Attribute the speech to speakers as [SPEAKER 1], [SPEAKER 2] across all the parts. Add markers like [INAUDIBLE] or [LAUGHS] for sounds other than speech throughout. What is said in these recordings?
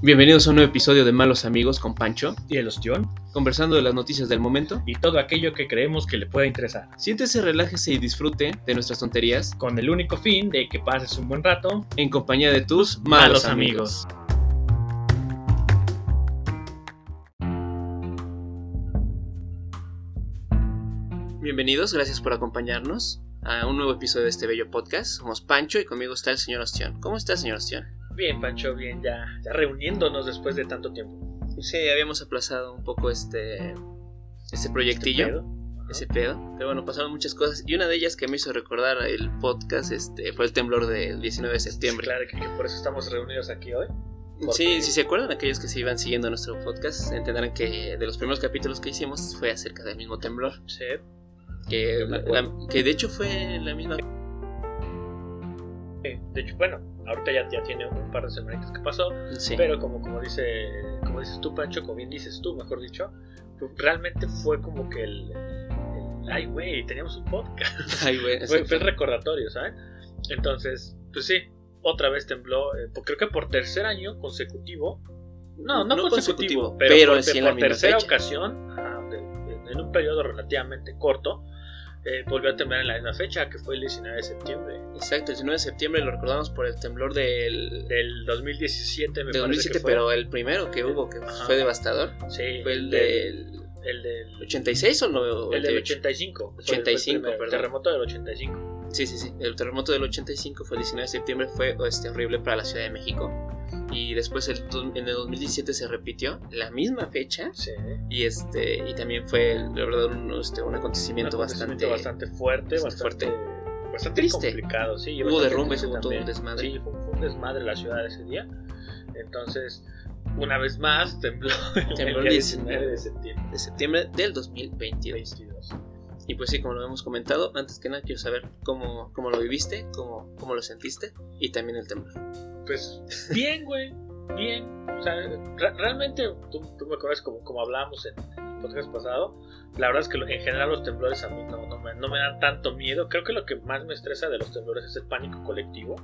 [SPEAKER 1] Bienvenidos a un nuevo episodio de Malos Amigos con Pancho,
[SPEAKER 2] y el ostión
[SPEAKER 1] conversando de las noticias del momento.
[SPEAKER 2] y todo aquello que creemos que le pueda interesar,
[SPEAKER 1] Siéntese, relájese y disfrute de nuestras tonterías
[SPEAKER 2] con el único fin de que pases un buen rato.
[SPEAKER 1] en compañía de tus malos amigos. Bienvenidos, gracias por acompañarnos a un nuevo episodio de este bello podcast. Somos Pancho y conmigo está el señor Ostión. ¿Cómo está, señor Ostión?
[SPEAKER 2] Bien, Pancho, bien, ya, ya reuniéndonos después de tanto tiempo.
[SPEAKER 1] Sí, habíamos aplazado un poco este, este proyectillo.
[SPEAKER 2] Este pedo.
[SPEAKER 1] ese pedo. Pero bueno, pasaron muchas cosas. Y una de ellas que me hizo recordar el podcast este, fue el temblor del 19 de septiembre.
[SPEAKER 2] Claro que, que por eso estamos reunidos aquí hoy. porque-
[SPEAKER 1] Sí, si se acuerdan, aquellos que se iban siguiendo nuestro podcast entenderán que de los primeros capítulos que hicimos fue acerca del mismo temblor.
[SPEAKER 2] Sí,
[SPEAKER 1] Que, la- que de hecho fue la misma.
[SPEAKER 2] Eh, de hecho, bueno, ahorita ya, ya tiene un par de semanitas que pasó,
[SPEAKER 1] Sí.
[SPEAKER 2] pero como, como, dice, como dices tú, Pancho, como bien dices tú, mejor dicho, pues, realmente fue como que el... el- ay, güey, teníamos un podcast.
[SPEAKER 1] Ay, güey, [LAUGHS]
[SPEAKER 2] fue, el recordatorio, ¿sabes? Entonces, pues sí, otra vez tembló, eh, creo que por tercer año consecutivo. No, no, consecutivo, pero,
[SPEAKER 1] pero
[SPEAKER 2] por,
[SPEAKER 1] sí en
[SPEAKER 2] por
[SPEAKER 1] la
[SPEAKER 2] tercera
[SPEAKER 1] fecha.
[SPEAKER 2] ocasión, ajá, de- de- en un periodo relativamente corto, eh, volvió a temblar en la misma fecha, que fue el 19 de septiembre
[SPEAKER 1] Exacto, el 19 de septiembre lo recordamos por el temblor del,
[SPEAKER 2] del 2017, me
[SPEAKER 1] de
[SPEAKER 2] parece
[SPEAKER 1] 2007,
[SPEAKER 2] que fue.
[SPEAKER 1] pero el primero que hubo, que
[SPEAKER 2] Ajá.
[SPEAKER 1] fue devastador,
[SPEAKER 2] sí,
[SPEAKER 1] fue el del
[SPEAKER 2] el del,
[SPEAKER 1] 86 o no,
[SPEAKER 2] el del
[SPEAKER 1] 88?
[SPEAKER 2] 85. fue- fue el
[SPEAKER 1] 85,
[SPEAKER 2] primero, el
[SPEAKER 1] perdón.
[SPEAKER 2] terremoto del 85.
[SPEAKER 1] Sí, sí, sí. El terremoto del 85 fue el 19 de septiembre, fue este, horrible para la Ciudad de México. Y después el, en el 2017 se repitió la misma fecha.
[SPEAKER 2] Sí.
[SPEAKER 1] Y este y también fue, la verdad, un, este, un acontecimiento,
[SPEAKER 2] Un acontecimiento
[SPEAKER 1] bastante,
[SPEAKER 2] bastante fuerte,
[SPEAKER 1] bastante
[SPEAKER 2] bastante, bastante
[SPEAKER 1] Triste.
[SPEAKER 2] complicado, sí.
[SPEAKER 1] Hubo derrumbes, hubo todo un desmadre.
[SPEAKER 2] Sí, fue, fue un desmadre la ciudad ese día. Entonces, una vez más tembló,
[SPEAKER 1] Tembló
[SPEAKER 2] el
[SPEAKER 1] el
[SPEAKER 2] día
[SPEAKER 1] 19
[SPEAKER 2] 19 de septiembre.
[SPEAKER 1] de septiembre del 2022.
[SPEAKER 2] 22.
[SPEAKER 1] Y pues sí, como lo hemos comentado, antes que nada quiero saber cómo, cómo lo viviste, cómo, cómo lo sentiste y también el temblor.
[SPEAKER 2] Pues [LAUGHS] bien, güey, bien. O sea, re- realmente, tú, tú me acuerdas como, como hablábamos en, en el podcast pasado, la verdad es que en general los temblores a mí no, no, me, no me dan tanto miedo. Creo que lo que más me estresa de los temblores es el pánico colectivo.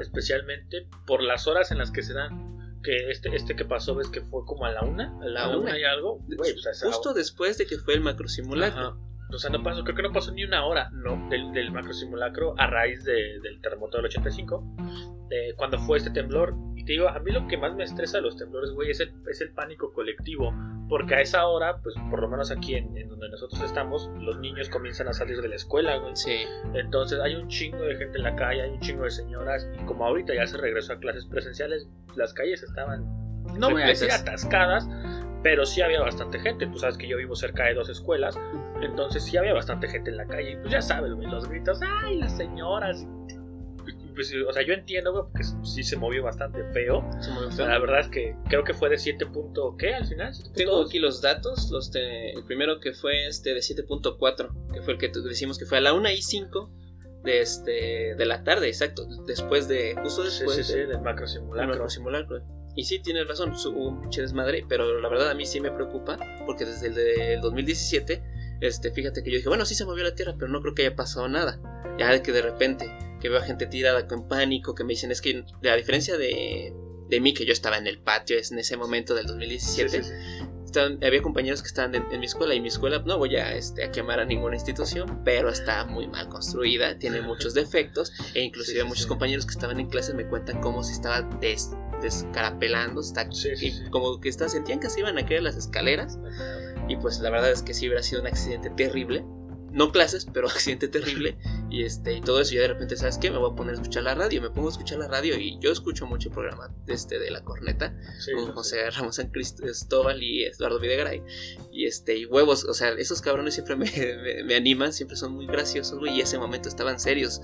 [SPEAKER 2] especialmente por las horas en las que se dan. Que este, este que pasó, ves que fue como a la una,
[SPEAKER 1] A la
[SPEAKER 2] a la
[SPEAKER 1] una.
[SPEAKER 2] una y algo. Güey, pues,
[SPEAKER 1] Justo después de que fue el macro simulacro.
[SPEAKER 2] Ajá. O sea, no pasó, creo que no pasó ni una hora
[SPEAKER 1] No.
[SPEAKER 2] del, del macro simulacro a raíz de- del terremoto del 85, de cuando fue este temblor. Y te digo, a mí lo que más me estresa de los temblores, güey, es el, es el pánico colectivo. Porque a esa hora, pues por lo menos aquí en, en donde nosotros estamos, los niños comienzan a salir de la escuela, güey.
[SPEAKER 1] Sí,
[SPEAKER 2] Entonces hay un chingo de gente en la calle, hay un chingo de señoras y como ahorita ya se regresó a clases presenciales, las calles estaban, no
[SPEAKER 1] Repletas.
[SPEAKER 2] atascadas, pero sí había bastante gente. Tú sabes que yo vivo cerca de dos escuelas, entonces sí había bastante gente en la calle y pues ya sabes, güey, los gritos, ¡ay, las señoras! Pues, o sea, yo entiendo, güey, porque sí se movió bastante feo.
[SPEAKER 1] se movió feo.
[SPEAKER 2] la verdad es que creo que fue de 7 punto, ¿qué al final?
[SPEAKER 1] Tengo
[SPEAKER 2] 7.2.
[SPEAKER 1] aquí los datos. Los de- el primero que fue este de 7.4, que fue el que decimos que fue a la 1 y 5 de, este, de la tarde, exacto. Después de, justo después
[SPEAKER 2] sí, sí,
[SPEAKER 1] de-
[SPEAKER 2] del macro
[SPEAKER 1] del
[SPEAKER 2] simulacro.
[SPEAKER 1] macro simulacro. Y sí, tienes razón, hubo un pinche desmadre, pero la verdad a mí sí me preocupa, porque desde el del 2017, este, fíjate que yo dije, bueno, sí se movió la tierra, pero no creo que haya pasado nada. Ya de que de repente, que veo a gente tirada con pánico, que me dicen, es que a diferencia de, de mí, que yo estaba en el patio es en ese momento del
[SPEAKER 2] Sí,
[SPEAKER 1] 2017,
[SPEAKER 2] sí, sí.
[SPEAKER 1] Había compañeros que estaban en, en mi escuela, y mi escuela no voy a, este, a quemar a ninguna institución, pero está muy mal construida, tiene muchos defectos, e inclusive
[SPEAKER 2] Sí, sí,
[SPEAKER 1] muchos
[SPEAKER 2] sí.
[SPEAKER 1] compañeros que estaban en clases me cuentan cómo se estaba des- descarapelando, está, y como que está, sentían que se iban a caer las escaleras, y pues la verdad es que sí hubiera sido un accidente terrible. No clases, pero [LAUGHS] accidente terrible. Y este, y todo eso, ya de repente, ¿sabes qué? Me voy a poner a escuchar la radio. Me pongo a escuchar la radio y yo escucho mucho el programa este, de la corneta
[SPEAKER 2] Sí,
[SPEAKER 1] con
[SPEAKER 2] sí, sí.
[SPEAKER 1] José Ramos San Cristóbal y Eduardo Videgaray. Y este, y huevos, o sea, esos cabrones siempre me, [LAUGHS] me- me animan, siempre son muy graciosos, güey. Y ese momento estaban serios,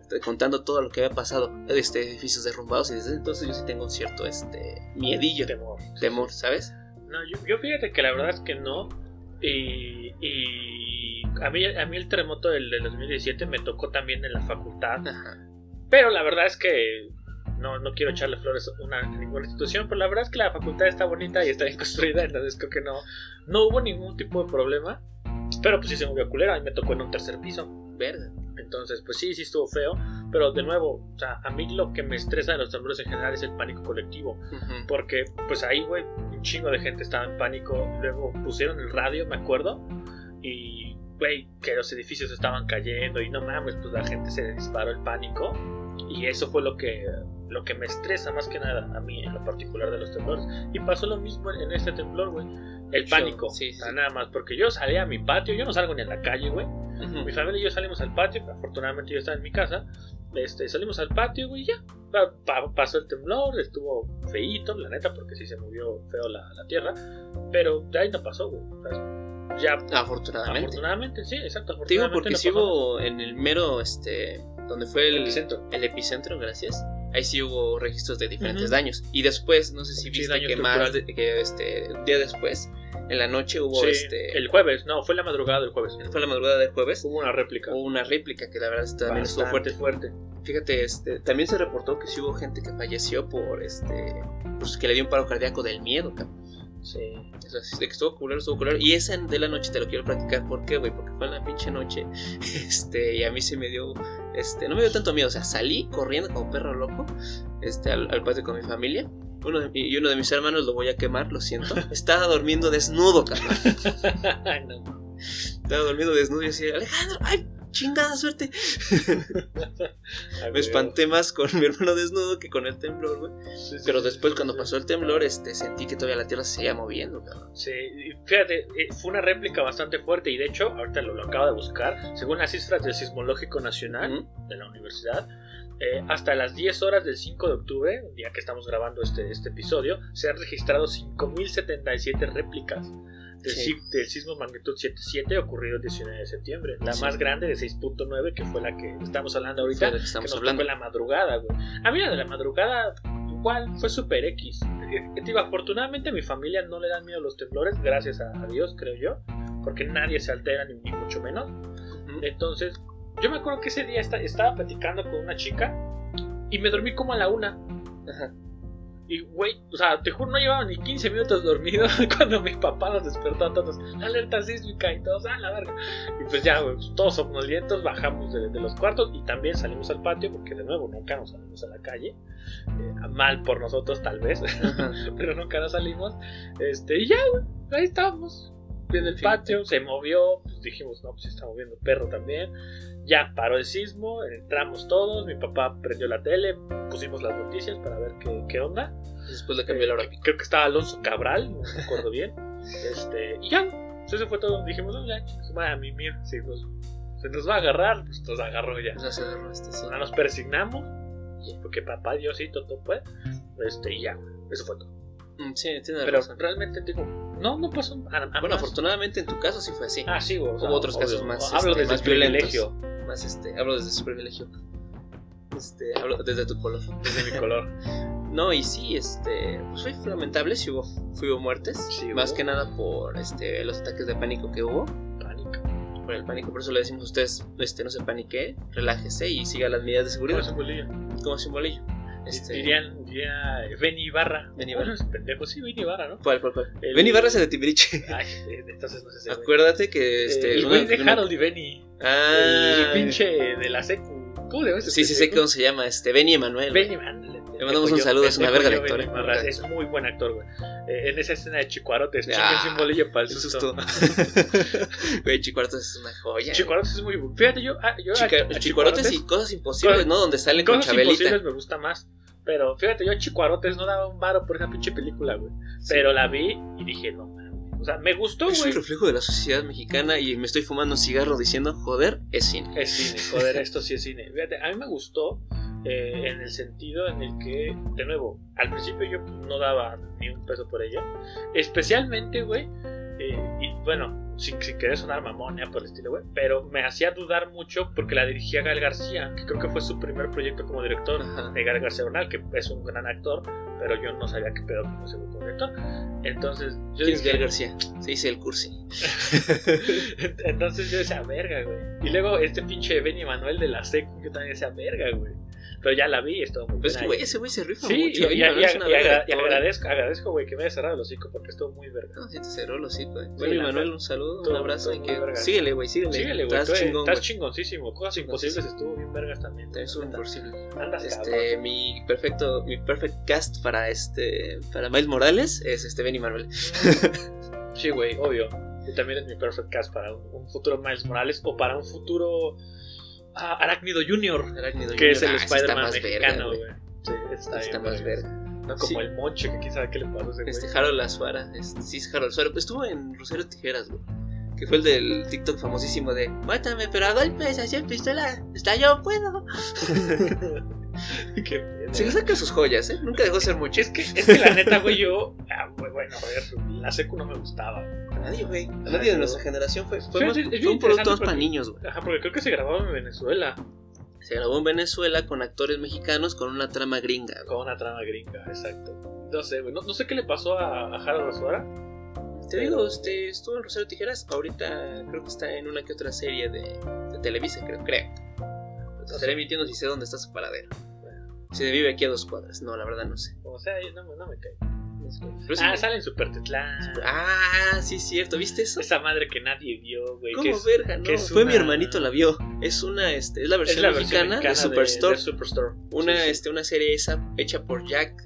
[SPEAKER 1] este, contando todo lo que había pasado, este, edificios derrumbados. Y desde entonces yo sí tengo un cierto este, miedillo,
[SPEAKER 2] temor.
[SPEAKER 1] temor, ¿sabes?
[SPEAKER 2] No, yo, yo fíjate que la verdad es que no. Y, y a, mí, a mí el terremoto del, del 2017 me tocó también en la facultad.
[SPEAKER 1] Ajá.
[SPEAKER 2] Pero la verdad es que no, no quiero echarle flores a una, a ninguna institución. Pero la verdad es que la facultad está bonita y está bien [LAUGHS] construida. Entonces creo que no, no hubo ningún tipo de problema. Pero pues sí se movió culera. A mí me tocó en un tercer piso.
[SPEAKER 1] Verga.
[SPEAKER 2] Entonces, pues sí, sí estuvo feo, pero de nuevo, o sea, a mí lo que me estresa de los temblores en general es el pánico colectivo,
[SPEAKER 1] Ujú.
[SPEAKER 2] porque pues ahí, güey, un chingo de gente estaba en pánico, luego pusieron el radio, me acuerdo, y, güey, que los edificios estaban cayendo y no mames, pues la gente se disparó el pánico, y eso fue lo que, lo que me estresa más que nada a mí en lo particular de los temblores. Y pasó lo mismo en este temblor, güey. El pánico,
[SPEAKER 1] sí, sí,
[SPEAKER 2] nada más, porque yo salía a mi patio, yo no salgo ni a la calle, güey.
[SPEAKER 1] Ujú.
[SPEAKER 2] Mi familia y yo salimos al patio, afortunadamente yo estaba en mi casa. Este, salimos al patio, güey, ya. Pa- pa- pasó el temblor, estuvo feíto, la neta, porque sí se movió feo la, la tierra. Pero de ahí no pasó, güey. O sea, Ya,
[SPEAKER 1] Afortunadamente.
[SPEAKER 2] afortunadamente, sí, exacto.
[SPEAKER 1] Te digo porque
[SPEAKER 2] no nada.
[SPEAKER 1] hubo en el mero, este, donde fue el
[SPEAKER 2] Epicentro.
[SPEAKER 1] el epicentro, gracias. Ahí sí hubo registros de diferentes daños. Y después, no sé si
[SPEAKER 2] Sí,
[SPEAKER 1] viste que más, de- que este, un día después, en la noche hubo,
[SPEAKER 2] Sí,
[SPEAKER 1] este,
[SPEAKER 2] el jueves, no, fue la madrugada del jueves.
[SPEAKER 1] fue la madrugada del jueves,
[SPEAKER 2] Hubo una réplica.
[SPEAKER 1] hubo una réplica que la verdad también estuvo fuerte.
[SPEAKER 2] fuerte.
[SPEAKER 1] Fíjate, este, también se reportó que sí hubo gente que falleció por, este, pues que le dio un paro cardíaco del miedo, cabrón.
[SPEAKER 2] Sí.
[SPEAKER 1] O sea, de que estuvo culero, estuvo culero. Y esa de la noche te lo quiero platicar. ¿Por qué, güey? Porque fue en la pinche noche. [LAUGHS] Este, y a mí se me dio. Este, no me dio tanto miedo. O sea, salí corriendo como perro loco. Este, al, al patio con mi familia. Uno de, y uno de mis hermanos lo voy a quemar, lo siento. [LAUGHS] Estaba durmiendo desnudo, cabrón. [LAUGHS]
[SPEAKER 2] No.
[SPEAKER 1] Estaba durmiendo desnudo y decía, Alejandro, ay, chingada suerte. [LAUGHS] Me espanté más con mi hermano desnudo que con el temblor, güey.
[SPEAKER 2] Sí, sí,
[SPEAKER 1] Pero después,
[SPEAKER 2] sí,
[SPEAKER 1] cuando
[SPEAKER 2] sí.
[SPEAKER 1] pasó el temblor, este, sentí que todavía la tierra se seguía moviendo, cabrón.
[SPEAKER 2] Sí, fíjate, eh, fue una réplica bastante fuerte y de hecho, ahorita lo, lo acabo de buscar, según las cifras del Sismológico Nacional
[SPEAKER 1] Ujú.
[SPEAKER 2] de la universidad, eh, hasta las 10 horas del 5 de octubre, día que estamos grabando este, este episodio, se han registrado 5.077 réplicas del,
[SPEAKER 1] Sí.
[SPEAKER 2] si- del sismo magnitud 7.7 ocurrido el 19 de septiembre. La
[SPEAKER 1] Sí.
[SPEAKER 2] más grande de 6.9, que fue la que estamos hablando ahorita,
[SPEAKER 1] que
[SPEAKER 2] nos
[SPEAKER 1] hablando.
[SPEAKER 2] tocó en la madrugada, güey. A mí la de la madrugada igual fue super X. Eh, digo, afortunadamente a mi familia no le dan miedo los temblores, gracias a, Dios, creo yo, porque nadie se altera ni, ni mucho menos. Entonces, yo me acuerdo que ese día esta- estaba platicando con una chica y me dormí como a la una.
[SPEAKER 1] Ajá.
[SPEAKER 2] Y, güey, o sea, te juro, no llevaba ni 15 minutos dormido [LAUGHS] cuando mi papá nos despertó a todos. Alerta sísmica y todos, a la verga. Y pues ya, güey, todos somnolientos, bajamos de, de los cuartos y también salimos al patio, porque de nuevo nunca nos salimos a la calle. Eh, mal por nosotros, tal vez, [LAUGHS] pero nunca nos salimos. Este, y ya, güey, ahí estábamos. En el patio, se movió, pues dijimos, no, pues se está moviendo el perro también. Ya paró el sismo, entramos todos, mi papá prendió la tele, pusimos las noticias para ver qué, qué onda.
[SPEAKER 1] Después le cambié la hora
[SPEAKER 2] Eh, creo que estaba Alonso Cabral, no me acuerdo bien. [LAUGHS] Este, y ya, eso fue todo. Dijimos, no, ya, a mimir, si nos, se nos va a agarrar, pues nos agarró ya.
[SPEAKER 1] Sea, se agarró este, sí.
[SPEAKER 2] Nos persignamos, porque papá Diosito todo puede. Este, y ya, eso fue todo.
[SPEAKER 1] Mm, Sí, tiene
[SPEAKER 2] Pero
[SPEAKER 1] razón.
[SPEAKER 2] realmente digo, no, no pasó. A, a
[SPEAKER 1] Bueno,
[SPEAKER 2] más.
[SPEAKER 1] afortunadamente en tu caso sí fue así.
[SPEAKER 2] Ah, sí, o sea,
[SPEAKER 1] Hubo otros
[SPEAKER 2] obvio.
[SPEAKER 1] casos más,
[SPEAKER 2] Hablo
[SPEAKER 1] este,
[SPEAKER 2] desde
[SPEAKER 1] más
[SPEAKER 2] privilegio,
[SPEAKER 1] Más este, hablo desde su privilegio. Este, hablo desde tu color.
[SPEAKER 2] desde mi color. [LAUGHS]
[SPEAKER 1] No, y sí, este, pues fue lamentable si hubo, sí hubo muertes.
[SPEAKER 2] Sí,
[SPEAKER 1] más
[SPEAKER 2] hubo.
[SPEAKER 1] que nada por este, los ataques de pánico que hubo.
[SPEAKER 2] Pánico.
[SPEAKER 1] Por el pánico, por eso le decimos a ustedes, este, no se panique, relájese y siga las medidas de seguridad.
[SPEAKER 2] Como ese bolillo.
[SPEAKER 1] Como un bolillo. Este,
[SPEAKER 2] Dirían, diría Benny Ibarra.
[SPEAKER 1] Benny Ibarra.
[SPEAKER 2] Bueno, pendejo, sí, Benny Ibarra, ¿no?
[SPEAKER 1] ¿Cuál, cuál, cuál?
[SPEAKER 2] El-
[SPEAKER 1] Benny Barra es el de Timbiriche. [LAUGHS]
[SPEAKER 2] Ay, entonces no sé si.
[SPEAKER 1] Acuérdate que este.
[SPEAKER 2] El güey de Harold y Benny.
[SPEAKER 1] Ah,
[SPEAKER 2] el pinche de la secu. ¿Cómo le llamas?
[SPEAKER 1] Sí, sí sé cómo se llama, este, Benny Emanuel.
[SPEAKER 2] Benny, ándale,
[SPEAKER 1] Le mandamos un saludo, es una verga de actor, eh.
[SPEAKER 2] Es muy buen actor, güey. Eh, en esa escena de Chicuarotes,
[SPEAKER 1] Ah,
[SPEAKER 2] chinguense un bolillo para el susto. [LAUGHS]
[SPEAKER 1] Güey, Chicuarotes es una joya.
[SPEAKER 2] Chicuarotes es muy bueno. Fíjate, yo. ah,
[SPEAKER 1] Chicuarotes y cosas imposibles,
[SPEAKER 2] Cosas-
[SPEAKER 1] ¿no? Donde salen con
[SPEAKER 2] Cosas
[SPEAKER 1] Chabelita.
[SPEAKER 2] imposibles me gusta más. Pero fíjate, yo Chicuarotes no daba un varo por esa pinche película, güey. Pero la vi y dije, no. O sea, me gustó,
[SPEAKER 1] Es un
[SPEAKER 2] güey.
[SPEAKER 1] reflejo de la sociedad mexicana y me estoy fumando un cigarro diciendo, joder, es cine.
[SPEAKER 2] Es cine, joder, esto sí es cine. Fíjate, a mí me gustó eh, en el sentido en el que, de nuevo, al principio yo no daba ni un peso por ella. Especialmente, güey, eh, y bueno, sin, sin querer sonar mamón, ya por el estilo, güey, pero me hacía dudar mucho porque la dirigía Gal García, que creo que fue su primer proyecto como director de Gal García Bernal, que es un gran actor, pero yo no sabía qué pedo como segundo director. Entonces, yo
[SPEAKER 1] ¿Quién es Gael García? Se dice el cursi. [LAUGHS]
[SPEAKER 2] entonces yo decía, verga, güey. Y luego este pinche Benny Manuel de la secu, yo también decía, verga, güey. Pero ya la vi y estuvo muy
[SPEAKER 1] Pero es que,
[SPEAKER 2] buena.
[SPEAKER 1] güey, ese güey se rifa
[SPEAKER 2] Sí,
[SPEAKER 1] mucho.
[SPEAKER 2] y- y- agra- agradezco, agradezco, güey, que me haya cerrado el hocico porque estuvo muy verga.
[SPEAKER 1] No, sí te cerró el hocico, eh.
[SPEAKER 2] Sí,
[SPEAKER 1] Bueno, Manuel,
[SPEAKER 2] verdad.
[SPEAKER 1] un saludo. un abrazo y que síguele, güey, síguele.
[SPEAKER 2] Síguele, güey.
[SPEAKER 1] Estás chingón,
[SPEAKER 2] Estás
[SPEAKER 1] güey.
[SPEAKER 2] chingoncísimo. Cosas imposibles estuvo bien vergas también.
[SPEAKER 1] Es un.
[SPEAKER 2] Andas
[SPEAKER 1] Este, mi perfecto, mi perfect cast para este, para Miles Morales es este Benny Manuel. [LAUGHS]
[SPEAKER 2] Sí, güey, obvio. Y también es mi perfect cast para un, un futuro Miles Morales o para un futuro ah, Arácnido Junior,
[SPEAKER 1] Arácnido
[SPEAKER 2] que es el
[SPEAKER 1] Ah,
[SPEAKER 2] Spider-Man mexicano,
[SPEAKER 1] güey.
[SPEAKER 2] güey. Sí, está,
[SPEAKER 1] Está
[SPEAKER 2] bien
[SPEAKER 1] más verga.
[SPEAKER 2] No como
[SPEAKER 1] Sí.
[SPEAKER 2] el Monche, que quién sabe qué le pasó a ese güey.
[SPEAKER 1] Este, Harold Azuara, este, sí es Harold Azuara, pues estuvo en Rosario Tijeras, güey. Que fue el del TikTok famosísimo de Mátame, pero a golpes, así en pistola. Está yo, puedo. [LAUGHS] [LAUGHS]
[SPEAKER 2] Qué pedo.
[SPEAKER 1] Se saca sus joyas, ¿eh? Nunca dejó de ser mucho.
[SPEAKER 2] Es que, es que la neta, güey, yo. [LAUGHS] ah, güey, bueno, a ver, la secu no me gustaba.
[SPEAKER 1] A nadie, güey. A nadie de nuestra generación fue, fue,
[SPEAKER 2] Sí,
[SPEAKER 1] más-
[SPEAKER 2] sí,
[SPEAKER 1] fue un producto más para niños, güey.
[SPEAKER 2] Ajá, porque creo que se grababa en Venezuela
[SPEAKER 1] Se grabó en Venezuela con actores mexicanos con una trama gringa,
[SPEAKER 2] con una trama gringa, exacto. No sé, güey, no, no sé qué le pasó a, a Harold Azuara.
[SPEAKER 1] Te digo, este, estuvo en Rosario Tijeras. Ahorita creo que está en una que otra serie de, de Televisa, creo. creo. Te estaré mintiendo si sé dónde está su paradero. Si vive aquí a dos cuadras. No, la verdad no sé.
[SPEAKER 2] O sea, no, me- no me cae. Ah, sale en Super Tetlán.
[SPEAKER 1] Ah, sí, cierto. ¿Viste eso?
[SPEAKER 2] Esa madre que nadie vio, güey. que
[SPEAKER 1] ¿Cómo
[SPEAKER 2] es,
[SPEAKER 1] verga? No,
[SPEAKER 2] que es
[SPEAKER 1] fue mi hermanito la vio. Es una, este, es la
[SPEAKER 2] es
[SPEAKER 1] versión
[SPEAKER 2] la
[SPEAKER 1] mexicana, de Superstore.
[SPEAKER 2] de Superstore.
[SPEAKER 1] Una,
[SPEAKER 2] Sí, sí.
[SPEAKER 1] este, una serie esa hecha por Jack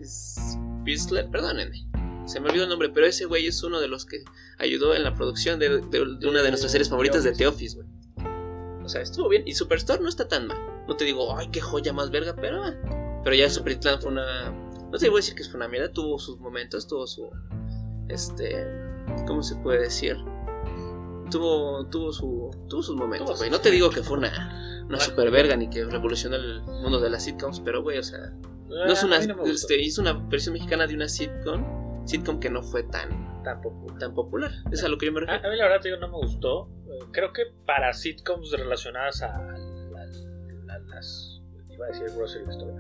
[SPEAKER 1] Bisler, perdónenme. Se me olvidó el nombre, pero ese güey es uno de los que ayudó en la producción de, de- de una de nuestras series favoritas de The Office, güey. O sea, estuvo bien. Y Superstore no está tan mal. No te digo, ay, qué joya más verga, pero. ah. Pero ya Supertlan fue una. No te voy a decir que fue una mierda, tuvo sus momentos, tuvo su. Este. ¿Cómo se puede decir? Tuvo, tuvo, su, tuvo sus momentos, güey. No te digo que fue una, una super verga ni que revolucionó el mundo de las sitcoms, pero, güey, o sea, no es
[SPEAKER 2] Ah,
[SPEAKER 1] una,
[SPEAKER 2] a no
[SPEAKER 1] este, hizo una versión mexicana de una sitcom, sitcom que no fue tan,
[SPEAKER 2] Tampoco.
[SPEAKER 1] tan popular. Es a lo que yo me
[SPEAKER 2] A,
[SPEAKER 1] refiero.
[SPEAKER 2] a mí la verdad te digo, no me gustó. Eh, Creo que para sitcoms relacionadas a, a- a las... Iba a decir grocery store.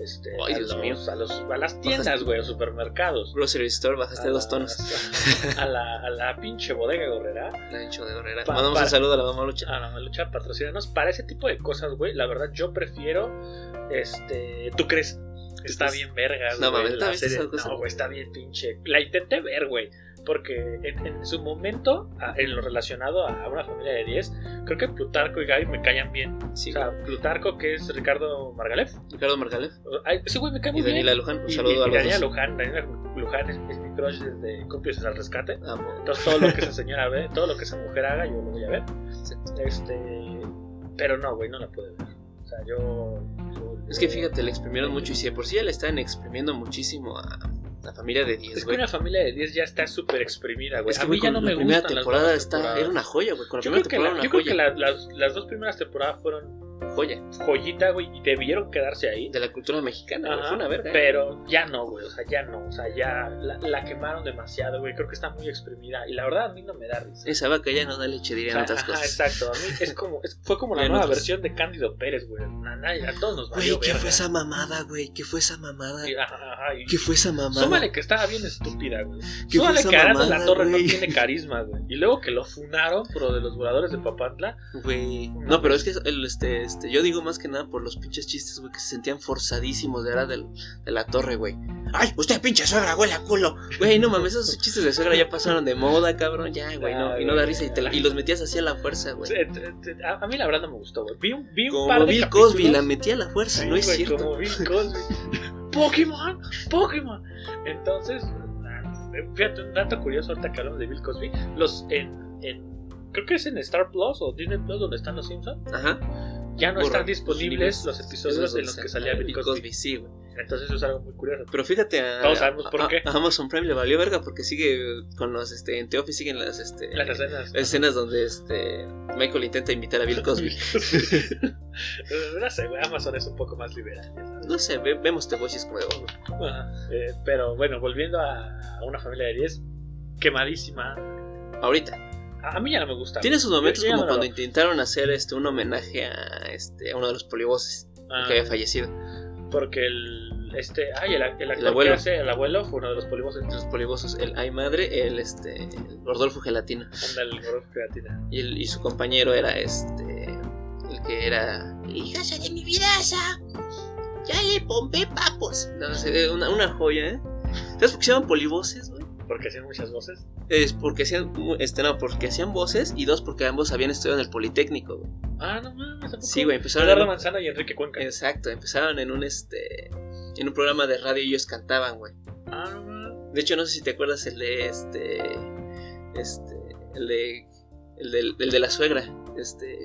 [SPEAKER 2] Este,
[SPEAKER 1] Ay,
[SPEAKER 2] a,
[SPEAKER 1] Dios
[SPEAKER 2] los-
[SPEAKER 1] mío.
[SPEAKER 2] a, los, a las tiendas, güey, a los supermercados.
[SPEAKER 1] Grocery Store, bajaste
[SPEAKER 2] a
[SPEAKER 1] dos
[SPEAKER 2] la-
[SPEAKER 1] tonos. [LAUGHS]
[SPEAKER 2] A la, a la pinche bodega gorrera.
[SPEAKER 1] La ancho de Gorrera.
[SPEAKER 2] Pa-
[SPEAKER 1] Mandamos
[SPEAKER 2] para-
[SPEAKER 1] un saludo a la mamá lucha.
[SPEAKER 2] A la malucha patrocinanos. Para ese tipo de cosas, güey, la verdad yo prefiero. Este. ¿Tú crees? Está bien verga,
[SPEAKER 1] No
[SPEAKER 2] güey.
[SPEAKER 1] mames,
[SPEAKER 2] está bien pinche. La intenté ver, güey. Porque en, en su momento, a- en lo relacionado a una familia de 10, creo que Plutarco y Gaby me callan bien.
[SPEAKER 1] Sí,
[SPEAKER 2] o sea, Plutarco, que es Ricardo Margalef.
[SPEAKER 1] Ricardo Margalef
[SPEAKER 2] Ay, ese güey me cae muy
[SPEAKER 1] y
[SPEAKER 2] bien.
[SPEAKER 1] Daniela Luján. Un saludo
[SPEAKER 2] y-
[SPEAKER 1] a
[SPEAKER 2] y
[SPEAKER 1] los
[SPEAKER 2] Daniela
[SPEAKER 1] dos.
[SPEAKER 2] Luján, Daniela Luján es, es mi crush desde Cómplices al Rescate.
[SPEAKER 1] Amo.
[SPEAKER 2] Entonces todo lo que esa señora ve, todo lo que esa mujer haga, yo lo voy a ver. Este. Pero no, güey, no la pude ver. O sea, yo. yo-
[SPEAKER 1] Es que fíjate, le exprimieron mucho y si de por sí ya le están exprimiendo muchísimo a la familia de 10,
[SPEAKER 2] Es que
[SPEAKER 1] güey.
[SPEAKER 2] una familia de 10 ya está súper exprimida, güey.
[SPEAKER 1] Es que
[SPEAKER 2] a
[SPEAKER 1] güey,
[SPEAKER 2] mí ya no
[SPEAKER 1] la
[SPEAKER 2] me
[SPEAKER 1] primera
[SPEAKER 2] gustan las
[SPEAKER 1] temporada está, era una joya, güey. La
[SPEAKER 2] Yo
[SPEAKER 1] primera
[SPEAKER 2] creo que, la- yo
[SPEAKER 1] una
[SPEAKER 2] creo que la- las, las dos primeras temporadas fueron
[SPEAKER 1] Joya
[SPEAKER 2] joyita, güey, y debieron quedarse ahí.
[SPEAKER 1] de la cultura mexicana.
[SPEAKER 2] Ajá,
[SPEAKER 1] Fue una verga. ¿eh?
[SPEAKER 2] Pero ya no, güey. O sea, ya no. O sea, ya la, la quemaron demasiado, güey. Creo que está muy exprimida. Y la verdad, a mí no me da risa.
[SPEAKER 1] Esa vaca ya no da leche, dirían
[SPEAKER 2] Ajá,
[SPEAKER 1] otras cosas.
[SPEAKER 2] exacto. A mí es como, es- fue como la nueva versión de Cándido Pérez, güey. A, todos nos valió
[SPEAKER 1] Güey, ¿qué
[SPEAKER 2] verga.
[SPEAKER 1] fue esa mamada, güey? ¿Qué fue esa mamada?
[SPEAKER 2] Y- ajá, ajá, y-
[SPEAKER 1] ¿Qué fue esa mamada?
[SPEAKER 2] Súmale que estaba bien estúpida, güey.
[SPEAKER 1] ¿Qué fue
[SPEAKER 2] Súmale
[SPEAKER 1] esa
[SPEAKER 2] que Arana
[SPEAKER 1] mamada,
[SPEAKER 2] la Torre
[SPEAKER 1] güey?
[SPEAKER 2] no tiene carisma, güey. Y luego que lo funaron por lo de los voladores de Papantla.
[SPEAKER 1] Güey. No, pero es que el, este, este, yo digo más que nada por los pinches chistes, güey, que se sentían forzadísimos de era de la torre, güey. ¡Ay, usted pinche suegra, huele a culo! Güey, no mames, esos chistes de suegra ya pasaron de moda, cabrón, ya, güey, no, y no da risa y, te la- y los metías así a la fuerza, güey.
[SPEAKER 2] A, a mí la verdad no me gustó, güey. Vi un, vi un
[SPEAKER 1] Como
[SPEAKER 2] par de
[SPEAKER 1] Bill
[SPEAKER 2] capítulos.
[SPEAKER 1] Cosby, la metía a la fuerza,
[SPEAKER 2] Sí,
[SPEAKER 1] no es
[SPEAKER 2] güey,
[SPEAKER 1] cierto.
[SPEAKER 2] Como Bill Cosby. [LAUGHS] Pokémon, Pokémon. Entonces, fíjate, un dato curioso ahorita que hablamos de Bill Cosby. Los en, en creo que es en Star Plus o Disney Plus donde están los Simpsons.
[SPEAKER 1] Ajá.
[SPEAKER 2] Ya no están disponibles los episodios en los que salía Bill Cosby.
[SPEAKER 1] sí, güey.
[SPEAKER 2] Entonces eso es algo muy curioso.
[SPEAKER 1] Pero fíjate a,
[SPEAKER 2] Todos sabemos por
[SPEAKER 1] a-
[SPEAKER 2] qué.
[SPEAKER 1] a Amazon Prime le valió verga porque sigue con los este en The Office siguen las este
[SPEAKER 2] Las escenas.
[SPEAKER 1] escenas donde este Michael intenta imitar a Bill Cosby. [LAUGHS] [LAUGHS]
[SPEAKER 2] no sé, güey, Amazon es un poco más liberal.
[SPEAKER 1] no sé, ve- vemos The Voice como de oh.
[SPEAKER 2] Eh, pero bueno, volviendo a, a una familia de 10, quemadísima.
[SPEAKER 1] ahorita.
[SPEAKER 2] A, mí ya no me gusta.
[SPEAKER 1] Tiene sus momentos
[SPEAKER 2] Yo- yo
[SPEAKER 1] como
[SPEAKER 2] no
[SPEAKER 1] cuando
[SPEAKER 2] lo-
[SPEAKER 1] intentaron hacer este un homenaje a este a uno de los polivoces
[SPEAKER 2] Ah,
[SPEAKER 1] que había fallecido.
[SPEAKER 2] Porque el. Este. Ay, el, el actor
[SPEAKER 1] abuelo.
[SPEAKER 2] que hace el abuelo fue uno de los polivos en
[SPEAKER 1] Los polivosos, el Ay Madre, el este el Rodolfo Gelatina
[SPEAKER 2] Onda el gordo creatina.
[SPEAKER 1] y, el- y su compañero era este el que era hijasa de mi vidaza. Ya le pompé papos. No sé, una, una joya, ¿eh? ¿Sabes por qué se llaman polivoces?
[SPEAKER 2] Porque hacían muchas voces.
[SPEAKER 1] Es porque hacían, este, no, porque hacían voces y dos, porque ambos habían estudiado en el Politécnico, güey.
[SPEAKER 2] Ah, no mames.
[SPEAKER 1] Sí, güey, empezaron
[SPEAKER 2] Eduardo
[SPEAKER 1] en
[SPEAKER 2] Manzana y Enrique Cuenca.
[SPEAKER 1] Exacto, empezaron en un, este, en un programa de radio y ellos cantaban, güey.
[SPEAKER 2] Ah, no mames.
[SPEAKER 1] De hecho, no sé si te acuerdas el de, este, este, el de, el de, el de la suegra, este,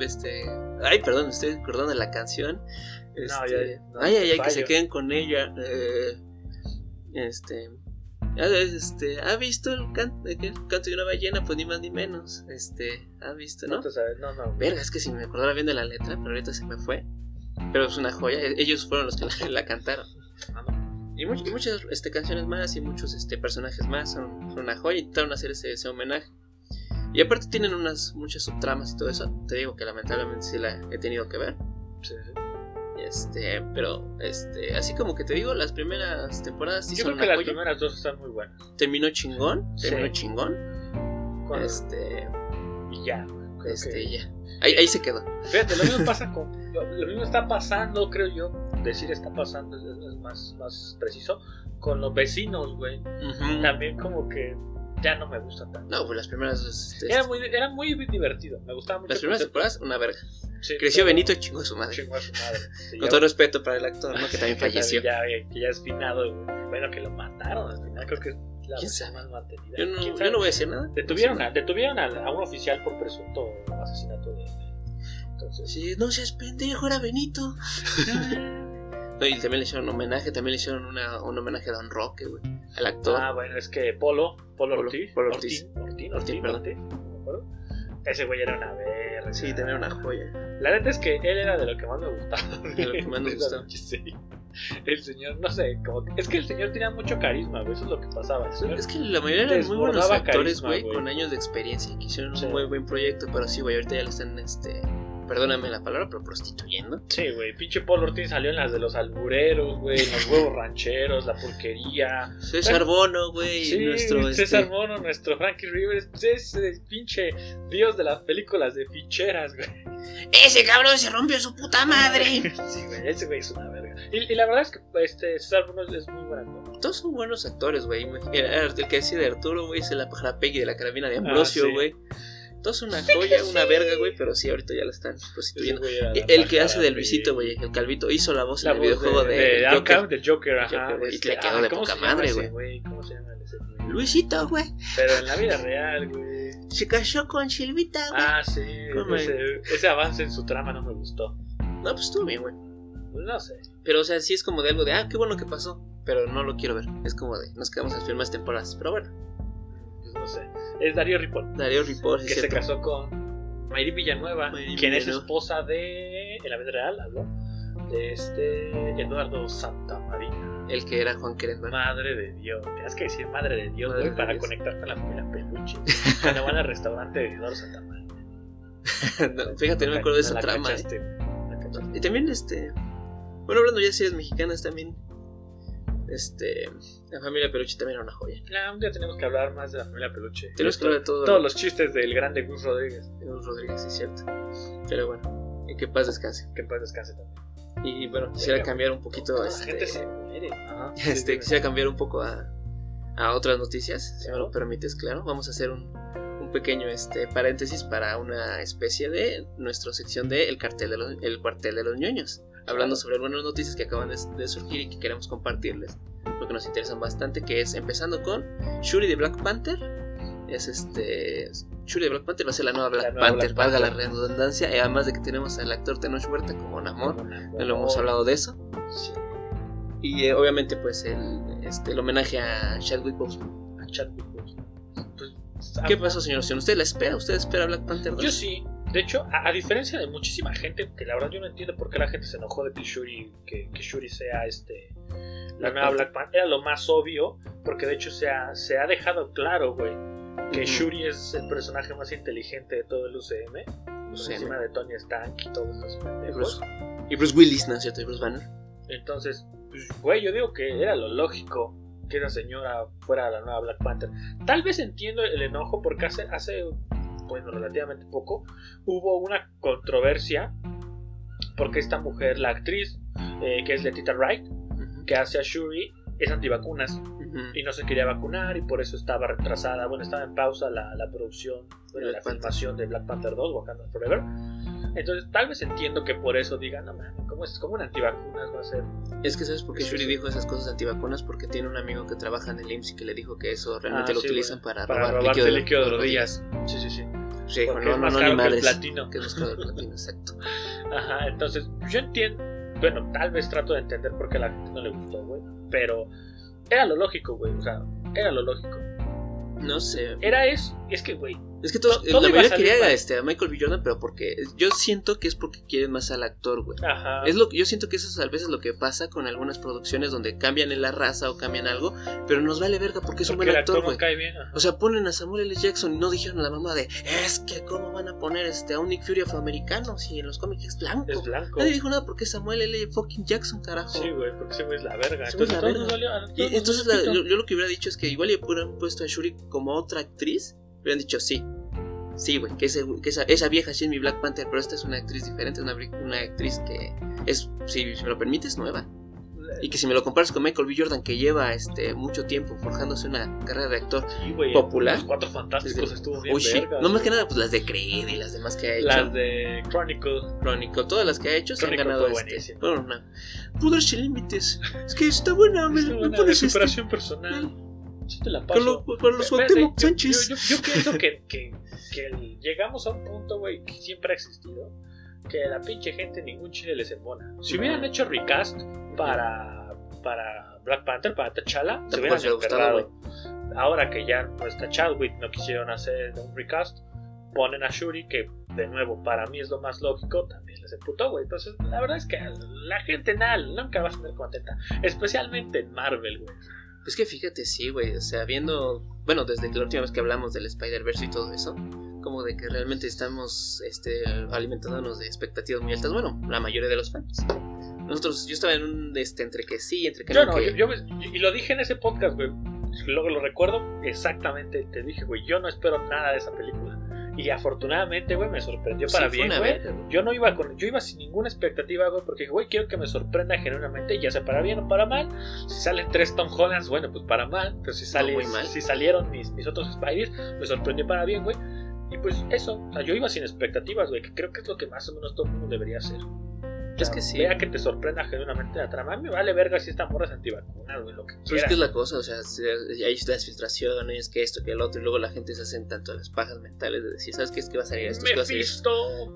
[SPEAKER 1] este, ay, perdón, me estoy acordando de la canción. Este,
[SPEAKER 2] ya, no,
[SPEAKER 1] ay, ay, ay, que se queden con ella. eh, este, este, ¿ha visto el, can- el canto de una ballena? Pues ni más ni menos. Este, ¿ha visto, no?
[SPEAKER 2] No te sabes, no, no.
[SPEAKER 1] Verga, es que si me acordara bien de la letra, pero ahorita se me fue. Pero es una joya, e- ellos fueron los que [LAUGHS] la, la cantaron.
[SPEAKER 2] Ah.
[SPEAKER 1] Y, much- y muchas este, canciones más y muchos este, personajes más son, son una joya y intentaron hacer ese, ese homenaje. Y aparte tienen unas muchas subtramas y todo eso. Te digo que lamentablemente sí la he tenido que ver.
[SPEAKER 2] Sí, sí.
[SPEAKER 1] Este, pero este, así como que te digo, las primeras temporadas sí
[SPEAKER 2] Yo
[SPEAKER 1] son
[SPEAKER 2] creo que las
[SPEAKER 1] joya.
[SPEAKER 2] primeras dos están muy buenas.
[SPEAKER 1] Terminó chingón,
[SPEAKER 2] Sí.
[SPEAKER 1] terminó chingón.
[SPEAKER 2] Con-
[SPEAKER 1] Este,
[SPEAKER 2] Y ya,
[SPEAKER 1] este,
[SPEAKER 2] que-
[SPEAKER 1] ya. Ahí, ahí se quedó.
[SPEAKER 2] Fíjate, lo mismo [LAUGHS] pasa con. Lo, lo mismo está pasando, creo yo. Decir está pasando es, es más, más preciso. Con los vecinos, güey. También como que ya no me gusta tanto.
[SPEAKER 1] No, pues las primeras. este,
[SPEAKER 2] Era muy, era muy divertido. Me gustaba mucho.
[SPEAKER 1] las primeras temporadas, una verga.
[SPEAKER 2] Sí,
[SPEAKER 1] Creció Benito y chingó a su madre.
[SPEAKER 2] Chingó a su madre. Sí,
[SPEAKER 1] Con todo respeto para el actor, ¿no? Que también [LAUGHS] falleció.
[SPEAKER 2] Ya, que ya es finado. Bueno, que lo mataron al final. Creo que es la
[SPEAKER 1] ¿Quién sabe?
[SPEAKER 2] más mantenida.
[SPEAKER 1] Yo no, voy a decir nada.
[SPEAKER 2] Detuvieron, a, detuvieron a, a un oficial por presunto asesinato de. Entonces.
[SPEAKER 1] Sí, no seas pendejo, era Benito. [LAUGHS] Y también le hicieron un homenaje, también le hicieron una, un homenaje a Don Roque, güey. Al actor.
[SPEAKER 2] Ah, bueno, es que Polo, Polo,
[SPEAKER 1] Polo-
[SPEAKER 2] Ortiz,
[SPEAKER 1] Polo
[SPEAKER 2] Ortiz,
[SPEAKER 1] Ortiz.
[SPEAKER 2] Ortiz,
[SPEAKER 1] Ortiz,
[SPEAKER 2] Ortiz,
[SPEAKER 1] perdón.
[SPEAKER 2] Ortiz, no me acuerdo. Ese güey era una verga.
[SPEAKER 1] sí, era una joya.
[SPEAKER 2] La neta es que él era de lo que más me gustaba. [LAUGHS]
[SPEAKER 1] De lo que más [LAUGHS]
[SPEAKER 2] esa
[SPEAKER 1] gustaba.
[SPEAKER 2] serie. El señor, no sé, como que- es que el señor tenía mucho carisma, güey, eso es lo que pasaba.
[SPEAKER 1] Es que la mayoría eran muy buenos actores, güey. con años de experiencia, que hicieron
[SPEAKER 2] Sí.
[SPEAKER 1] un muy buen proyecto, pero sí, güey, ahorita ya lo están, este, perdóname la palabra, pero prostituyendo.
[SPEAKER 2] Sí, güey, pinche Polo Ortiz salió en las de los albureros, güey, los huevos rancheros, la porquería.
[SPEAKER 1] César Bono, güey,
[SPEAKER 2] Sí,
[SPEAKER 1] nuestro,
[SPEAKER 2] César
[SPEAKER 1] este,
[SPEAKER 2] Mono, nuestro Frankie Rivers, es el pinche dios de las películas de ficheras, güey.
[SPEAKER 1] ese cabrón se rompió su puta madre. [LAUGHS]
[SPEAKER 2] Sí, güey, ese güey es una verga. Y, y la verdad es que este, César Mono es muy buen actor.
[SPEAKER 1] Todos son buenos actores, güey. El que decía de Arturo, güey, es la pájara Peggy de la carabina de Ambrosio,
[SPEAKER 2] Ah, sí.
[SPEAKER 1] Una joya, una verga, güey, pero sí, ahorita ya la están prostituyendo.
[SPEAKER 2] güey la
[SPEAKER 1] El que hace del. Luisito, güey, el Calvito, hizo la voz
[SPEAKER 2] La
[SPEAKER 1] en el
[SPEAKER 2] voz
[SPEAKER 1] videojuego de,
[SPEAKER 2] de,
[SPEAKER 1] Joker.
[SPEAKER 2] Arkham, del Joker, ajá.
[SPEAKER 1] Joker, güey, y
[SPEAKER 2] este,
[SPEAKER 1] le quedó
[SPEAKER 2] ah,
[SPEAKER 1] de
[SPEAKER 2] ¿cómo
[SPEAKER 1] poca
[SPEAKER 2] se llama
[SPEAKER 1] madre,
[SPEAKER 2] ese
[SPEAKER 1] güey.
[SPEAKER 2] ¿Cómo se llama ese güey?
[SPEAKER 1] Luisito, güey,
[SPEAKER 2] Pero en la vida real, güey.
[SPEAKER 1] se casó con Silvita, güey.
[SPEAKER 2] Ah, sí.
[SPEAKER 1] ¿Cómo
[SPEAKER 2] Ese, ese avance en su trama no me gustó.
[SPEAKER 1] No, pues estuvo bien, güey.
[SPEAKER 2] Pues no sé.
[SPEAKER 1] Pero, o sea, sí es como de algo de, ah, qué bueno que pasó, pero no lo quiero ver. Es como de, nos quedamos en más temporadas. Pero bueno,
[SPEAKER 2] Pues no sé. Es Darío Ripoll.
[SPEAKER 1] Darío Ripoll,
[SPEAKER 2] que
[SPEAKER 1] es
[SPEAKER 2] se casó con Mayri Villanueva,
[SPEAKER 1] Mayri
[SPEAKER 2] quien es
[SPEAKER 1] Villanueva.
[SPEAKER 2] esposa de, en la vida real, hablo, de este Eduardo Santamarina.
[SPEAKER 1] El que era Juan Querendón.
[SPEAKER 2] Madre de Dios, tienes que decir madre de Dios,
[SPEAKER 1] Madre
[SPEAKER 2] güey,
[SPEAKER 1] de
[SPEAKER 2] para
[SPEAKER 1] Dios.
[SPEAKER 2] conectar con la familia Peluche. [LAUGHS] Cuando van al restaurante de Eduardo Santamarina. [LAUGHS]
[SPEAKER 1] No, Fíjate, no me acuerdo de esa trama, eh.
[SPEAKER 2] cachaste.
[SPEAKER 1] Y también, este. Bueno, hablando ya de series mexicanas, también. Este. La familia Peluche también era una joya.
[SPEAKER 2] Ya, un día tenemos que hablar más de la familia Peluche.
[SPEAKER 1] Tenemos que hablar de todo.
[SPEAKER 2] Todos los chistes del grande Gus Rodríguez.
[SPEAKER 1] Gus Rodríguez, sí, es cierto. Pero bueno, y que paz descanse.
[SPEAKER 2] Que paz descanse también.
[SPEAKER 1] Y bueno, quisiera
[SPEAKER 2] Venga.
[SPEAKER 1] cambiar un poquito.
[SPEAKER 2] La
[SPEAKER 1] Este,
[SPEAKER 2] gente se muere. Ajá.
[SPEAKER 1] este, quisiera cambiar un poco a, a otras noticias, si me
[SPEAKER 2] Claro.
[SPEAKER 1] lo permites, claro. Vamos a hacer un, un pequeño este, paréntesis para una especie de nuestra sección de El, cartel de los, el cuartel de los ñoños. Hablando sobre buenas noticias que acaban de, de surgir y que queremos compartirles. Porque nos interesan bastante, que es empezando con Shuri de Black Panther. Es este... Shuri de Black Panther va a ser la nueva Black
[SPEAKER 2] nueva
[SPEAKER 1] Panther,
[SPEAKER 2] Black
[SPEAKER 1] valga la redundancia. Y además de que tenemos al actor Tenoch Huerta como Namor. Ya lo hemos hablado de eso.
[SPEAKER 2] Sí.
[SPEAKER 1] Y eh, obviamente pues el, este, el homenaje a Chadwick Boseman.
[SPEAKER 2] A Chadwick Boseman. Pues,
[SPEAKER 1] ¿Qué
[SPEAKER 2] ah,
[SPEAKER 1] pasó, señor? Usted la espera, ¿usted espera Black Panther 2?
[SPEAKER 2] Yo sí. De hecho, a, a diferencia de muchísima gente, que la verdad yo no entiendo por qué la gente se enojó de que Shuri, que, que Shuri sea este la nueva. Black Panther, era lo más obvio, porque de hecho se ha, se ha dejado claro, güey, que. Shuri es el personaje más inteligente de todo el UCM,
[SPEAKER 1] UCM.
[SPEAKER 2] encima de Tony Stark y todos esos
[SPEAKER 1] Y
[SPEAKER 2] pendejos.
[SPEAKER 1] Bruce, y Bruce Willis, ¿no es cierto? Y Bruce Banner.
[SPEAKER 2] Entonces, pues, güey, yo digo que era lo lógico que esa señora fuera la nueva Black Panther. Tal vez entiendo el enojo porque hace, hace bueno, relativamente poco, hubo una controversia porque esta mujer, la actriz, eh, que es Letita Wright, que hace a Shuri, es antivacunas
[SPEAKER 1] Ujú.
[SPEAKER 2] y no se quería vacunar y por eso estaba retrasada, bueno, estaba en pausa la, la producción, bueno, la filmación de Black Panther 2, Wakanda Forever. Entonces, tal vez entiendo que por eso digan, no mames, ¿cómo es como un antivacunas va a ser?
[SPEAKER 1] Es que sabes por qué Shuri dijo esas cosas antivacunas porque tiene un amigo que trabaja en el IMSS y que le dijo que eso realmente
[SPEAKER 2] Ah,
[SPEAKER 1] lo
[SPEAKER 2] sí,
[SPEAKER 1] utilizan
[SPEAKER 2] güey,
[SPEAKER 1] para,
[SPEAKER 2] para
[SPEAKER 1] robar líquido,
[SPEAKER 2] líquido de
[SPEAKER 1] los
[SPEAKER 2] rodillas. Sí, sí, sí.
[SPEAKER 1] Sí, dijo,
[SPEAKER 2] Porque
[SPEAKER 1] no,
[SPEAKER 2] es más
[SPEAKER 1] no,
[SPEAKER 2] caro
[SPEAKER 1] ni
[SPEAKER 2] que el platino.
[SPEAKER 1] Que es más caro el platino, exacto.
[SPEAKER 2] Ajá, entonces yo entiendo, bueno, tal vez trato de entender por qué a la gente no le gustó, güey, pero era lo lógico, güey, o sea, era lo lógico.
[SPEAKER 1] No sé.
[SPEAKER 2] Era eso, es que, güey,
[SPEAKER 1] Es que todos,
[SPEAKER 2] To- todo
[SPEAKER 1] la
[SPEAKER 2] a
[SPEAKER 1] mayoría quería
[SPEAKER 2] mal.
[SPEAKER 1] este, a Michael B. Jordan, pero porque yo siento que es porque quieren más al actor, güey.
[SPEAKER 2] ajá.
[SPEAKER 1] Es lo yo siento que eso es a veces lo que pasa con algunas producciones donde cambian en la raza o cambian algo, pero nos vale verga porque es un buen
[SPEAKER 2] el
[SPEAKER 1] actor, güey.
[SPEAKER 2] no.
[SPEAKER 1] O sea, ponen a Samuel L. Jackson y no dijeron a la mamá de es que cómo van a poner este a un Nick Fury afroamericano si en los cómics es blanco.
[SPEAKER 2] es blanco.
[SPEAKER 1] Nadie dijo nada porque es Samuel L. fucking Jackson, carajo.
[SPEAKER 2] Sí, güey, porque ese güey es la verga. Entonces,
[SPEAKER 1] la verga.
[SPEAKER 2] valió- a
[SPEAKER 1] Y entonces la- yo, yo lo que hubiera dicho es que igual le hubieran puesto a Shuri como otra actriz. Hubieran dicho sí. Sí, güey, que, ese- que esa, esa vieja sí es mi Black Panther, pero esta es una actriz diferente, una, una actriz que es, si me lo permites, nueva. Y que si me lo comparas con Michael B. Jordan, que lleva este mucho tiempo forjándose una carrera de actor.
[SPEAKER 2] Sí,
[SPEAKER 1] popular.
[SPEAKER 2] Los cuatro fantásticos
[SPEAKER 1] desde-
[SPEAKER 2] estuvo bien
[SPEAKER 1] Uy,
[SPEAKER 2] verga,
[SPEAKER 1] No más que nada, pues las de Creed y las demás que ha hecho.
[SPEAKER 2] Las de Chronicle.
[SPEAKER 1] Chronicle, todas las que ha hecho se han
[SPEAKER 2] Chronicle
[SPEAKER 1] ganado este. Bueno. Poderes sin límites. Es que está buena, [LAUGHS] me,
[SPEAKER 2] Estuvo
[SPEAKER 1] me
[SPEAKER 2] una
[SPEAKER 1] pones
[SPEAKER 2] de
[SPEAKER 1] este.
[SPEAKER 2] superación personal. Sí te la
[SPEAKER 1] Con
[SPEAKER 2] paso.
[SPEAKER 1] lo- con los
[SPEAKER 2] Espérate,
[SPEAKER 1] Cuauhtémoc
[SPEAKER 2] yo-
[SPEAKER 1] Sánchez.
[SPEAKER 2] Yo, yo- yo pienso que, que, que el- llegamos a un punto, güey, que siempre ha existido. Que a la pinche gente ningún chile les embona. Si hubieran hecho recast para, para Black Panther, para T'Challa, se hubieran emperrado. Ahora que ya no está Chadwick, no quisieron hacer un recast, ponen a Shuri, que de nuevo para mí es lo más lógico, también les emputó, güey. Entonces, la verdad es que la gente nada, nunca va a tener contenta. Especialmente en Marvel, güey.
[SPEAKER 1] Es que fíjate, sí, güey. O sea, viendo. Bueno, desde que la última vez que hablamos del Spider-Verse y todo eso. Como de que realmente estamos este, alimentándonos de expectativas muy altas. Bueno, la mayoría de los fans. Nosotros, yo estaba en un. Este, entre que sí, entre que
[SPEAKER 2] Yo
[SPEAKER 1] no.
[SPEAKER 2] no,
[SPEAKER 1] que-
[SPEAKER 2] yo, y lo dije en ese podcast, güey. Luego lo recuerdo exactamente. Te dije, güey, yo no espero nada de esa película. Y afortunadamente, güey, me sorprendió
[SPEAKER 1] Sí,
[SPEAKER 2] para
[SPEAKER 1] fue
[SPEAKER 2] bien, güey. Yo no iba con, yo iba sin ninguna expectativa, güey, porque, güey, quiero que me sorprenda genuinamente, ya sea para bien o para mal. Si salen tres Tom Hollands, bueno, pues para mal. Pero si sale,
[SPEAKER 1] muy mal.
[SPEAKER 2] si salieron mis, mis otros Spideys, me sorprendió para bien, güey. Y pues eso, o sea, yo iba sin expectativas, güey, que creo que es lo que más o menos todo el mundo debería hacer.
[SPEAKER 1] Es que sí.
[SPEAKER 2] Vea que te sorprenda genuinamente la trama. A mí me vale verga si esta morra es antivacuna, güey, lo que
[SPEAKER 1] Pero es que es la cosa, o sea, se- hay las filtraciones, que esto, que el otro, y luego la gente se hacen tanto las pajas mentales de decir, ¿sabes qué? Es que va a salir esto,
[SPEAKER 2] Mephisto.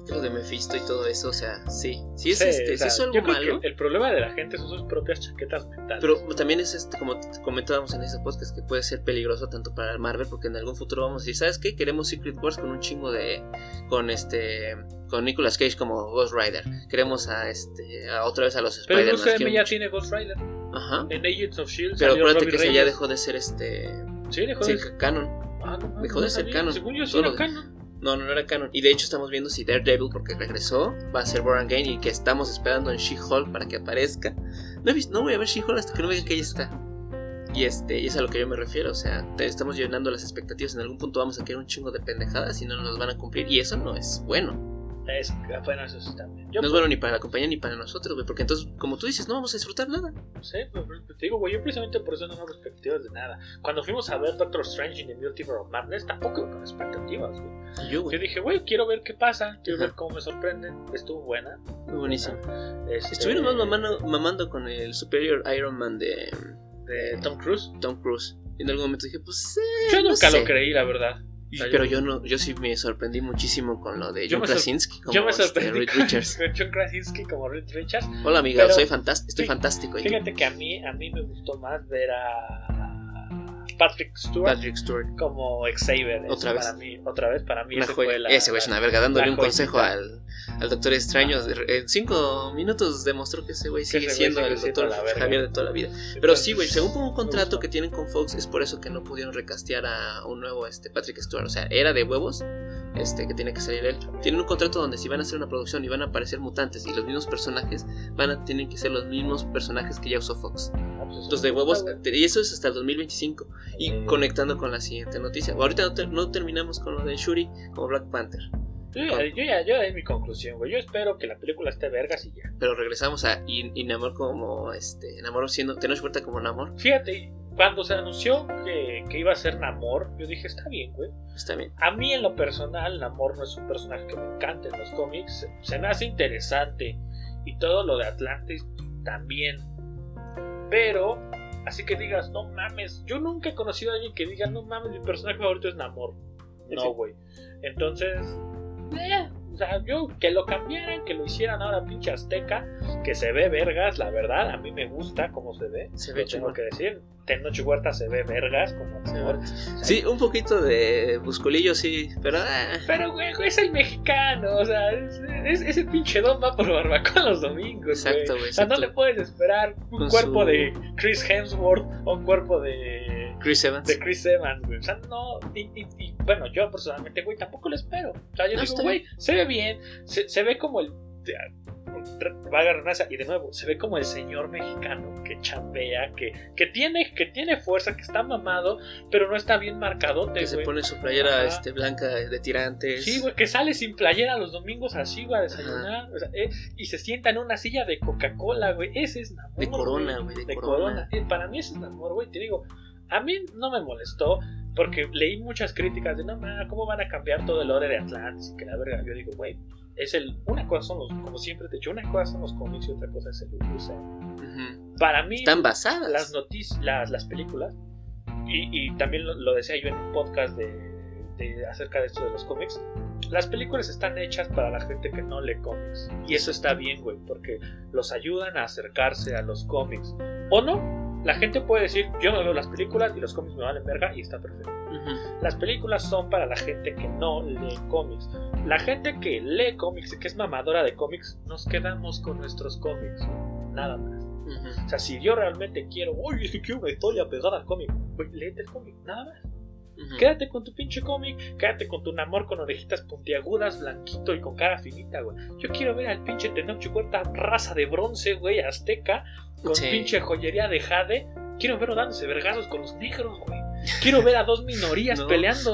[SPEAKER 1] lo de Mephisto y todo eso, o sea, sí. Sí es,
[SPEAKER 2] Sí,
[SPEAKER 1] este,
[SPEAKER 2] o
[SPEAKER 1] sí es algo malo.
[SPEAKER 2] el problema de la gente son sus propias chaquetas mentales.
[SPEAKER 1] Pero también es este, como comentábamos en ese podcast, que puede ser peligroso tanto para Marvel, porque en algún futuro vamos a decir, ¿sabes qué? Queremos Secret Wars con un chingo de. con este. Con Nicolas Cage como Ghost Rider. Queremos a este. a otra vez a los
[SPEAKER 2] Pero
[SPEAKER 1] Spider-Man.
[SPEAKER 2] UCM ya tiene Ghost Rider.
[SPEAKER 1] Ajá.
[SPEAKER 2] En Agents of Shield.
[SPEAKER 1] Pero acuérdate que ese ya dejó de ser este.
[SPEAKER 2] Sí, dejó de ser.
[SPEAKER 1] canon.
[SPEAKER 2] Ah, no,
[SPEAKER 1] dejó de
[SPEAKER 2] no
[SPEAKER 1] ser
[SPEAKER 2] sabía.
[SPEAKER 1] canon.
[SPEAKER 2] Según yo sí era
[SPEAKER 1] de-
[SPEAKER 2] canon.
[SPEAKER 1] No, no, no era canon. Y de hecho estamos viendo si Daredevil, porque regresó, va a ser Born Again y que estamos esperando en She-Hulk para que aparezca. No, he visto, no voy a ver She-Hulk hasta que no vean que ella está. Y este, y es a lo que yo me refiero, o sea, te- estamos llenando las expectativas, en algún punto vamos a querer un chingo de pendejadas y no nos van a cumplir, y eso no es bueno.
[SPEAKER 2] Es, bueno, eso sí también. Yo
[SPEAKER 1] no es bueno ni para la compañía ni para nosotros, güey, porque entonces, como tú dices, no vamos a disfrutar nada.
[SPEAKER 2] pero- pero te digo, güey, yo precisamente por eso no hago expectativas de nada. Cuando fuimos a ver Doctor Strange in the Multiverse of Madness, tampoco con expectativas, güey.
[SPEAKER 1] Yo,
[SPEAKER 2] dije, güey, quiero ver qué pasa, quiero
[SPEAKER 1] Ajá.
[SPEAKER 2] ver cómo me sorprenden. Estuvo buena.
[SPEAKER 1] muy buenísimo.
[SPEAKER 2] Este,
[SPEAKER 1] Estuvieron más mamando, mamando con el Superior Iron Man de,
[SPEAKER 2] de Tom Cruise.
[SPEAKER 1] Tom Cruise. Y en algún momento dije, pues, eh,
[SPEAKER 2] Yo
[SPEAKER 1] no
[SPEAKER 2] nunca
[SPEAKER 1] sé.
[SPEAKER 2] lo creí, la verdad.
[SPEAKER 1] Y- pero yo no, yo sí me sorprendí muchísimo con lo de John Krasinski como
[SPEAKER 2] Yo me
[SPEAKER 1] este,
[SPEAKER 2] sorprendí
[SPEAKER 1] Reed Richards.
[SPEAKER 2] con [LAUGHS] John Krasinski como Reed Richards.
[SPEAKER 1] Hola amiga, soy fantástico, estoy
[SPEAKER 2] fí-
[SPEAKER 1] fantástico.
[SPEAKER 2] Fíjate que a mí, a mí me gustó más ver a Patrick Stewart
[SPEAKER 1] Patrick Stewart,
[SPEAKER 2] como Xavier.
[SPEAKER 1] Otra vez.
[SPEAKER 2] Para mí, otra vez, para mí
[SPEAKER 1] una
[SPEAKER 2] ese fue la,
[SPEAKER 1] Ese güey es una verga, dándole un consejo al, al Doctor Extraño. En cinco minutos demostró que ese güey sigue siendo el Doctor. Javier de toda la vida. Pero
[SPEAKER 2] Entonces,
[SPEAKER 1] sí, güey, según por un contrato que tienen con Fox, es por eso que no pudieron recastear a un nuevo este Patrick Stewart. O sea, era de huevos este que tiene que salir él. Tienen un contrato donde si van a hacer una producción y van a aparecer mutantes y los mismos personajes, van a tienen que ser los mismos personajes que ya usó Fox. Entonces de huevos, y eso es hasta el 2025. Y conectando con la siguiente noticia. Ahorita no, ter- no terminamos con lo de Shuri como Black Panther.
[SPEAKER 2] Yo ya, yo ya, yo ya di mi conclusión, güey. Yo espero que la película esté vergas y ya.
[SPEAKER 1] Pero regresamos a y, y Namor como este Namor siendo tenemos cuenta como Namor.
[SPEAKER 2] Fíjate, cuando se anunció que, que iba a ser Namor, yo dije, está bien, güey.
[SPEAKER 1] Está bien.
[SPEAKER 2] A mí en lo personal, Namor no es un personaje que me encante en los cómics. Se, se me hace interesante. Y todo lo de Atlantis también. Pero, así que digas, no mames. Yo nunca he conocido a alguien que diga, no mames, mi personaje favorito es Namor. No, güey. Entonces, eh, sea, yo que lo cambiaran, que lo hicieran ahora pinche azteca, que se ve vergas, la verdad, a mí me gusta cómo se ve.
[SPEAKER 1] Se ve
[SPEAKER 2] tengo que decir. Tenoch Huerta se ve vergas como.
[SPEAKER 1] Sí, un poquito de busculillo, sí, pero ah,
[SPEAKER 2] Pero, güey, es el mexicano, o sea, es, es- ese pinche don va por barbacoa los domingos,
[SPEAKER 1] Exacto,
[SPEAKER 2] güey. O sea, no le puedes esperar un
[SPEAKER 1] Con
[SPEAKER 2] cuerpo
[SPEAKER 1] su-
[SPEAKER 2] de Chris Hemsworth o un cuerpo de,
[SPEAKER 1] Chris Evans.
[SPEAKER 2] de Chris Evans, güey. O sea, no, y, y- y, bueno, yo personalmente, güey, tampoco lo espero. O sea, yo
[SPEAKER 1] No,
[SPEAKER 2] digo, güey, se ve bien, se, se ve como el... Vaga renaza, y de nuevo, se ve como el señor mexicano que chambea, que, que, tiene, que tiene fuerza, que está mamado, pero no está bien marcadote,
[SPEAKER 1] que se pone su playera
[SPEAKER 2] Ajá.
[SPEAKER 1] este, blanca de tirantes.
[SPEAKER 2] Sí, güey, que sale sin playera los domingos así, güey, a desayunar. O sea, eh, y se sienta en una silla de Coca-Cola, güey. Ese es Namor.
[SPEAKER 1] De Corona,
[SPEAKER 2] güey.
[SPEAKER 1] güey, de
[SPEAKER 2] De
[SPEAKER 1] Corona.
[SPEAKER 2] Corona. Eh, para mí ese es Namor, güey. Te digo, a mí no me molestó porque leí muchas críticas de, no, ma, ¿cómo van a cambiar todo el lore de Atlantis? Y que la verga. Yo digo, güey, es el. Una cosa son los. Como siempre te he dicho, una cosa son los cómics y otra cosa es el UCM.
[SPEAKER 1] Ujú.
[SPEAKER 2] Para mí
[SPEAKER 1] Están basadas.
[SPEAKER 2] las noticias, las, las películas, y, y también lo, lo decía yo en un podcast de, de- acerca de esto de los cómics, las películas están hechas para la gente que no lee cómics. Y eso está bien, güey, porque los ayudan a acercarse a los cómics. O no, la gente puede decir, yo no veo las películas y los cómics me valen verga y está perfecto. Las películas son para la gente que no lee cómics. La gente que lee cómics y que es mamadora de cómics, nos quedamos con nuestros cómics. Nada más. O sea, si yo realmente quiero, uy, [LAUGHS] es que quiero una historia pegada al cómic, güey, léete el cómic, nada más. Quédate con tu pinche cómic, quédate con tu Namor con orejitas puntiagudas, blanquito y con cara finita, güey. Yo quiero ver al pinche Tenoch Huerta, raza de bronce, güey, azteca, con
[SPEAKER 1] Sí.
[SPEAKER 2] pinche joyería de jade. Quiero verlo dándose vergazos con los negros, güey. Quiero ver a dos minorías [LAUGHS]
[SPEAKER 1] No.
[SPEAKER 2] peleando.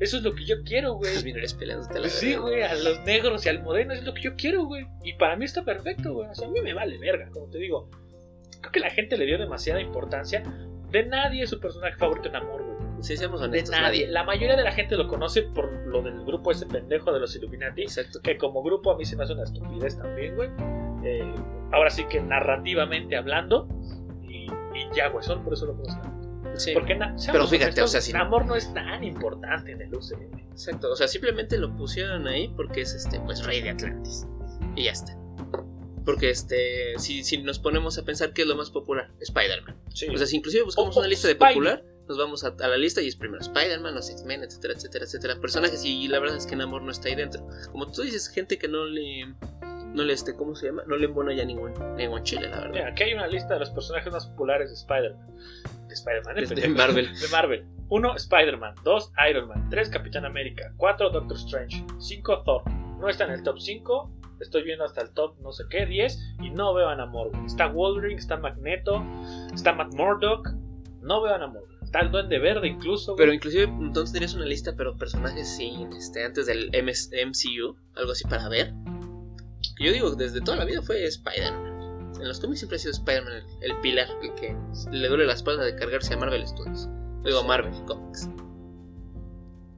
[SPEAKER 2] Eso es lo que yo quiero, güey.
[SPEAKER 1] Los mineros peleándote a la
[SPEAKER 2] Pues sí, güey, a los negros y al moreno es lo que yo quiero, güey. Y para mí está perfecto, güey. O sea, a mí me vale verga, como te digo. Creo que la gente le dio demasiada importancia. De nadie es su personaje favorito en amor, güey.
[SPEAKER 1] Sí, seamos
[SPEAKER 2] De
[SPEAKER 1] honestos,
[SPEAKER 2] nadie.
[SPEAKER 1] nadie.
[SPEAKER 2] La mayoría de la gente lo conoce por lo del grupo ese pendejo de los Illuminati.
[SPEAKER 1] Exacto.
[SPEAKER 2] Que como grupo a mí se me hace una estupidez también, güey. Eh, ahora sí que narrativamente hablando. Y, y ya, güey, solo por eso lo conocen.
[SPEAKER 1] Sí.
[SPEAKER 2] Porque
[SPEAKER 1] Pero fíjate,
[SPEAKER 2] honestos,
[SPEAKER 1] o sea, si-
[SPEAKER 2] Namor no es tan importante en el UCM.
[SPEAKER 1] Exacto. O sea, simplemente lo pusieron ahí porque es este, pues, rey de Atlantis. Y ya está. Porque este, si, si nos ponemos a pensar qué es lo más popular, Spider-Man.
[SPEAKER 2] Sí.
[SPEAKER 1] O sea, si inclusive buscamos
[SPEAKER 2] O- o
[SPEAKER 1] una lista de popular, nos vamos a, a la lista y es primero Spider-Man, los X-Men, etcétera, etcétera, etcétera. Personajes y la verdad es que Namor no está ahí dentro. Como tú dices, gente que no le, no le, este, ¿cómo se llama? No le embona ya ningún, ningún chile, la verdad.
[SPEAKER 2] Mira, aquí hay una lista de los personajes más populares de Spider-Man. De Spider-Man, ¿eh?
[SPEAKER 1] De-. Marvel.
[SPEAKER 2] De Marvel. 1. Spider-Man. 2. Iron Man. 3. Capitán América. 4. Doctor Strange. 5. Thor. No está en el top 5. Estoy viendo hasta el top no sé qué, 10. Y no veo a Namor. Está Wolverine, está Magneto, está Matt Murdock. No veo a Namor. Está el Duende Verde incluso. güey.
[SPEAKER 1] Pero inclusive entonces tenías una lista, pero personajes sin, este, antes del MS MCU, algo así para ver. Yo digo, desde toda la vida fue Spider-Man. En los cómics siempre ha sido Spider-Man el, el pilar, el que le duele la espalda de cargarse a Marvel Studios. Digo,
[SPEAKER 2] Sí.
[SPEAKER 1] Marvel Comics.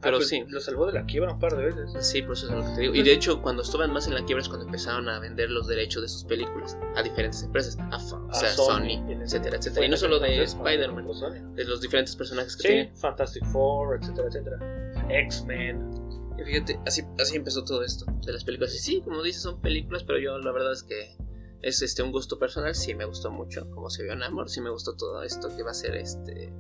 [SPEAKER 2] Ah,
[SPEAKER 1] Pero
[SPEAKER 2] pues,
[SPEAKER 1] sí.
[SPEAKER 2] Lo salvó de la quiebra un par de veces.
[SPEAKER 1] Sí, por eso es lo que te digo. Y de hecho, cuando estaban más en la quiebra es cuando empezaron a vender los derechos de sus películas a diferentes empresas, a
[SPEAKER 2] A
[SPEAKER 1] a Sony,
[SPEAKER 2] en ese-
[SPEAKER 1] etcétera, etcétera. Y no solo de Spider-Man,
[SPEAKER 2] Sony.
[SPEAKER 1] de los diferentes personajes que
[SPEAKER 2] Sí,
[SPEAKER 1] tienen.
[SPEAKER 2] Fantastic Four, etcétera, etcétera. X-Men.
[SPEAKER 1] Y fíjate, así, así empezó todo esto de las películas. Y sí, como dices, son películas, pero yo la verdad es que es este un gusto personal. Sí me gustó mucho como se vio en Amor. Sí me gustó todo esto que va a ser este.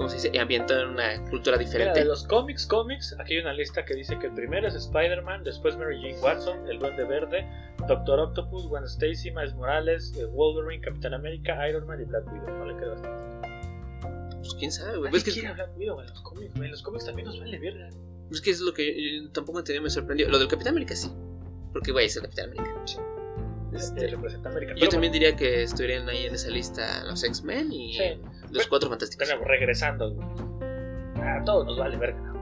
[SPEAKER 1] ¿Cómo se dice? Ambientado en una cultura
[SPEAKER 2] Mira,
[SPEAKER 1] diferente.
[SPEAKER 2] de los cómics, cómics, aquí hay una lista que dice que el primero es Spider-Man, después Mary Jane Watson, el Duende Verde, Doctor Octopus, Gwen Stacy, Miles Morales, eh, Wolverine, Capitán América, Iron Man y Black Widow. No le creo bastante.
[SPEAKER 1] Pues quién sabe, güey. Pues que,
[SPEAKER 2] quiere a Black Widow en los cómics, güey. Los cómics también nos vale verga.
[SPEAKER 1] pues que es lo que yo tampoco entendí, me sorprendió. Lo del Capitán América sí. Porque, güey, es el Capitán América. Este,
[SPEAKER 2] Eh, representa América.
[SPEAKER 1] yo también diría que estuvieran ahí en esa lista los X-Men y
[SPEAKER 2] Sí.
[SPEAKER 1] Los Cuatro Fantásticos.
[SPEAKER 2] bueno, regresando, güey. A todos nos vale verga.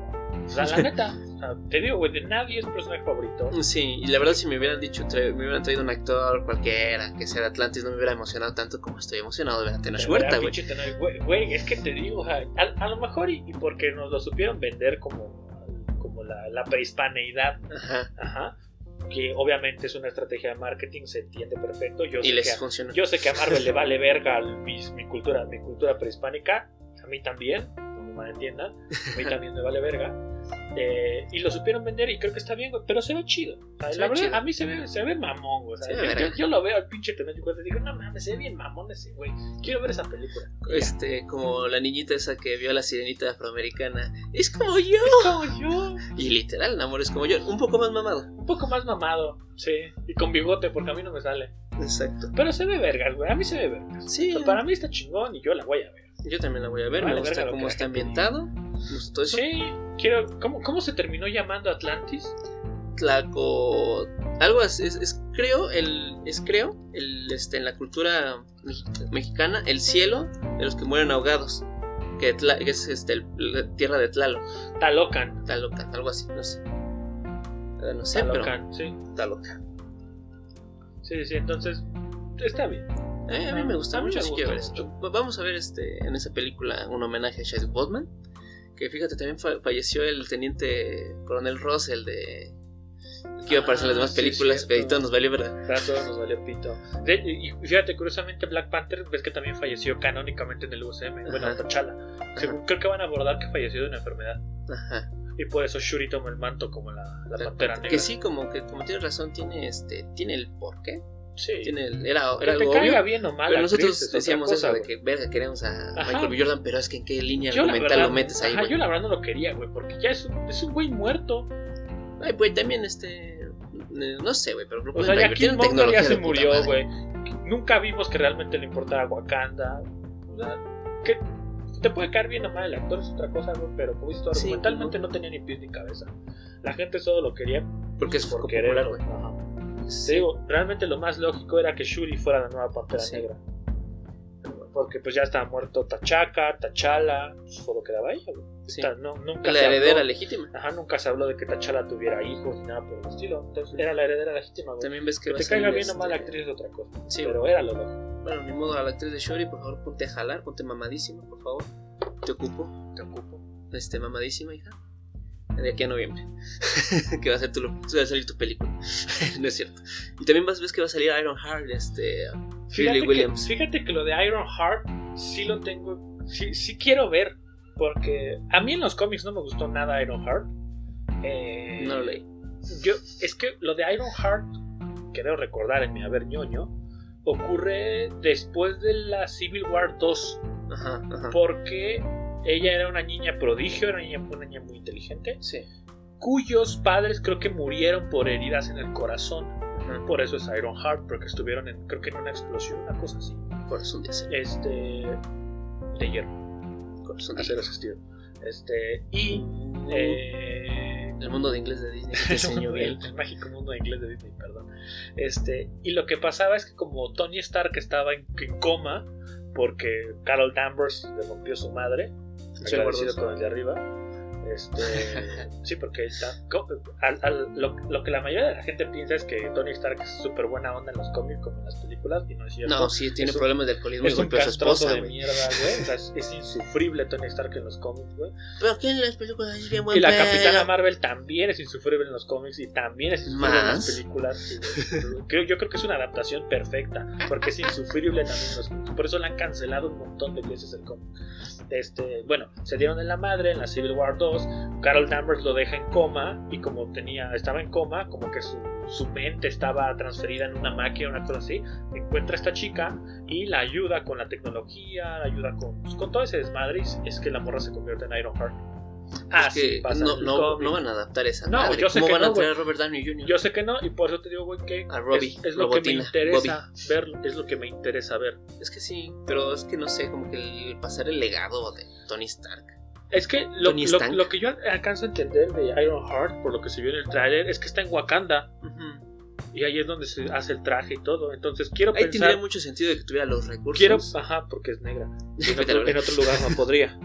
[SPEAKER 2] O sea, la [LAUGHS] neta, O sea, te digo, güey, de nadie es personaje favorito.
[SPEAKER 1] Sí, y la verdad, si me hubieran dicho, me hubieran traído un actor cualquiera que sea de Atlantis, no me hubiera emocionado tanto como estoy emocionado de ver a Tenoch Huerta, güey.
[SPEAKER 2] Güey, güey, es que te digo, o sea, a, a lo mejor y, y porque nos lo supieron vender como, como la, la prehispaneidad,
[SPEAKER 1] Ajá.
[SPEAKER 2] ajá, que obviamente es una estrategia de marketing, se entiende perfecto. Yo
[SPEAKER 1] Y
[SPEAKER 2] sé, que a,
[SPEAKER 1] funcionó.
[SPEAKER 2] yo sé que a Marvel le vale [LAUGHS] verga mi, mi cultura, mi cultura prehispánica, a mí también, no me malentiendan, a mí también me vale verga. Eh, y lo supieron vender y creo que está bien, güey, pero se ve chido. O sea,
[SPEAKER 1] Se
[SPEAKER 2] la
[SPEAKER 1] ve
[SPEAKER 2] verdad,
[SPEAKER 1] chido.
[SPEAKER 2] a mí se ve, se ve mamón, güey. o sea,
[SPEAKER 1] Se
[SPEAKER 2] yo, yo- yo lo veo al pinche Tenoch y digo, no mames, se ve bien mamón ese güey. Quiero ver esa película. Y ya.
[SPEAKER 1] Este, como la niñita esa que vio a la sirenita afroamericana. Es como yo.
[SPEAKER 2] como yo.
[SPEAKER 1] Y literal, el amor es como yo. Un poco más mamado.
[SPEAKER 2] Un poco más mamado, sí. Y con bigote, porque a mí no me sale.
[SPEAKER 1] Exacto.
[SPEAKER 2] Pero se ve vergas, güey. A mí se ve vergas.
[SPEAKER 1] Sí,
[SPEAKER 2] O sea, para mí está chingón y yo la voy a ver.
[SPEAKER 1] yo también la voy a ver.
[SPEAKER 2] Vale,
[SPEAKER 1] me gusta cómo está ambientado. Me eso.
[SPEAKER 2] Sí, quiero. ¿Cómo, cómo se terminó llamando Atlantis?
[SPEAKER 1] Tlaco. Algo así. Es, es creo, el, es creo, el, este, en la cultura mexi- mexicana, el cielo de los que mueren ahogados. Que, Tla- que es este, el- la tierra de Tlaloc.
[SPEAKER 2] Talocan.
[SPEAKER 1] Talocan, algo así, no sé. No sé, pero.
[SPEAKER 2] Talocan, sí.
[SPEAKER 1] Talocan.
[SPEAKER 2] Sí, sí, entonces. Está bien.
[SPEAKER 1] Eh, a mí me gusta
[SPEAKER 2] A
[SPEAKER 1] mucho, sí ver. Va- Vamos a ver este en esa película un homenaje a Chadwick Boseman. Que fíjate, también fa- falleció el teniente coronel Ross, el de. que iba a aparecer en las
[SPEAKER 2] Ah,
[SPEAKER 1] demás
[SPEAKER 2] sí,
[SPEAKER 1] películas,
[SPEAKER 2] cierto.
[SPEAKER 1] pero nos valió verdad.
[SPEAKER 2] Para todos nos valió pito. De- y fíjate, curiosamente, Black Panther, ves que también falleció canónicamente en el UCM. Bueno,
[SPEAKER 1] Ajá.
[SPEAKER 2] T'Challa. Según- creo que van a abordar que falleció de una enfermedad.
[SPEAKER 1] Ajá.
[SPEAKER 2] Y por eso Shuri toma el manto como la, la pantera negra.
[SPEAKER 1] Que sí, como que como tienes razón, tiene este. Tiene el porqué.
[SPEAKER 2] Sí.
[SPEAKER 1] Tiene el, era,
[SPEAKER 2] Que
[SPEAKER 1] era
[SPEAKER 2] te
[SPEAKER 1] algo
[SPEAKER 2] caiga
[SPEAKER 1] obvio.
[SPEAKER 2] bien o mal.
[SPEAKER 1] Pero nosotros
[SPEAKER 2] actriz,
[SPEAKER 1] decíamos
[SPEAKER 2] cosa,
[SPEAKER 1] eso de
[SPEAKER 2] güey.
[SPEAKER 1] que, verga, queremos a
[SPEAKER 2] Ajá.
[SPEAKER 1] Michael B. Jordan, pero es que en qué línea
[SPEAKER 2] Yo
[SPEAKER 1] argumental
[SPEAKER 2] verdad-
[SPEAKER 1] lo metes ahí,
[SPEAKER 2] ajá,
[SPEAKER 1] güey.
[SPEAKER 2] yo la verdad no lo quería, güey, porque ya es un, es un güey muerto.
[SPEAKER 1] Ay, pues también este. eh, No sé, güey, pero lo
[SPEAKER 2] O sea, ya Killmonger ya se murió, güey. Nunca vimos que realmente le importara Wakanda. O sea, que te puede caer bien o mal el actor, es otra cosa, güey, pero como tú,
[SPEAKER 1] Sí,
[SPEAKER 2] argumentalmente
[SPEAKER 1] ¿no?
[SPEAKER 2] no tenía ni pies ni cabeza. La gente solo lo quería
[SPEAKER 1] Porque es
[SPEAKER 2] por querer.
[SPEAKER 1] güey.
[SPEAKER 2] Te digo, realmente lo más lógico era que Shuri fuera la nueva Pantera
[SPEAKER 1] Sí.
[SPEAKER 2] Negra. Porque pues ya estaba muerto T'Chaka, T'Challa, pues solo quedaba ella, güey.
[SPEAKER 1] Sí.
[SPEAKER 2] No, nunca
[SPEAKER 1] La
[SPEAKER 2] se
[SPEAKER 1] heredera
[SPEAKER 2] habló-
[SPEAKER 1] legítima.
[SPEAKER 2] Ajá, nunca se habló de que T'Challa tuviera hijos ni nada por el estilo. Entonces era la heredera legítima, güey.
[SPEAKER 1] También ves que
[SPEAKER 2] te caiga bien o
[SPEAKER 1] este,
[SPEAKER 2] mal la actriz es otra cosa.
[SPEAKER 1] Sí,
[SPEAKER 2] pero era lo lógico.
[SPEAKER 1] Bueno, ni modo a la actriz de Shuri, por favor, ponte a jalar, ponte mamadísima, por favor. Te ocupo, te ocupo. Este, mamadísima, hija. De aquí a noviembre. [LAUGHS] que va a, ser tu, va a salir tu película. [LAUGHS] no es cierto. Y también vas, ves que va a salir Iron Heart, este.
[SPEAKER 2] Fíjate
[SPEAKER 1] Billy
[SPEAKER 2] que,
[SPEAKER 1] Williams.
[SPEAKER 2] fíjate que lo de Iron Heart sí lo tengo, sí, sí quiero ver. Porque a mí en los cómics no me gustó nada Iron Heart. Eh,
[SPEAKER 1] No lo leí.
[SPEAKER 2] Yo, es que lo de Iron Heart, creo recordar en mi haber ñoño, ocurre después de la Civil War 2.
[SPEAKER 1] Ajá, ajá.
[SPEAKER 2] Porque ella era una niña prodigio, era una niña, una niña muy inteligente,
[SPEAKER 1] Sí.
[SPEAKER 2] cuyos padres creo que murieron por heridas en el corazón. Por eso es Iron Heart, porque estuvieron en, creo que en una explosión, una cosa así.
[SPEAKER 1] Corazón de acero.
[SPEAKER 2] Este. de hierro,
[SPEAKER 1] Corazón de
[SPEAKER 2] acero existido. Este. Y. Eh,
[SPEAKER 1] El mundo de inglés de Disney. [LAUGHS]
[SPEAKER 2] el, el-
[SPEAKER 1] bien.
[SPEAKER 2] el mágico mundo de inglés de Disney, perdón. Este, y lo que pasaba es que como Tony Stark estaba en, en coma, porque Carol Danvers le rompió su madre, agradecido con el de arriba. Este, [LAUGHS] sí, porque está, al- al- lo, lo que la mayoría de la gente piensa es que Tony Stark es súper buena onda en los cómics como en las películas, y no es cierto.
[SPEAKER 1] No, sí, tiene
[SPEAKER 2] Es un-
[SPEAKER 1] problemas de alcoholismo y
[SPEAKER 2] es un
[SPEAKER 1] golpeó a su esposa,
[SPEAKER 2] de mierda, güey. O sea, es, es [LAUGHS] insufrible Tony Stark en los cómics, güey.
[SPEAKER 1] Pero aquí en las películas es bien buen
[SPEAKER 2] Y la. Capitana Marvel también es insufrible en los cómics y también es insufrible en las películas. Creo, yo creo que es una adaptación perfecta, porque es insufrible también en los cómics. Por eso la han cancelado un montón de veces el cómic. Este, bueno, se dieron en la madre en la Civil War 2. Carol Danvers lo deja en coma y como tenía, estaba en coma, como que su, su mente estaba transferida en una máquina, una cosa así. Encuentra a esta chica y la ayuda con la tecnología, la ayuda con, pues, con todo ese desmadre. y Es que la morra se convierte en Iron Heart. Ah,
[SPEAKER 1] Es que
[SPEAKER 2] sí, pasa
[SPEAKER 1] no, no, no van a adaptar esa
[SPEAKER 2] No,
[SPEAKER 1] madre.
[SPEAKER 2] yo sé
[SPEAKER 1] ¿Cómo
[SPEAKER 2] que
[SPEAKER 1] van a
[SPEAKER 2] no, güey.
[SPEAKER 1] traer a Robert Downey Jr.?
[SPEAKER 2] Yo sé que no, y por eso te digo, güey, que
[SPEAKER 1] A Robbie,
[SPEAKER 2] es, es lo que me interesa ver, es lo que me interesa ver.
[SPEAKER 1] Es que sí, pero es que no sé, como que el pasar el legado de Tony Stark.
[SPEAKER 2] Es que lo, lo- lo que yo alcanzo a entender de Iron Heart, por lo que se vio en el tráiler, es que está en Wakanda. Y ahí es donde se hace el traje y todo. Entonces quiero
[SPEAKER 1] Ahí
[SPEAKER 2] pensar.
[SPEAKER 1] tendría mucho sentido de que tuviera los recursos.
[SPEAKER 2] Quiero, ajá, porque es negra. [LAUGHS] En otro, en otro lugar no podría.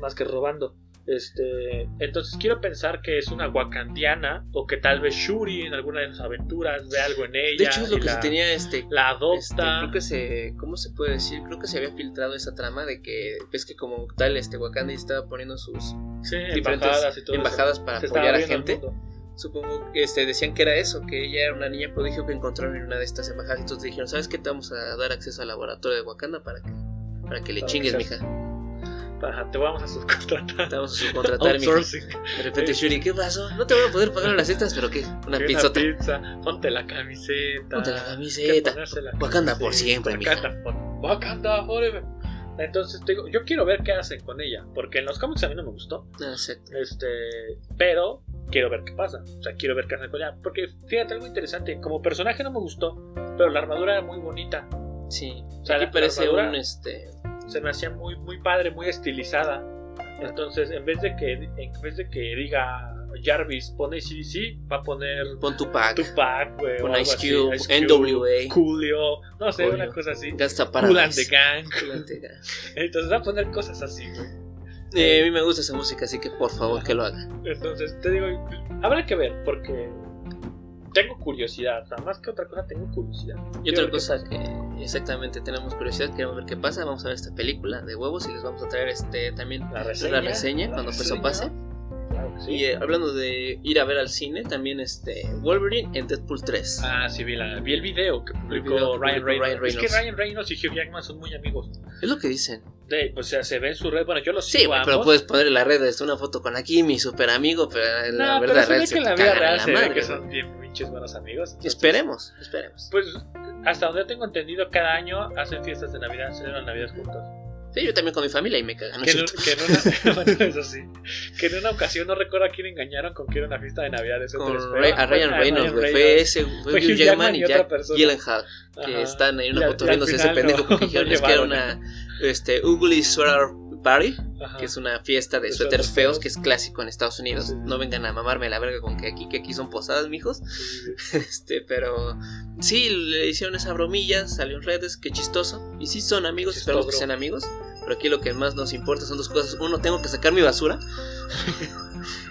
[SPEAKER 2] Más que robando. Este, entonces quiero pensar que es una wakandiana o que tal vez Shuri en alguna de sus aventuras ve algo en ella.
[SPEAKER 1] De hecho es lo que
[SPEAKER 2] la,
[SPEAKER 1] se tenía este
[SPEAKER 2] la
[SPEAKER 1] este,
[SPEAKER 2] adopta.
[SPEAKER 1] creo que se ¿cómo se puede decir? Creo que se había filtrado esa trama de que ves que como tal este Wakanda estaba poniendo sus
[SPEAKER 2] sí,
[SPEAKER 1] diferentes
[SPEAKER 2] embajadas y todo eso.
[SPEAKER 1] embajadas para
[SPEAKER 2] Se
[SPEAKER 1] apoyar a gente. Supongo que este, decían que era eso, que ella era una niña prodigio que encontraron en una de estas embajadas. Entonces dijeron, ¿sabes qué? Te vamos a dar acceso al laboratorio de Wakanda para que, para que le
[SPEAKER 2] Para
[SPEAKER 1] chingues,
[SPEAKER 2] que
[SPEAKER 1] mija.
[SPEAKER 2] Ajá, te vamos a subcontratar.
[SPEAKER 1] Te vamos a subcontratar.
[SPEAKER 2] Outsourcing.
[SPEAKER 1] De repente Shuri, ¿qué pasó? No te voy a poder pagar las extras, pero ¿qué? Una pizzota.
[SPEAKER 2] pizza, ponte la camiseta.
[SPEAKER 1] Ponte la camiseta.
[SPEAKER 2] la
[SPEAKER 1] Wakanda por
[SPEAKER 2] camiseta,
[SPEAKER 1] siempre, mija.
[SPEAKER 2] Wakanda, por- Wakanda forever. Entonces te digo, yo quiero ver qué hacen con ella, porque en los cómics a mí no me gustó,
[SPEAKER 1] No, exacto.
[SPEAKER 2] este, pero quiero ver qué pasa, o sea, quiero ver qué hacen con ella, porque fíjate algo interesante, como personaje no me gustó, pero la armadura era muy bonita,
[SPEAKER 1] Sí.
[SPEAKER 2] O sea,
[SPEAKER 1] Aquí
[SPEAKER 2] la-
[SPEAKER 1] parece
[SPEAKER 2] la armadura-
[SPEAKER 1] un este.
[SPEAKER 2] Se me hacía muy, muy padre, muy estilizada, entonces en vez de que, en vez de que diga Jarvis pone CDC, va a poner
[SPEAKER 1] Pon tu pack.
[SPEAKER 2] Tupac, güey, algo
[SPEAKER 1] Ice Cube, NWA.
[SPEAKER 2] Coolio, no sé,
[SPEAKER 1] Coolio.
[SPEAKER 2] una cosa así.
[SPEAKER 1] Gasta para.
[SPEAKER 2] Cool and the Gang.
[SPEAKER 1] Gang.
[SPEAKER 2] Entonces va a poner cosas así, güey.
[SPEAKER 1] Eh, a mí me gusta esa música, así que por favor que lo haga.
[SPEAKER 2] Entonces te digo, habrá que ver, porque tengo curiosidad, sea, más que otra cosa tengo curiosidad.
[SPEAKER 1] Y otra cosa que exactamente tenemos curiosidad, queremos ver qué pasa, vamos a ver esta película de huevos y les vamos a traer este también
[SPEAKER 2] la reseña,
[SPEAKER 1] la reseña
[SPEAKER 2] la
[SPEAKER 1] cuando
[SPEAKER 2] reseña,
[SPEAKER 1] eso pase.
[SPEAKER 2] Claro que sí.
[SPEAKER 1] Y eh, hablando de ir a ver al cine, también este Wolverine en Deadpool 3.
[SPEAKER 2] Ah, sí, vi, la, vi el video que publicó,
[SPEAKER 1] video que
[SPEAKER 2] Ryan,
[SPEAKER 1] publicó
[SPEAKER 2] Reynolds.
[SPEAKER 1] Ryan
[SPEAKER 2] Es que
[SPEAKER 1] Reynolds.
[SPEAKER 2] Ryan Reynolds y Hugh Jackman son muy amigos.
[SPEAKER 1] Es lo que dicen.
[SPEAKER 2] De, o sea, se ve en su red. Bueno, yo
[SPEAKER 1] Sí,
[SPEAKER 2] sigo a
[SPEAKER 1] pero puedes poner en la red este, una foto con aquí mi super amigo, pero en la
[SPEAKER 2] No, pero
[SPEAKER 1] verdad
[SPEAKER 2] se ve que en la vida real
[SPEAKER 1] la
[SPEAKER 2] se ve que son bien pinches buenos amigos. entonces,
[SPEAKER 1] Esperemos, esperemos.
[SPEAKER 2] Pues hasta donde tengo entendido, cada año hacen fiestas de Navidad, celebran Navidad juntos.
[SPEAKER 1] Sí, yo también con mi familia y me cagan. ¿no
[SPEAKER 2] Que en, que en una, [LAUGHS] bueno, eso sí. Que en una ocasión no recuerdo a quién engañaron con que era una fiesta de Navidad. Eso
[SPEAKER 1] Con
[SPEAKER 2] espero.
[SPEAKER 1] Ray- a Ryan Reynolds, güey. Fue ese, fue Hugh Jackman y
[SPEAKER 2] y
[SPEAKER 1] Jack. Gyllenhaal, que
[SPEAKER 2] Ajá.
[SPEAKER 1] están ahí en una foto riéndose ese pendejo porque dijeron es que era una este, Ugly Sweater Party,
[SPEAKER 2] Ajá.
[SPEAKER 1] que es una fiesta de suéteres feos que es clásico en Estados Unidos.
[SPEAKER 2] Sí.
[SPEAKER 1] No vengan a mamarme la verga con que aquí, que aquí son posadas, mijos.
[SPEAKER 2] Sí. [LAUGHS]
[SPEAKER 1] Este, pero sí, le hicieron esa bromilla, salió en redes, qué chistoso. Y sí son amigos,
[SPEAKER 2] Chistoso.
[SPEAKER 1] esperamos que sean amigos. Pero aquí lo que más nos importa son dos cosas. Uno, tengo que sacar mi basura. [LAUGHS]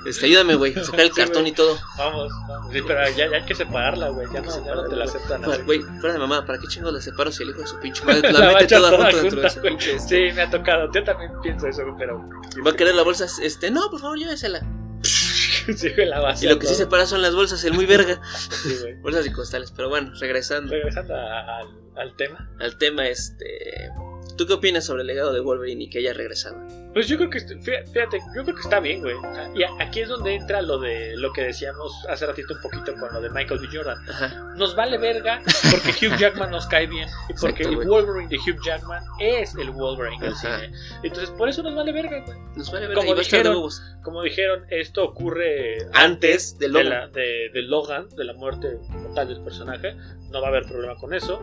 [SPEAKER 1] Este, ayúdame, güey, [LAUGHS] sacar el
[SPEAKER 2] Sí,
[SPEAKER 1] cartón y todo.
[SPEAKER 2] Vamos, vamos. Sí, pero ya, ya hay que separarla, güey. Ya, no, ya no te la aceptan.
[SPEAKER 1] Güey, fuera de mamá, ¿para qué chingo la separo si el hijo de su pinche [LAUGHS] madre
[SPEAKER 2] La
[SPEAKER 1] la, mete toda
[SPEAKER 2] toda
[SPEAKER 1] junta dentro de su pinche este?
[SPEAKER 2] Sí, me ha tocado. Yo también pienso eso, pero.
[SPEAKER 1] Va a querer la bolsa, este, no, por favor, llévesela.
[SPEAKER 2] sí, la
[SPEAKER 1] Y lo que sí separa son las bolsas, el muy verga.
[SPEAKER 2] Sí, güey.
[SPEAKER 1] Bolsas y costales. Pero bueno, regresando
[SPEAKER 2] Regresando a- al, al tema.
[SPEAKER 1] al tema, este. ¿Tú qué opinas sobre el legado de Wolverine y que haya regresado?
[SPEAKER 2] Pues yo creo que, fíjate, yo creo que está bien, güey. Y aquí es donde entra lo de lo que decíamos hace ratito un poquito con lo de Michael B. Jordan.
[SPEAKER 1] Ajá.
[SPEAKER 2] Nos vale verga porque Hugh [LAUGHS] Jackman nos cae bien y porque
[SPEAKER 1] Exacto,
[SPEAKER 2] el. Wolverine de Hugh Jackman es el Wolverine del cine. Entonces, por eso nos vale verga, güey.
[SPEAKER 1] Nos vale ver
[SPEAKER 2] Como dijeron. Como dijeron, esto ocurre
[SPEAKER 1] Antes de
[SPEAKER 2] de,
[SPEAKER 1] Logan.
[SPEAKER 2] la- de- de Logan, de la muerte total del personaje. No va a haber problema con eso.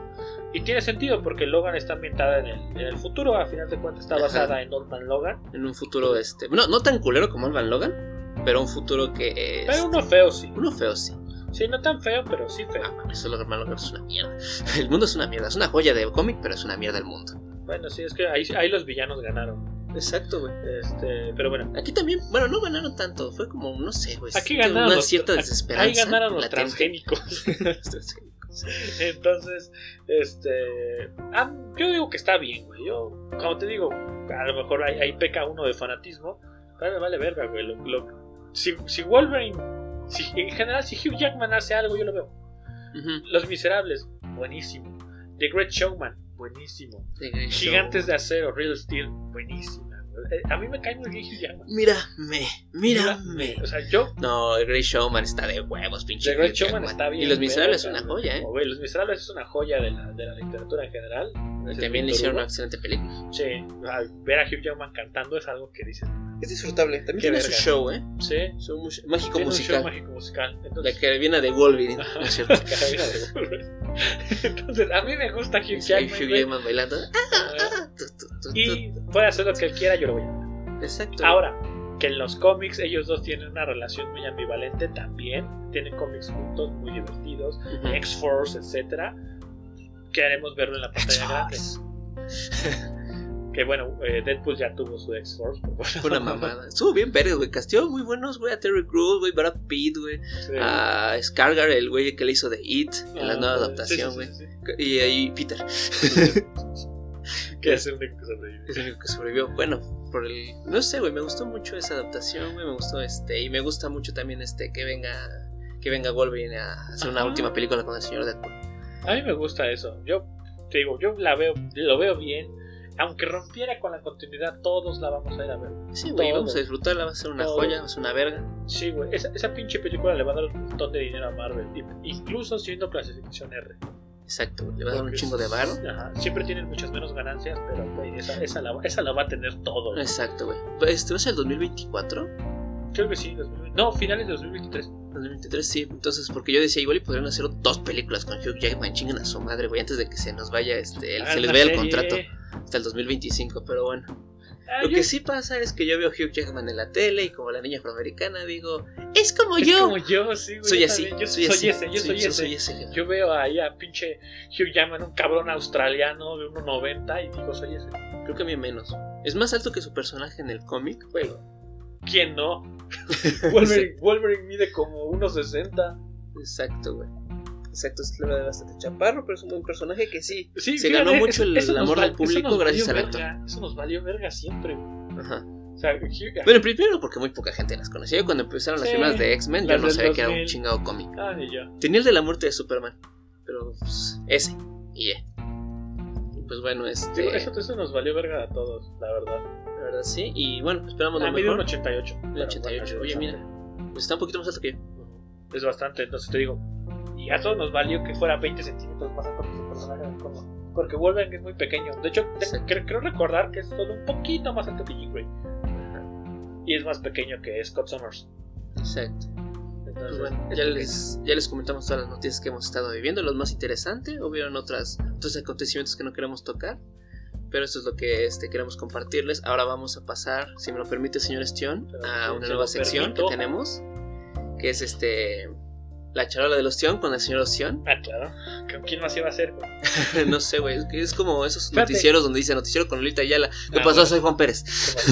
[SPEAKER 2] Y tiene sentido porque Logan está ambientada en el, en el futuro. A final de cuentas está
[SPEAKER 1] Ajá.
[SPEAKER 2] basada en Old Man Logan.
[SPEAKER 1] En un futuro, este. No, no tan culero como Alvan Logan, pero un futuro que es.
[SPEAKER 2] Pero uno feo, sí.
[SPEAKER 1] Uno feo, sí.
[SPEAKER 2] Sí, no tan feo, pero sí feo.
[SPEAKER 1] Ah, eso Logan Logan es una mierda. [LAUGHS] El mundo es una mierda. Es una joya de cómic, pero es una mierda el mundo.
[SPEAKER 2] Bueno, sí, es que ahí, ahí los villanos ganaron.
[SPEAKER 1] Exacto, güey.
[SPEAKER 2] Este, pero bueno,
[SPEAKER 1] Aquí también, bueno, no ganaron tanto. Fue como, no sé, güey.
[SPEAKER 2] aquí ganaron
[SPEAKER 1] Una
[SPEAKER 2] los,
[SPEAKER 1] cierta
[SPEAKER 2] ahí
[SPEAKER 1] desesperanza.
[SPEAKER 2] ganaron los
[SPEAKER 1] latente.
[SPEAKER 2] transgénicos. [LAUGHS] [LAUGHS] [LAUGHS] Entonces, este, ah, yo digo que está bien, güey. Yo, como te digo, a lo mejor ahí, ahí peca uno de fanatismo. Vale, vale verga, güey. Lo- lo- si, si Wolverine, si, en general, si Hugh Jackman hace algo, yo lo veo. Los Miserables, buenísimo. The Great Showman, buenísimo.
[SPEAKER 1] The Great Show.
[SPEAKER 2] Gigantes de Acero, Real Steel, buenísima. Eh, A mí me cae muy bien Hugh Jackman.
[SPEAKER 1] Mírame, mírame.
[SPEAKER 2] O sea, yo
[SPEAKER 1] No, el Great Showman está de huevos, pinche.
[SPEAKER 2] The Great Showman
[SPEAKER 1] Jackman.
[SPEAKER 2] está bien.
[SPEAKER 1] Y Los Miserables es una joya, ¿eh?
[SPEAKER 2] Güey, Los Miserables es una joya de la, de la literatura en general.
[SPEAKER 1] También
[SPEAKER 2] el
[SPEAKER 1] le hicieron una excelente película.
[SPEAKER 2] Sí, al ver a Hugh Jackman cantando es algo que dices.
[SPEAKER 1] Es disfrutable. También tiene su
[SPEAKER 2] verga.
[SPEAKER 1] show, ¿eh?
[SPEAKER 2] Sí,
[SPEAKER 1] Su mágico
[SPEAKER 2] tiene un show
[SPEAKER 1] musical.
[SPEAKER 2] mágico musical.
[SPEAKER 1] La
[SPEAKER 2] Entonces,
[SPEAKER 1] que viene de Wolverine. ¿no es cierto? [LAUGHS]
[SPEAKER 2] Carabina de Wolverine. [LAUGHS] Entonces, a mí me gusta Hugh Jackman.
[SPEAKER 1] Hugh. Jackman bailando.
[SPEAKER 2] Ah,
[SPEAKER 1] tu, tu.
[SPEAKER 2] Y puede hacer lo que él quiera, yo lo voy a ver.
[SPEAKER 1] Exacto.
[SPEAKER 2] Ahora, que en los cómics ellos dos tienen una relación muy ambivalente también. Tienen cómics juntos, muy divertidos.
[SPEAKER 1] Ujú.
[SPEAKER 2] X-Force, etcétera. Queremos verlo en la pantalla grande. [LAUGHS] Que bueno, eh, Deadpool ya tuvo su X-Force.
[SPEAKER 1] Una mamada. Estuvo bien verdes, güey. Castió muy buenos, güey. A Terry Crews, güey. Brad Pitt, güey.
[SPEAKER 2] Sí.
[SPEAKER 1] A Scargar, el güey que le hizo de It en la
[SPEAKER 2] Ah,
[SPEAKER 1] nueva adaptación, güey.
[SPEAKER 2] sí, sí.
[SPEAKER 1] Y ahí Peter. [LAUGHS] [LAUGHS]
[SPEAKER 2] Que es el único que sobrevive.
[SPEAKER 1] Es el único que sobrevivió. Bueno, por el. No sé, güey. Me gustó mucho esa adaptación, güey. Me gustó este. Y me gusta mucho también este. Que venga. Que venga Wolverine a hacer una
[SPEAKER 2] Ajá.
[SPEAKER 1] última película con el señor Deadpool.
[SPEAKER 2] A mí me gusta eso. Yo te digo, yo la veo, lo veo bien. Aunque rompiera con la continuidad, todos la vamos a ir a ver.
[SPEAKER 1] Sí, güey. Vamos a disfrutarla. Va a ser una
[SPEAKER 2] Todo.
[SPEAKER 1] joya. Va a ser una verga.
[SPEAKER 2] Sí, güey. Esa, esa pinche película le va a dar un montón de dinero a Marvel. Incluso siendo clasificación R.
[SPEAKER 1] Exacto. Le va a dar un chingo de varo.
[SPEAKER 2] Ajá. Siempre tienen muchas menos ganancias, pero güey, esa, esa, la, esa la va a tener todo. güey.
[SPEAKER 1] Exacto, güey. Este va a ser el 2024.
[SPEAKER 2] Creo que sí. 2020. No, finales de 2023.
[SPEAKER 1] 2023, sí. Entonces, porque yo decía, igual y podrían hacer dos películas con Hugh Jackman, chingan a su madre, güey, antes de que se nos vaya, este, el-
[SPEAKER 2] Hagan
[SPEAKER 1] se les vaya el
[SPEAKER 2] serie.
[SPEAKER 1] contrato hasta el 2025, pero bueno.
[SPEAKER 2] Ah,
[SPEAKER 1] Lo
[SPEAKER 2] yo-
[SPEAKER 1] que sí pasa es que yo veo a Hugh Jackman en la tele y como la niña afroamericana digo, es como
[SPEAKER 2] es
[SPEAKER 1] yo.
[SPEAKER 2] como yo, sí, güey.
[SPEAKER 1] soy
[SPEAKER 2] yo
[SPEAKER 1] así.
[SPEAKER 2] Yo
[SPEAKER 1] soy,
[SPEAKER 2] ese, yo soy, ese. Yo veo ahí a pinche Hugh Jackman, un cabrón australiano de 1.90 y digo, soy ese.
[SPEAKER 1] Creo que a mí menos. Es más alto que su personaje en el cómic.
[SPEAKER 2] Güey, ¿quién no? [LAUGHS] Wolverine, Wolverine mide como 1.60.
[SPEAKER 1] Exacto, güey. Exacto, es la verdad bastante chaparro, pero es un buen personaje que sí.
[SPEAKER 2] Sí,
[SPEAKER 1] Se
[SPEAKER 2] fíjate,
[SPEAKER 1] ganó mucho el amor del público gracias al actor.
[SPEAKER 2] verga, Eso nos valió verga siempre.
[SPEAKER 1] Ajá.
[SPEAKER 2] O sea,
[SPEAKER 1] Bueno, primero porque muy poca gente las conocía. Yo Cuando empezaron las
[SPEAKER 2] Sí,
[SPEAKER 1] de X-Men, yo no sabía que era un
[SPEAKER 2] 2000.
[SPEAKER 1] chingado cómic.
[SPEAKER 2] ah, ni yo.
[SPEAKER 1] Tenía el de la muerte de Superman, pero pues, ese, y ya. Y pues bueno, este.
[SPEAKER 2] eso, eso nos valió verga a todos, la verdad.
[SPEAKER 1] La verdad sí, y bueno, esperamos lo
[SPEAKER 2] A mí de un
[SPEAKER 1] mejor.
[SPEAKER 2] 88.
[SPEAKER 1] Un
[SPEAKER 2] pero
[SPEAKER 1] 88.
[SPEAKER 2] bueno,
[SPEAKER 1] Oye,
[SPEAKER 2] es
[SPEAKER 1] mira, pues está un poquito más alto que yo.
[SPEAKER 2] Es bastante, entonces te digo. Y a todos nos valió que fuera 20 centímetros más alto que su personaje del cómic. Porque Wolverine es muy pequeño. De hecho,
[SPEAKER 1] Sí.
[SPEAKER 2] cre- creo recordar que es solo un poquito más alto que Jean Grey. Y es más pequeño que Scott Summers.
[SPEAKER 1] Exacto.
[SPEAKER 2] Entonces,
[SPEAKER 1] bueno, ya les, ya les comentamos todas las noticias que hemos estado viviendo, los más interesantes. Hubieron otras, otros acontecimientos que no queremos tocar. Pero eso es lo que este, queremos compartirles. Ahora vamos a pasar, si me lo permite, señor
[SPEAKER 2] Claro,
[SPEAKER 1] a una nueva
[SPEAKER 2] lo
[SPEAKER 1] sección
[SPEAKER 2] permito.
[SPEAKER 1] que tenemos. Que es este. La charola del Ostión con el señor Ostión.
[SPEAKER 2] Ah, claro. ¿Con quién más iba a ser? [LAUGHS]
[SPEAKER 1] no sé, güey. Es, que es como esos
[SPEAKER 2] Fíjate.
[SPEAKER 1] noticieros donde dice noticiero con Lolita Ayala. ¿Qué
[SPEAKER 2] Ah,
[SPEAKER 1] pasó?
[SPEAKER 2] bueno.
[SPEAKER 1] Soy Juan Pérez.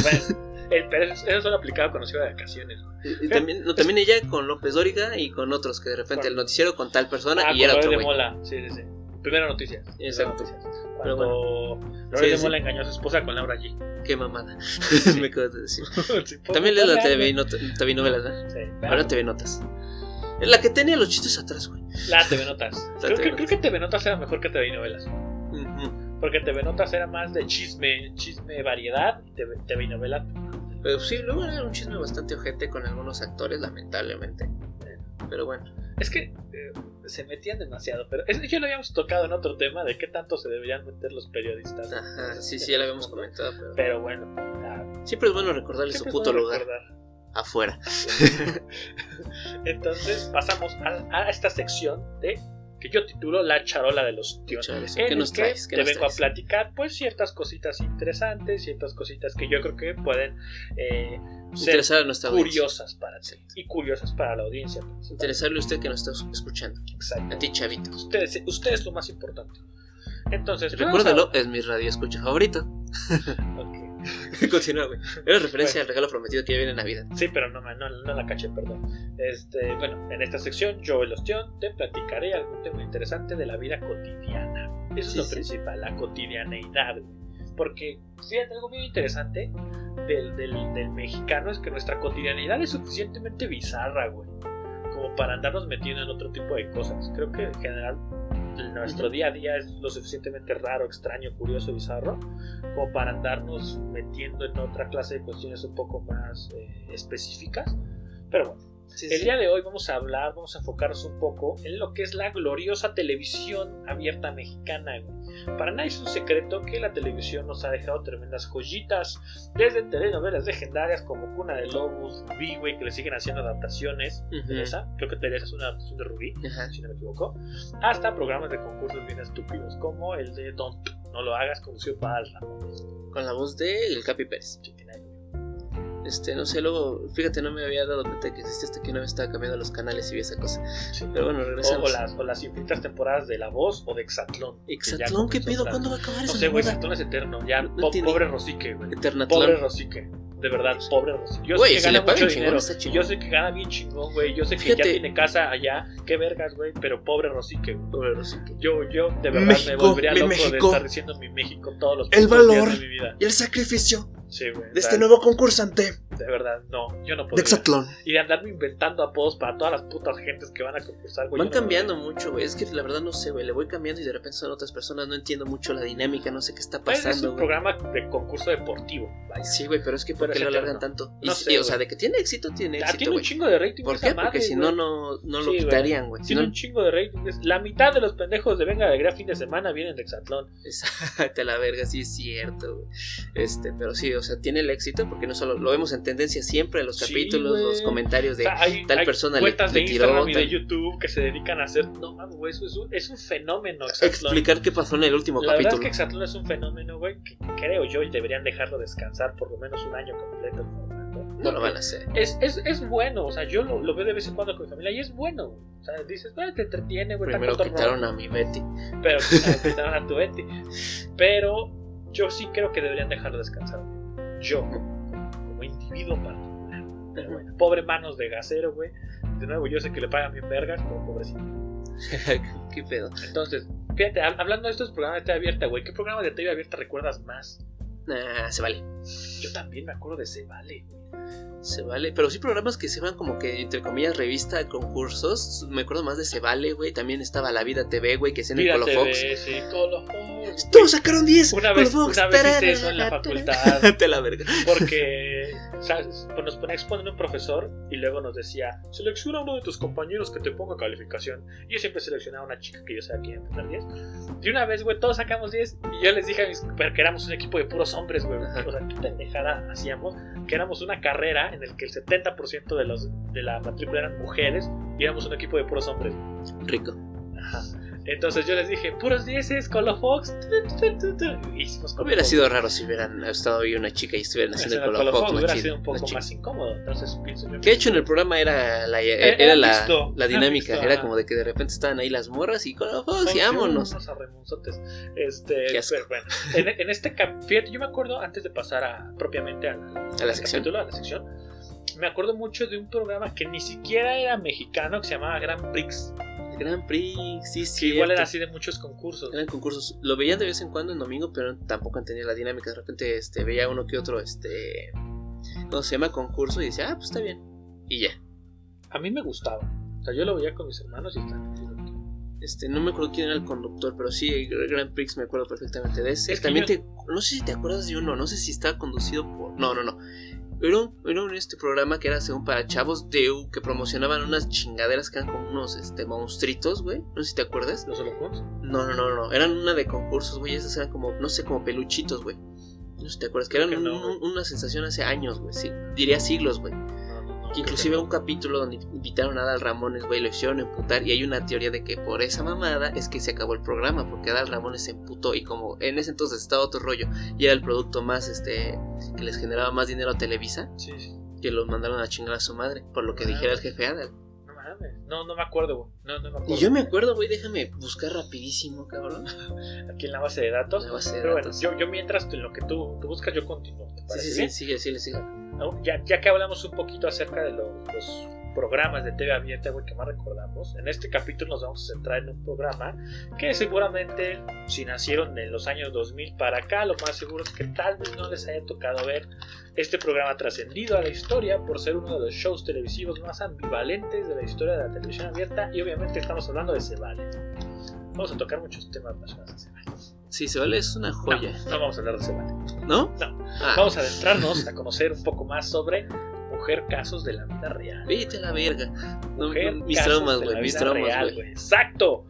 [SPEAKER 2] Bueno, el, pero eso, eso solo aplicaba cuando se iba de vacaciones.
[SPEAKER 1] Y, y también, no, también ella con López Dóriga y con otros que de repente el noticiero con tal persona
[SPEAKER 2] Ah,
[SPEAKER 1] y era otro
[SPEAKER 2] de
[SPEAKER 1] güey.
[SPEAKER 2] Mola. Sí, sí, sí. Primera noticia. Primera.
[SPEAKER 1] Pero
[SPEAKER 2] Cuando
[SPEAKER 1] Sí,
[SPEAKER 2] de
[SPEAKER 1] sí.
[SPEAKER 2] Mola engañó a su esposa con Laura G.
[SPEAKER 1] Qué mamada. [LAUGHS] me acabas de decir. [LAUGHS]
[SPEAKER 2] Pues,
[SPEAKER 1] También lees la TV, not TV novelas, ¿verdad?
[SPEAKER 2] Sí,
[SPEAKER 1] Ahora TV Notas. La que tenía los chistes atrás, güey.
[SPEAKER 2] La TV Notas.
[SPEAKER 1] La
[SPEAKER 2] creo,
[SPEAKER 1] TV
[SPEAKER 2] que, creo que TV Notas era mejor que TV Novelas.
[SPEAKER 1] Ujú.
[SPEAKER 2] Porque TV Notas era más de chisme, chisme variedad. Y TV, TV Novelas.
[SPEAKER 1] Pero sí, luego era un chisme bastante ojete con algunos actores, lamentablemente. Pero bueno.
[SPEAKER 2] Es que eh, se metían demasiado. Pero eso ya lo habíamos tocado en otro tema de qué tanto se deberían meter los periodistas.
[SPEAKER 1] Ajá, sí, sí, ya lo habíamos comentado. Pero...
[SPEAKER 2] Pero bueno. ah,
[SPEAKER 1] Siempre es bueno recordarle su
[SPEAKER 2] es
[SPEAKER 1] puto lugar.
[SPEAKER 2] recordar.
[SPEAKER 1] Afuera. [LAUGHS]
[SPEAKER 2] Entonces pasamos a, a esta sección de que yo titulo La charola de los en
[SPEAKER 1] ¿Qué nos
[SPEAKER 2] que
[SPEAKER 1] traes? ¿Qué
[SPEAKER 2] te
[SPEAKER 1] nos
[SPEAKER 2] vengo a platicar pues ciertas cositas interesantes, ciertas cositas que yo creo que pueden eh, ser
[SPEAKER 1] a nuestra audiencia.
[SPEAKER 2] curiosas para ti y curiosas para la audiencia.
[SPEAKER 1] Interesarle a usted que nos está escuchando.
[SPEAKER 2] Exacto.
[SPEAKER 1] A ti, chavito.
[SPEAKER 2] Ustedes, usted es lo más importante. Entonces,
[SPEAKER 1] Recuérdalo, es mi radio escucha favorito.
[SPEAKER 2] ok. [LAUGHS]
[SPEAKER 1] Continúa, güey. Era referencia
[SPEAKER 2] Bueno.
[SPEAKER 1] al regalo prometido que ya viene en Navidad.
[SPEAKER 2] Sí, pero no, no, no la caché, perdón. Este, bueno, en esta sección, yo, el ostión, te platicaré algún tema interesante de la vida cotidiana. Eso
[SPEAKER 1] Sí,
[SPEAKER 2] es lo
[SPEAKER 1] sí.
[SPEAKER 2] principal, la cotidianeidad. güey. Porque, fíjate, algo muy interesante del, del, del mexicano es que nuestra cotidianidad es suficientemente bizarra, güey. Como para andarnos metiendo en otro tipo de cosas. Creo que en general nuestro día a día es lo suficientemente raro, extraño, curioso, bizarro, como para andarnos metiendo en otra clase de cuestiones un poco más eh, específicas. Pero bueno,
[SPEAKER 1] Sí,
[SPEAKER 2] el
[SPEAKER 1] sí.
[SPEAKER 2] día de hoy vamos a hablar, vamos a enfocarnos un poco en lo que es la gloriosa televisión abierta mexicana. güey. Para nadie es un secreto que la televisión nos ha dejado tremendas joyitas, desde telenovelas legendarias como Cuna de Lobos, Rubí, güey, que le siguen haciendo adaptaciones.
[SPEAKER 1] Ujú.
[SPEAKER 2] Teresa, creo que Teresa es una adaptación de Rubí, si no me equivoco, hasta programas de concursos bien estúpidos, como el de Don't, no lo hagas, conducido para Ramón.
[SPEAKER 1] Con la voz de el Capi Pérez. Este, no sé, luego, fíjate, no me había dado cuenta de que existe hasta que una vez estaba cambiando los canales y vi esa cosa.
[SPEAKER 2] Sí.
[SPEAKER 1] Pero bueno, regresamos.
[SPEAKER 2] o las, o las infinitas temporadas de La Voz o de Exatlón.
[SPEAKER 1] Exatlón, ¿qué pedo? ¿Cuándo va a acabar
[SPEAKER 2] No
[SPEAKER 1] esa
[SPEAKER 2] sé, güey? Exatlón es eterno. Ya,
[SPEAKER 1] No
[SPEAKER 2] po-
[SPEAKER 1] entendí.
[SPEAKER 2] pobre Rosique, güey. Pobre Rosique. De verdad, pobre Rosique. Yo
[SPEAKER 1] Güey,
[SPEAKER 2] sé que gana mucho dinero.
[SPEAKER 1] chingón.
[SPEAKER 2] Yo sé que gana bien chingón, güey. Yo sé que
[SPEAKER 1] Fíjate.
[SPEAKER 2] ya tiene casa allá. Qué vergas, güey. Pero pobre Rosique.
[SPEAKER 1] Pobre Rosique.
[SPEAKER 2] Yo, yo de verdad me volvería loco de
[SPEAKER 3] México.
[SPEAKER 2] estar diciendo mi México todos los
[SPEAKER 3] El
[SPEAKER 2] putos días
[SPEAKER 3] valor.
[SPEAKER 2] de mi vida.
[SPEAKER 3] Y el sacrificio
[SPEAKER 2] Sí, güey.
[SPEAKER 3] de este nuevo concursante
[SPEAKER 2] De verdad, no. Yo no
[SPEAKER 3] de
[SPEAKER 2] podría.
[SPEAKER 3] Exatlón.
[SPEAKER 2] Y de andarme inventando apodos para todas las putas gentes que van a concursar, güey.
[SPEAKER 1] Van
[SPEAKER 2] no
[SPEAKER 1] cambiando mucho, güey. Es que la verdad no sé, güey. Le voy cambiando y de repente son otras personas. No entiendo mucho la dinámica, no sé qué está
[SPEAKER 2] Pues es
[SPEAKER 1] pasando,
[SPEAKER 2] un programa de concurso deportivo. Vaya.
[SPEAKER 1] Sí, güey, pero es que ¿por qué lo alargan tanto? Y,
[SPEAKER 2] No sé,
[SPEAKER 1] o sea, de que tiene éxito, tiene
[SPEAKER 2] Ah,
[SPEAKER 1] éxito,
[SPEAKER 2] tiene un chingo de rating.
[SPEAKER 1] ¿Por qué? Porque si no, no, no lo
[SPEAKER 2] Sí,
[SPEAKER 1] quitarían, güey.
[SPEAKER 2] Tiene
[SPEAKER 1] no,
[SPEAKER 2] un chingo de rating. La mitad de los pendejos de Venga de Alegría fin de semana vienen de Exatlón.
[SPEAKER 1] Exacto, [LAUGHS] la verga, sí es cierto, güey. Este, pero sí, o sea, tiene el éxito porque no solo lo vemos en tendencia siempre en los capítulos, los comentarios
[SPEAKER 2] O
[SPEAKER 1] de
[SPEAKER 2] sea, hay,
[SPEAKER 1] tal
[SPEAKER 2] hay
[SPEAKER 1] persona le-
[SPEAKER 2] cuentas
[SPEAKER 1] le
[SPEAKER 2] de
[SPEAKER 1] tiró,
[SPEAKER 2] Instagram y de YouTube que se dedican a hacer. No mames, güey. Eso es un, es un fenómeno. Exatlón.
[SPEAKER 1] explicar qué pasó en el último
[SPEAKER 2] La verdad es
[SPEAKER 1] capítulo.
[SPEAKER 2] que Exatlón es un fenómeno, güey, que creo yo y deberían dejarlo descansar por lo menos un año completo.
[SPEAKER 1] No lo van a hacer.
[SPEAKER 2] Es, es, es bueno, o sea, yo lo, lo veo de vez en cuando con mi familia y es bueno. güey. O sea, dices, "Ah, te entretiene, güey.
[SPEAKER 1] Primero
[SPEAKER 2] cotorrón".
[SPEAKER 1] quitaron a mi Betty.
[SPEAKER 2] Pero [LAUGHS] quitaron a tu Betty. Pero yo sí creo que deberían dejarlo descansar. Yo, como, como individuo particular. Pero bueno, pobre manos de gasero, güey. De nuevo, yo sé que le pagan bien vergas, pero pobrecito. [LAUGHS]
[SPEAKER 1] ¿Qué pedo?
[SPEAKER 2] Entonces, fíjate, hab- hablando de estos programas de TV abierta, güey, ¿qué programa de TV abierta recuerdas más?
[SPEAKER 1] Nah, se vale.
[SPEAKER 2] Yo también me acuerdo de Se Vale.
[SPEAKER 1] Se vale. Pero sí programas que se van como que, entre comillas, revista, concursos. Me acuerdo más de Se vale, güey. También estaba La Vida TV, güey, que es en el
[SPEAKER 2] Mira
[SPEAKER 1] Colo
[SPEAKER 2] TV,
[SPEAKER 1] Fox.
[SPEAKER 2] sí, Colo Fox.
[SPEAKER 3] Todos sacaron 10.
[SPEAKER 2] Una vez,
[SPEAKER 3] Fox,
[SPEAKER 2] una vez hice eso en la facultad. [LAUGHS]
[SPEAKER 1] Te la verga.
[SPEAKER 2] Porque ¿sabes? Pues nos ponía a exponer un profesor y luego nos decía, selecciona a uno de tus compañeros que te ponga calificación. Y yo siempre seleccionaba a una chica que yo sabía que iba a tener 10. Y una vez, güey, todos sacamos 10 y yo les dije a mis pero que éramos un equipo de puros hombres, güey. O sea, qué pendejada hacíamos. Que éramos una carrera en el que el 70% de, los, de la matrícula eran mujeres y éramos un equipo de puros hombres.
[SPEAKER 1] Rico.
[SPEAKER 2] Ajá. Entonces yo les dije, puros 10 Colo Fox. Tu, tu, tu, tu. Y hicimos
[SPEAKER 1] Hubiera
[SPEAKER 2] Fox.
[SPEAKER 1] sido raro si hubieran estado ahí una chica y estuvieran haciendo el Colo Fox.
[SPEAKER 2] Fox hubiera
[SPEAKER 1] chido,
[SPEAKER 2] sido un poco más incómodo. Entonces pienso yo
[SPEAKER 1] Que de hecho en el programa era la,
[SPEAKER 2] Era
[SPEAKER 1] era la,
[SPEAKER 2] mixto,
[SPEAKER 1] la dinámica,
[SPEAKER 2] mixto,
[SPEAKER 1] era como de que de repente estaban ahí las morras y Colo Fox
[SPEAKER 2] Son
[SPEAKER 1] y vámonos.
[SPEAKER 2] Este, pero bueno, en, en este cap- fíjate, yo me acuerdo antes de pasar a, propiamente a la,
[SPEAKER 1] A la sección.
[SPEAKER 2] capítulo, a la sección, me acuerdo mucho de un programa que ni siquiera era mexicano que se llamaba Grand Prix,
[SPEAKER 1] Grand Prix, sí, sí.
[SPEAKER 2] igual era así de muchos concursos.
[SPEAKER 1] Eran concursos. Lo veían de vez en cuando en domingo, pero tampoco entendía la dinámica. De repente este, veía uno que otro, este. ¿Cómo se llama? Concurso y decía, ah, pues está bien. Y ya.
[SPEAKER 2] A mí me gustaba. O sea, yo lo veía con mis hermanos y estaba.
[SPEAKER 1] Este, no me acuerdo quién era el conductor, pero sí, el Grand Prix me acuerdo perfectamente de ese.
[SPEAKER 2] Es
[SPEAKER 1] También
[SPEAKER 2] yo-
[SPEAKER 1] te, no sé si te acuerdas de uno, no sé si estaba conducido por. No, no, no. Era un, era un, este programa que era según para chavos de que promocionaban unas chingaderas que eran como unos este monstruitos, güey. No sé si te acuerdas.
[SPEAKER 2] ¿Los holocuns?
[SPEAKER 1] No, no, no, no. Eran una de concursos, güey. Esas eran como, no sé, como peluchitos, güey. No sé si te acuerdas. Que eran
[SPEAKER 2] que
[SPEAKER 1] un-
[SPEAKER 2] no,
[SPEAKER 1] un- una sensación hace años, güey. Sí, diría siglos, güey. Que inclusive un capítulo donde invitaron a Adal Ramones, güey, lo hicieron emputar. Y hay una teoría de que por esa mamada es que se acabó el programa. Porque Adal Ramones se emputó. Y como en ese entonces estaba otro rollo. Y era el producto más, este, que les generaba más dinero a Televisa.
[SPEAKER 2] Sí, sí.
[SPEAKER 1] Que los mandaron a chingar a su madre. Por lo que
[SPEAKER 2] Ah.
[SPEAKER 1] dijera el jefe Adal.
[SPEAKER 2] No mames. No, no me acuerdo, güey. No, no me acuerdo.
[SPEAKER 1] Y yo me acuerdo, güey, déjame buscar rapidísimo, cabrón. [LAUGHS]
[SPEAKER 2] Aquí en la base de datos.
[SPEAKER 1] La base de
[SPEAKER 2] Pero bueno,
[SPEAKER 1] datos.
[SPEAKER 2] yo, yo mientras en lo que tú, tú buscas, yo continúo. ¿te
[SPEAKER 1] Sí,
[SPEAKER 2] parece
[SPEAKER 1] sí,
[SPEAKER 2] bien?
[SPEAKER 1] sí, sigue, sigue, sigue.
[SPEAKER 2] Ya, ya que hablamos un poquito acerca de lo- los programas de TV abierta, güey, que más recordamos, en este capítulo nos vamos a centrar en un programa que seguramente, si nacieron en los años 2000 para acá, lo más seguro es que tal vez no les haya tocado ver este programa trascendido a la historia por ser uno de los shows televisivos más ambivalentes de la historia de la televisión abierta y obviamente estamos hablando de Se Vale. Vamos a tocar muchos temas relacionados a Se Vale.
[SPEAKER 1] Sí, se vale, es una
[SPEAKER 2] No,
[SPEAKER 1] joya.
[SPEAKER 2] no vamos a hablar de Se Vale.
[SPEAKER 1] ¿No?
[SPEAKER 2] No.
[SPEAKER 1] Ah,
[SPEAKER 2] Vamos a adentrarnos a conocer un poco más sobre Mujer Casos de la Vida Real.
[SPEAKER 1] Vete a la verga. No,
[SPEAKER 2] Mujer,
[SPEAKER 1] mis
[SPEAKER 2] casos
[SPEAKER 1] traumas, güey, mis traumas, güey.
[SPEAKER 2] Exacto.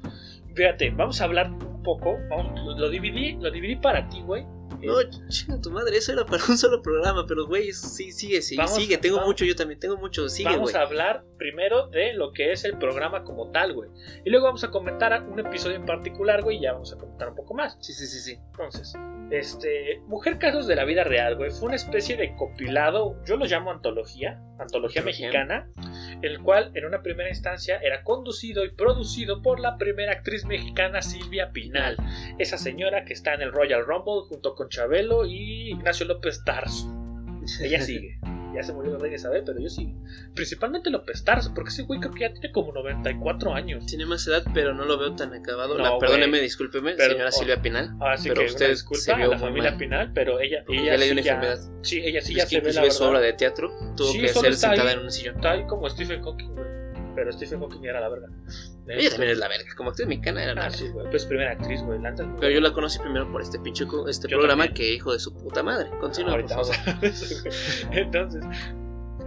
[SPEAKER 2] Fíjate, vamos a hablar un poco. Vamos, lo, lo dividí, lo dividí para ti, güey,
[SPEAKER 1] No, chinga tu madre, eso era para un solo programa, pero güey, sí, sigue, sigue,
[SPEAKER 2] Vamos-
[SPEAKER 1] sigue. Tengo
[SPEAKER 2] vamos-
[SPEAKER 1] mucho, yo también tengo mucho, sigue,
[SPEAKER 2] vamos a hablar primero de lo que es el programa como tal, güey. Y luego vamos a comentar un episodio en particular, güey, y ya vamos a comentar un poco más.
[SPEAKER 1] Sí, sí, sí, sí.
[SPEAKER 2] Entonces, este, Mujer Casos de la Vida Real, güey, fue una especie de compilado, yo lo llamo antología, antología
[SPEAKER 1] Antología.
[SPEAKER 2] mexicana, el cual en una primera instancia era conducido y producido por la primera actriz mexicana Silvia Pinal, esa señora que está en el Royal Rumble junto con Chabelo y Ignacio López Tarso. [LAUGHS] Ella sigue. Ya se murió la reina Isabel, pero yo sigue. Principalmente López Tarso, porque ese güey creo que ya tiene como 94 años.
[SPEAKER 1] Tiene más edad, pero no lo veo tan acabado.
[SPEAKER 2] No,
[SPEAKER 1] La- perdóneme, discúlpeme,
[SPEAKER 2] Pero-
[SPEAKER 1] señora
[SPEAKER 2] oh,
[SPEAKER 1] Silvia Pinal.
[SPEAKER 2] Ahora sí
[SPEAKER 1] Pero
[SPEAKER 2] que
[SPEAKER 1] usted
[SPEAKER 2] disculpa a la familia
[SPEAKER 1] mal.
[SPEAKER 2] Pinal, pero ella, ella
[SPEAKER 1] ya le dio
[SPEAKER 2] sí
[SPEAKER 1] una
[SPEAKER 2] ya-
[SPEAKER 1] enfermedad.
[SPEAKER 2] Sí, ella sí
[SPEAKER 1] es
[SPEAKER 2] ya
[SPEAKER 1] que
[SPEAKER 2] se ve la
[SPEAKER 1] su obra de teatro tuvo
[SPEAKER 2] Sí,
[SPEAKER 1] que ser sentada en un sillón.
[SPEAKER 2] Está ahí como Stephen Hawking, güey. Pero Stephen Hawking era la verga.
[SPEAKER 1] Ella también es la verga, como actriz mexicana era la
[SPEAKER 2] Ah,
[SPEAKER 1] verga.
[SPEAKER 2] sí, güey. Pues primera actriz, güey. la neta,
[SPEAKER 1] Pero yo la conocí primero por este pinche este
[SPEAKER 2] Yo
[SPEAKER 1] programa
[SPEAKER 2] también.
[SPEAKER 1] que hijo de su puta madre. Continúa,
[SPEAKER 2] Ahorita vamos a güey. [LAUGHS] Entonces,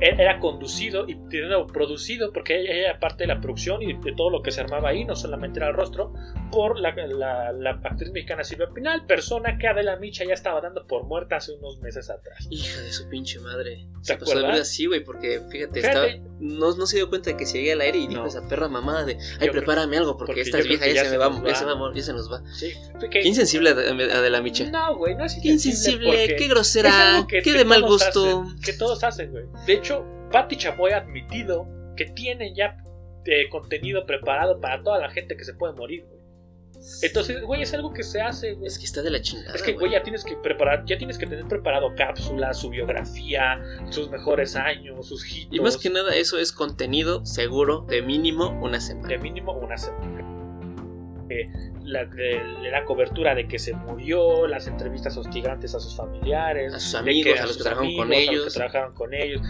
[SPEAKER 2] era conducido y de nuevo, producido, porque ella era parte de la producción y de todo lo que se armaba ahí, no solamente era el rostro, por la, la- la actriz mexicana Silvia Pinal, persona que Adela Micha ya estaba dando por muerta hace unos meses atrás.
[SPEAKER 1] Hija de su pinche madre.
[SPEAKER 2] ¿Te
[SPEAKER 1] Se pasó de
[SPEAKER 2] acuerdas?
[SPEAKER 1] verdad sí, güey, porque fíjate,
[SPEAKER 2] Fíjate.
[SPEAKER 1] estaba- no, no se dio cuenta de que seguía al aire y dijo
[SPEAKER 2] No.
[SPEAKER 1] esa perra mamada de, ay, prepárame algo porque,
[SPEAKER 2] porque
[SPEAKER 1] esta vieja ya,
[SPEAKER 2] ya
[SPEAKER 1] se
[SPEAKER 2] se
[SPEAKER 1] me va,
[SPEAKER 2] nos
[SPEAKER 1] ya
[SPEAKER 2] va.
[SPEAKER 1] se va, a morir, ya se nos va.
[SPEAKER 2] Sí,
[SPEAKER 1] Qué insensible Ade- Adela Micha.
[SPEAKER 2] No, güey, no es
[SPEAKER 1] Qué insensible, qué grosera, qué
[SPEAKER 2] que
[SPEAKER 1] de mal gusto.
[SPEAKER 2] hacen, que todos hacen, güey. De hecho, Patti Chapoy ha admitido que tienen ya eh, contenido preparado para toda la gente que se puede morir, güey. Entonces, güey, es algo que se hace, güey.
[SPEAKER 1] Es que está de la chingada.
[SPEAKER 2] Es que, güey, ya tienes que preparar, ya tienes que tener preparado cápsulas, su biografía, sus mejores años, sus hitos.
[SPEAKER 1] Y más que nada, eso es contenido seguro de mínimo una semana.
[SPEAKER 2] de mínimo una semana. Eh, la, de- de la cobertura de que se murió, las entrevistas hostigantes a sus familiares,
[SPEAKER 1] A sus amigos, a los
[SPEAKER 2] sus
[SPEAKER 1] que trabajaron con
[SPEAKER 2] amigos, a los que trabajaron con ellos,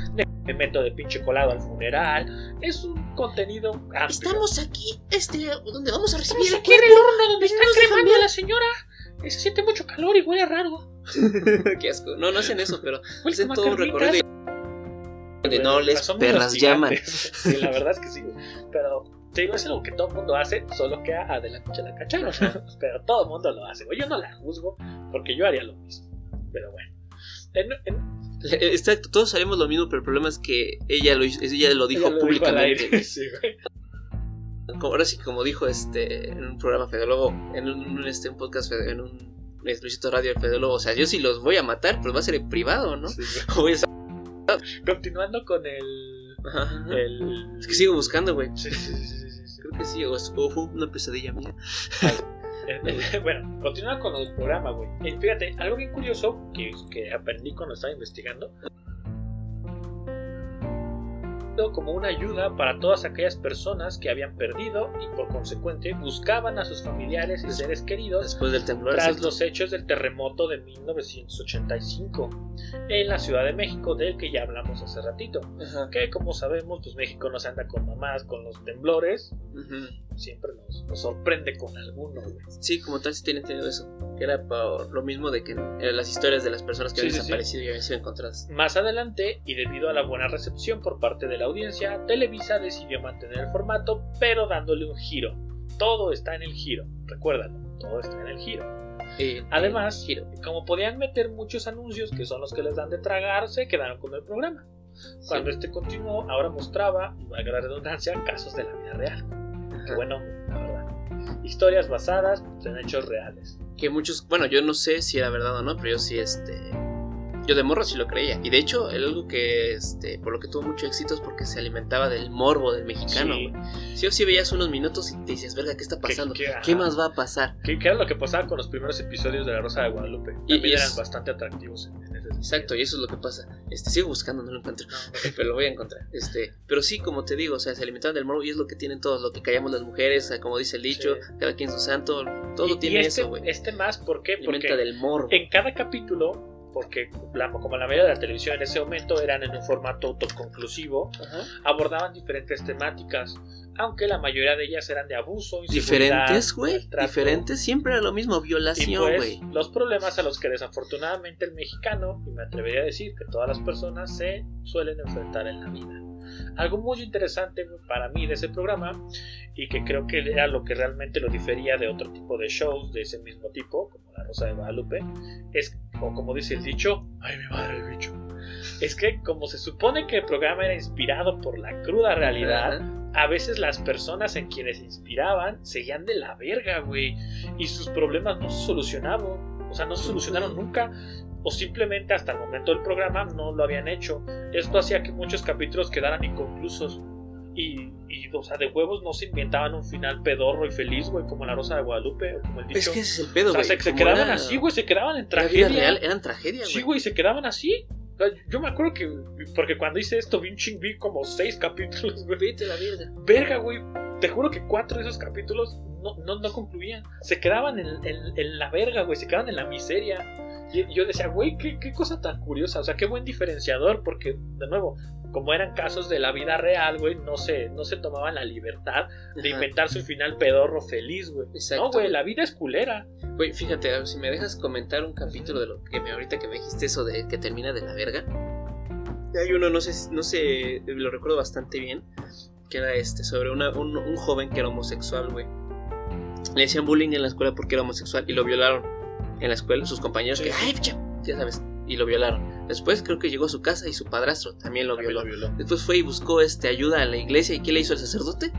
[SPEAKER 2] me meto de pinche colado al funeral. Es un contenido amplio.
[SPEAKER 1] Estamos aquí, este, donde vamos a recibir
[SPEAKER 2] Estamos aquí en el horno donde está
[SPEAKER 1] de
[SPEAKER 2] cremando a la señora. Y se siente mucho calor y huele raro. [LAUGHS]
[SPEAKER 1] Qué asco. No, no hacen eso, pero [LAUGHS] hacen todo un recorrido de, de no les perras llaman. [LAUGHS]
[SPEAKER 2] Sí, la verdad es que sí. Pero te digo, es algo que todo el mundo hace, solo que a Adela Micha la cacharon. Pero todo el mundo lo hace. Yo no la juzgo porque yo haría lo mismo. Pero bueno. En- en-
[SPEAKER 1] Exacto, todos sabemos lo mismo, pero el problema es que ella lo, ella lo dijo
[SPEAKER 2] ella lo dijo al
[SPEAKER 1] públicamente.
[SPEAKER 2] aire, [LAUGHS] sí, güey.
[SPEAKER 1] Como- ahora sí, como dijo este en un programa Fedólogo, en un, este, un podcast, fede- en un Luisito Radio de Fedólogo, o sea, yo sí los voy a matar, pues va a ser en privado, ¿no?
[SPEAKER 2] Sí, [LAUGHS]
[SPEAKER 1] a
[SPEAKER 2] Continuando con el.
[SPEAKER 1] Ajá,
[SPEAKER 2] el
[SPEAKER 1] Es que sigo buscando, güey.
[SPEAKER 2] Sí, sí, sí, sí.
[SPEAKER 1] Creo que sí, o, es- o fue una pesadilla mía. [LAUGHS] [LAUGHS]
[SPEAKER 2] Bueno, continuando con el programa, güey. Eh, Fíjate, algo bien curioso que, que aprendí cuando estaba investigando. como una ayuda para todas aquellas personas que habían perdido y por consecuente buscaban a sus familiares y seres queridos
[SPEAKER 1] Después del temblor.
[SPEAKER 2] tras los hechos del terremoto de 1985 en la Ciudad de México del que ya hablamos hace ratito.
[SPEAKER 1] Ajá.
[SPEAKER 2] Que como sabemos, pues México no se anda con mamás con los temblores,
[SPEAKER 1] Ujú.
[SPEAKER 2] Siempre nos, nos sorprende con alguno, güey.
[SPEAKER 1] Sí, como tal, sí tienen entendido eso. Que era por lo mismo de que las historias de las personas que
[SPEAKER 2] Sí,
[SPEAKER 1] habían
[SPEAKER 2] sí, sí.
[SPEAKER 1] desaparecido y habían sido encontradas.
[SPEAKER 2] Más adelante, y debido a la buena recepción por parte de la audiencia, Televisa decidió mantener el formato, pero dándole un giro. Todo está en el giro, recuérdalo, todo está en el giro.
[SPEAKER 1] Eh,
[SPEAKER 2] Además,
[SPEAKER 1] eh, giro.
[SPEAKER 2] como podían meter muchos anuncios que son los que les dan de tragar, se quedaron con el programa. Cuando
[SPEAKER 1] Sí.
[SPEAKER 2] este continuó, ahora mostraba, valga la redundancia, casos de la vida real. Bueno, la verdad. Historias basadas en hechos reales.
[SPEAKER 1] que muchos, bueno, yo no sé si era verdad o no, pero yo sí, este, yo de morro sí lo creía. Y de hecho, el algo que, este, por lo que tuvo mucho éxito es porque se alimentaba del morbo del mexicano,
[SPEAKER 2] Sí.
[SPEAKER 1] güey. Sí o sí veías unos minutos y te dices, verga, ¿qué está pasando?
[SPEAKER 2] ¿Qué-
[SPEAKER 1] ¿Qué,
[SPEAKER 2] qué-
[SPEAKER 1] más va a pasar?
[SPEAKER 2] Que, que era lo que pasaba con los primeros episodios de La Rosa de Guadalupe.
[SPEAKER 1] Y-
[SPEAKER 2] También
[SPEAKER 1] y es-
[SPEAKER 2] eran bastante atractivos en.
[SPEAKER 1] Exacto, y eso es lo que pasa. Este, sigo buscando, no lo encuentro. [LAUGHS] Pero lo voy a encontrar. Este, pero sí, como te digo, o sea, se alimentaban del morbo y es lo que tienen todos, lo que callamos las mujeres, como dice el dicho,
[SPEAKER 2] Sí.
[SPEAKER 1] cada quien su santo, todo
[SPEAKER 2] y,
[SPEAKER 1] tiene
[SPEAKER 2] y este,
[SPEAKER 1] eso, güey.
[SPEAKER 2] este más, ¿por qué?
[SPEAKER 1] Alimenta
[SPEAKER 2] Porque
[SPEAKER 1] del morbo.
[SPEAKER 2] en cada capítulo, porque la- como la mayoría de la televisión en ese momento eran en un formato autoconclusivo,
[SPEAKER 1] Ajá.
[SPEAKER 2] abordaban diferentes temáticas, aunque la mayoría de ellas eran de abuso,
[SPEAKER 1] Diferentes, güey. Diferentes, siempre era lo mismo, violación,
[SPEAKER 2] pues,
[SPEAKER 1] güey.
[SPEAKER 2] los problemas a los que desafortunadamente el mexicano, y me atrevería a decir que todas las personas se suelen enfrentar en la vida. Algo muy interesante para mí de ese programa, y que creo que era lo que realmente lo difería de otro tipo de shows de ese mismo tipo, como La Rosa de Guadalupe, es o como dice el dicho, ay mi madre el bicho. Es que como se supone que el programa era inspirado por la cruda realidad,
[SPEAKER 1] Ajá.
[SPEAKER 2] A veces las personas en quienes se inspiraban seguían de la verga, güey. Y sus problemas no se solucionaban. O sea, no se solucionaron nunca. O simplemente hasta el momento del programa no lo habían hecho. Esto hacía que muchos capítulos quedaran inconclusos. Y, y, o sea, de huevos no se inventaban un final pedorro y feliz, güey, como la Rosa de Guadalupe o como el dicho.
[SPEAKER 1] Es que ese es el pedo,
[SPEAKER 2] o sea,
[SPEAKER 1] güey.
[SPEAKER 2] se, se quedaban
[SPEAKER 1] era
[SPEAKER 2] así, güey, se quedaban en
[SPEAKER 1] la
[SPEAKER 2] tragedia.
[SPEAKER 1] vida real, eran tragedia,
[SPEAKER 2] Sí,
[SPEAKER 1] güey.
[SPEAKER 2] güey, se quedaban así. Yo me acuerdo que, porque cuando hice esto, vi un ching, vi como seis capítulos, güey.
[SPEAKER 1] Vete a la verga.
[SPEAKER 2] Verga, güey. Te juro que cuatro de esos capítulos no, no, no concluían. Se quedaban en, en- en la verga, güey. Se quedaban en la miseria. Y yo decía, güey, qué, qué cosa tan curiosa. O sea, qué buen diferenciador. Porque, de nuevo, como eran casos de la vida real, güey, no se, no se tomaban la libertad de
[SPEAKER 1] Ajá.
[SPEAKER 2] inventarse un final pedorro feliz, güey. No, güey, la vida es culera.
[SPEAKER 1] Güey, fíjate, ver, si me dejas comentar un capítulo de lo que me ahorita que me dijiste eso de que termina de la verga. Hay uno, no sé, no sé, lo recuerdo bastante bien, que era este, sobre una- un, un joven que era homosexual, güey. Le decían bullying en la escuela porque era homosexual y lo violaron en la escuela, sus compañeros
[SPEAKER 2] Sí.
[SPEAKER 1] que, ay, picha", ya sabes, y lo violaron. Después creo que llegó a su casa y su padrastro también lo
[SPEAKER 2] También
[SPEAKER 1] violó.
[SPEAKER 2] lo violó.
[SPEAKER 1] Después fue y buscó este, ayuda en la iglesia y ¿qué le hizo el sacerdote?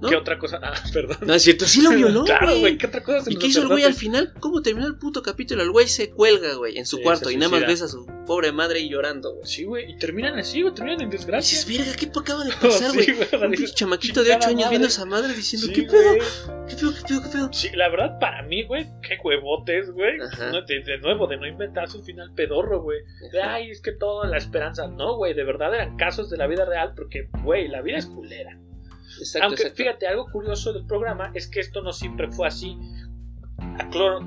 [SPEAKER 1] ¿No?
[SPEAKER 2] ¿Qué otra cosa? [LAUGHS] Ah, perdón.
[SPEAKER 1] No es cierto, sí lo violó. [LAUGHS]
[SPEAKER 2] claro,
[SPEAKER 1] güey.
[SPEAKER 2] ¿qué otra cosa? se
[SPEAKER 1] ¿Y qué hizo el güey al final? ¿Cómo terminó el puto capítulo? El güey se cuelga, güey, en su
[SPEAKER 2] Sí,
[SPEAKER 1] cuarto y nada más ves a su pobre madre llorando, güey.
[SPEAKER 2] Sí, güey, y terminan así, güey, terminan en
[SPEAKER 1] Y
[SPEAKER 2] desgracia.
[SPEAKER 1] dices, verga, ¿qué acaba de [LAUGHS] pasar, güey? Un chamaquito de 8
[SPEAKER 2] chingada
[SPEAKER 1] años
[SPEAKER 2] madre.
[SPEAKER 1] viendo a esa madre diciendo,
[SPEAKER 2] Sí,
[SPEAKER 1] ¿qué pedo? ¿Qué pedo, qué pedo, qué pedo?
[SPEAKER 2] Sí, la verdad, para mí, güey, qué huevotes, güey. No, De, de nuevo, de no inventarse un final pedorro, güey. Ay, es que todo la esperanza. No, güey, de verdad eran casos de la vida real porque, güey, la vida es culera.
[SPEAKER 1] Exacto,
[SPEAKER 2] Aunque,
[SPEAKER 1] exacto.
[SPEAKER 2] fíjate, algo curioso del programa es que esto no siempre fue así.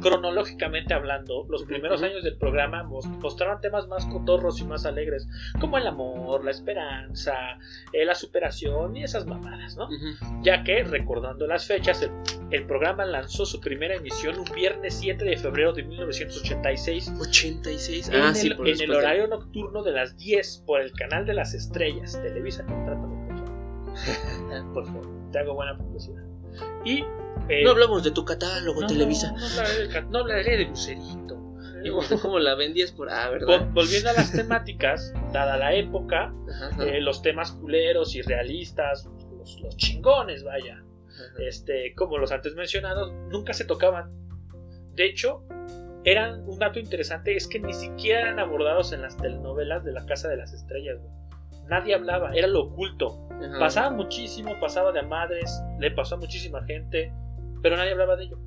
[SPEAKER 2] Cronológicamente hablando, los primeros años del programa mos- mostraron temas más cotorros y más alegres, como el amor, la esperanza, eh, la superación y esas mamadas, ¿no? Ya que, recordando las fechas, el, el programa lanzó su primera emisión un viernes 7 de febrero de 1986
[SPEAKER 1] 86.
[SPEAKER 2] en,
[SPEAKER 1] Ah, sí,
[SPEAKER 2] el, en el horario nocturno de las 10 por el canal de las estrellas. Televisa, contrátame, [LAUGHS] por favor. te hago buena publicidad. Y. eh,
[SPEAKER 1] No hablamos de tu catálogo,
[SPEAKER 2] no,
[SPEAKER 1] Televisa.
[SPEAKER 2] No, hablaré de, ca- no hablaré de Lucerito. [LAUGHS]
[SPEAKER 1] Y cómo la vendías por. Ah, ¿verdad?
[SPEAKER 2] Volviendo a las temáticas, dada la época,
[SPEAKER 1] Ajá, ajá.
[SPEAKER 2] eh, los temas culeros y realistas, los, los chingones, vaya.
[SPEAKER 1] Ajá.
[SPEAKER 2] este, como los antes mencionados, nunca se tocaban. De hecho, eran un dato interesante es que ni siquiera eran abordados en las telenovelas de la Casa de las Estrellas. güey. Nadie hablaba, era lo oculto.
[SPEAKER 1] Ajá.
[SPEAKER 2] Pasaba muchísimo, pasaba de a madres, le pasó a muchísima gente, pero nadie hablaba de ello.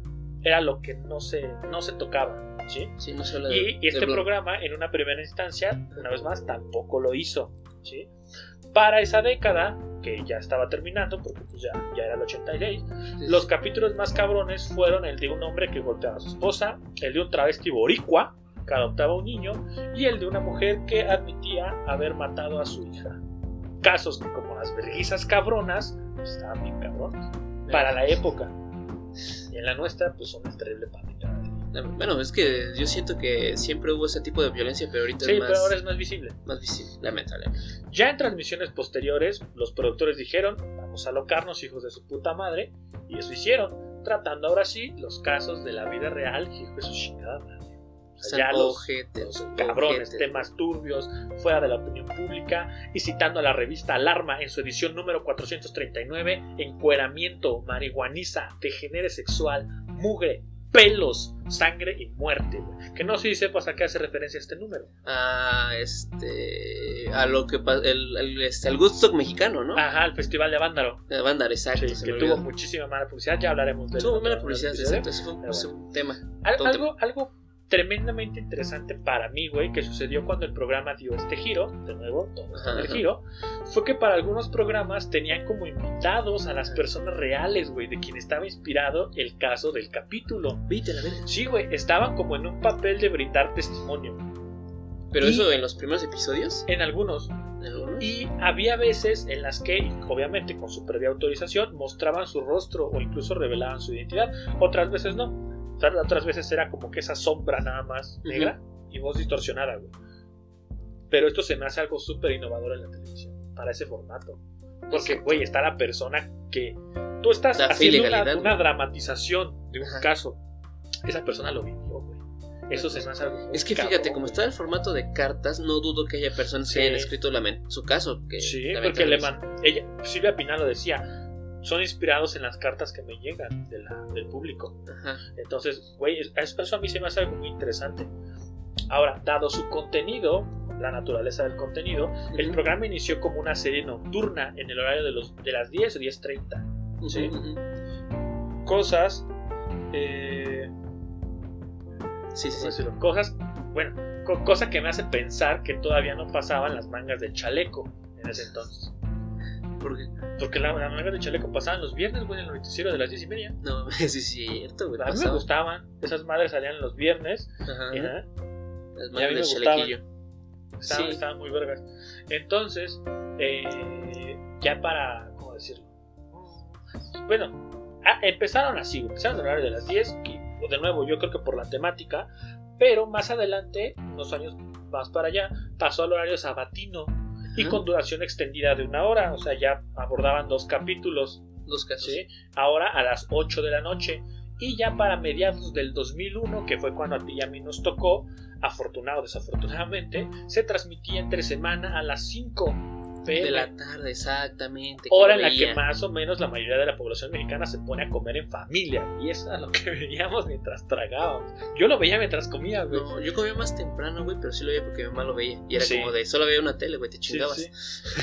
[SPEAKER 2] Era lo que no se, no se tocaba, ¿sí?
[SPEAKER 1] Sí, no se de-
[SPEAKER 2] Y
[SPEAKER 1] de
[SPEAKER 2] este programa, en una primera instancia, una vez más, tampoco lo hizo. ¿sí? Para esa década, que ya estaba terminando, porque pues ya, ya era el 86,
[SPEAKER 1] Sí,
[SPEAKER 2] los capítulos más cabrones fueron el de un hombre que golpeaba a su esposa, el de un travesti boricua que adoptaba un niño y el de una mujer que admitía haber matado a su hija. Casos que como las verguizas cabronas, pues estaban bien cabrones. Para la época. Y en la nuestra, pues son una terrible pandemia.
[SPEAKER 1] Bueno, es que yo siento que siempre hubo ese tipo de violencia, pero ahorita
[SPEAKER 2] Sí,
[SPEAKER 1] es más,
[SPEAKER 2] pero ahora es más visible.
[SPEAKER 1] más visible, lamentablemente.
[SPEAKER 2] Ya en transmisiones posteriores, los productores dijeron, vamos a alocarnos, hijos de su puta madre, y eso hicieron, tratando ahora sí los casos de la vida real, hijo de su chingada madre. O sea, ya los,
[SPEAKER 1] ojetes,
[SPEAKER 2] los
[SPEAKER 1] ojetes.
[SPEAKER 2] cabrones, temas turbios, fuera de la opinión pública, y citando a la revista Alarma en su edición número 439, encueramiento, marihuaniza, degenere sexual, mugre, pelos, sangre y muerte. Que no sé si sepas a qué hace referencia este número.
[SPEAKER 1] A este. A lo que el, el, este, al Woodstock mexicano, ¿no?
[SPEAKER 2] Ajá, el Festival de Vándaro.
[SPEAKER 1] De exacto.
[SPEAKER 2] Sí, que tuvo
[SPEAKER 1] olvidó.
[SPEAKER 2] muchísima mala publicidad, ya hablaremos de
[SPEAKER 1] Tuvo
[SPEAKER 2] él.
[SPEAKER 1] buena publicidad, exacto. Ese fue un,
[SPEAKER 2] bueno.
[SPEAKER 1] tema.
[SPEAKER 2] Al- algo, algo tremendamente interesante para mí, güey, que sucedió cuando el programa dio este giro, de nuevo, todo está en el giro, fue que para algunos programas tenían como invitados a las personas reales, güey, de quien estaba inspirado el caso del capítulo.
[SPEAKER 1] Vete a la verga.
[SPEAKER 2] Sí, güey, estaban como en un papel de brindar testimonio.
[SPEAKER 1] Pero
[SPEAKER 2] Y-
[SPEAKER 1] eso en los primeros episodios.
[SPEAKER 2] En algunos.
[SPEAKER 1] ¿En algunos?
[SPEAKER 2] Y había veces en las que, obviamente con su previa autorización, mostraban su rostro o incluso revelaban su identidad. Otras veces no. Otras veces era como que esa sombra nada más negra y voz distorsionada, güey. Pero esto se me hace algo súper innovador en la televisión, para ese formato. Porque, güey, está la persona que tú estás
[SPEAKER 1] y
[SPEAKER 2] haciendo una, una dramatización de un
[SPEAKER 1] Ajá.
[SPEAKER 2] caso. Esa persona lo vivió, güey. Eso se me hace algo
[SPEAKER 1] Es que
[SPEAKER 2] cabrón,
[SPEAKER 1] fíjate, como está el formato de cartas, no dudo que haya personas
[SPEAKER 2] Sí.
[SPEAKER 1] que hayan escrito su caso. Que
[SPEAKER 2] Sí, porque le man- ella, Silvia Pinal lo decía, son inspirados en las cartas que me llegan de la- del público.
[SPEAKER 1] Ajá.
[SPEAKER 2] Entonces, güey, es- eso, eso a mí se me hace algo muy interesante. Ahora, dado su contenido, la naturaleza del contenido, el programa inició como una serie nocturna en el horario de, los, de las 10 o 10.30. Sí.
[SPEAKER 1] Ujú, ujú.
[SPEAKER 2] Cosas, eh,
[SPEAKER 1] Sí,
[SPEAKER 2] ¿cómo
[SPEAKER 1] sí, sí.
[SPEAKER 2] Cosas, bueno, co- cosa que me hace pensar que todavía no pasaban las mangas del chaleco en ese entonces.
[SPEAKER 1] Porque,
[SPEAKER 2] Porque la- las mangas del chaleco pasaban los viernes, güey, en el noticiero de las 10 y media.
[SPEAKER 1] no, [LAUGHS] sí es cierto, güey.
[SPEAKER 2] A mí me gustaban, esas madres salían los viernes.
[SPEAKER 1] Ajá. Las
[SPEAKER 2] Y a mí me gustaban.
[SPEAKER 1] chalequillo.
[SPEAKER 2] Estaban,
[SPEAKER 1] Sí.
[SPEAKER 2] estaban muy vergas. Entonces, eh, ya para, ¿cómo decirlo? Bueno, empezaron así, empezaron al horario de las 10, que, de nuevo, yo creo que por la temática, pero más adelante, unos años más para allá, pasó al horario sabatino y con duración extendida de una hora, o sea, ya abordaban dos capítulos,
[SPEAKER 1] Dos casos.
[SPEAKER 2] ¿sí? Ahora a las 8 de la noche. Y ya para mediados del 2001, que fue cuando a ti y a mí nos tocó, afortunado o desafortunadamente, se transmitía entre semana a las 5
[SPEAKER 1] De la tarde, exactamente.
[SPEAKER 2] Hora en la que más o menos la mayoría de la población mexicana se pone a comer en familia. Y eso era lo que [LAUGHS] veíamos mientras tragábamos. Yo lo veía mientras comía, güey.
[SPEAKER 1] No, yo comía más temprano, güey, pero sí lo veía porque mi mamá lo veía. Y era
[SPEAKER 2] Sí.
[SPEAKER 1] como de, solo veía una tele, güey, te chingabas.
[SPEAKER 2] sí.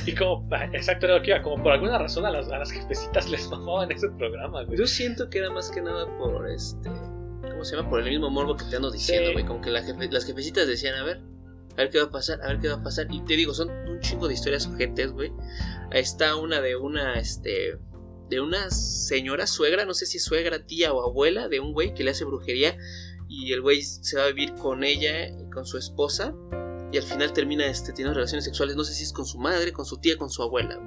[SPEAKER 2] Y como, [LAUGHS] exacto, era lo que iba, como por alguna razón a las, a las jefecitas [LAUGHS] les mamaban ese programa, güey.
[SPEAKER 1] Yo siento que era más que nada por este. ¿Cómo se llama? Por el mismo morbo que te ando diciendo, güey. Como que la jefe- las jefecitas decían, a ver, a ver qué va a pasar, a ver qué va a pasar. Y te digo, son un chingo de historias ojetes, güey. Ahí está una de una, este. De una señora suegra, no sé si suegra, tía o abuela, de un güey que le hace brujería. Y el güey se va a vivir con ella y con su esposa. Y al final termina este, teniendo relaciones sexuales. No sé si es con su madre, con su tía, con su abuela.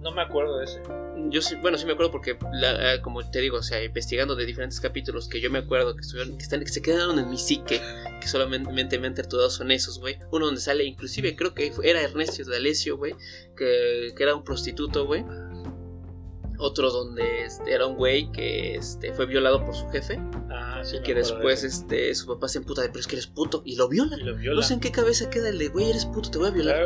[SPEAKER 2] No me acuerdo de ese.
[SPEAKER 1] Yo sí, bueno, sí me acuerdo porque, la- ah, como te digo, o sea, investigando de diferentes capítulos que yo me acuerdo que, estuvieron, que, están, que se quedaron en mi psique, que solamente me han torturado son esos, güey. Uno donde sale, inclusive creo que era Ernesto de Alessio, güey, que, que era un prostituto, güey. Otro donde este, era un güey que este, fue violado por su jefe
[SPEAKER 2] Ah, sí.
[SPEAKER 1] y que
[SPEAKER 2] de
[SPEAKER 1] después este, su papá se emputa de, pero es que eres puto, y lo viola.
[SPEAKER 2] Y lo viola.
[SPEAKER 1] No sé en qué cabeza queda el de, güey, eres puto, te voy a violar.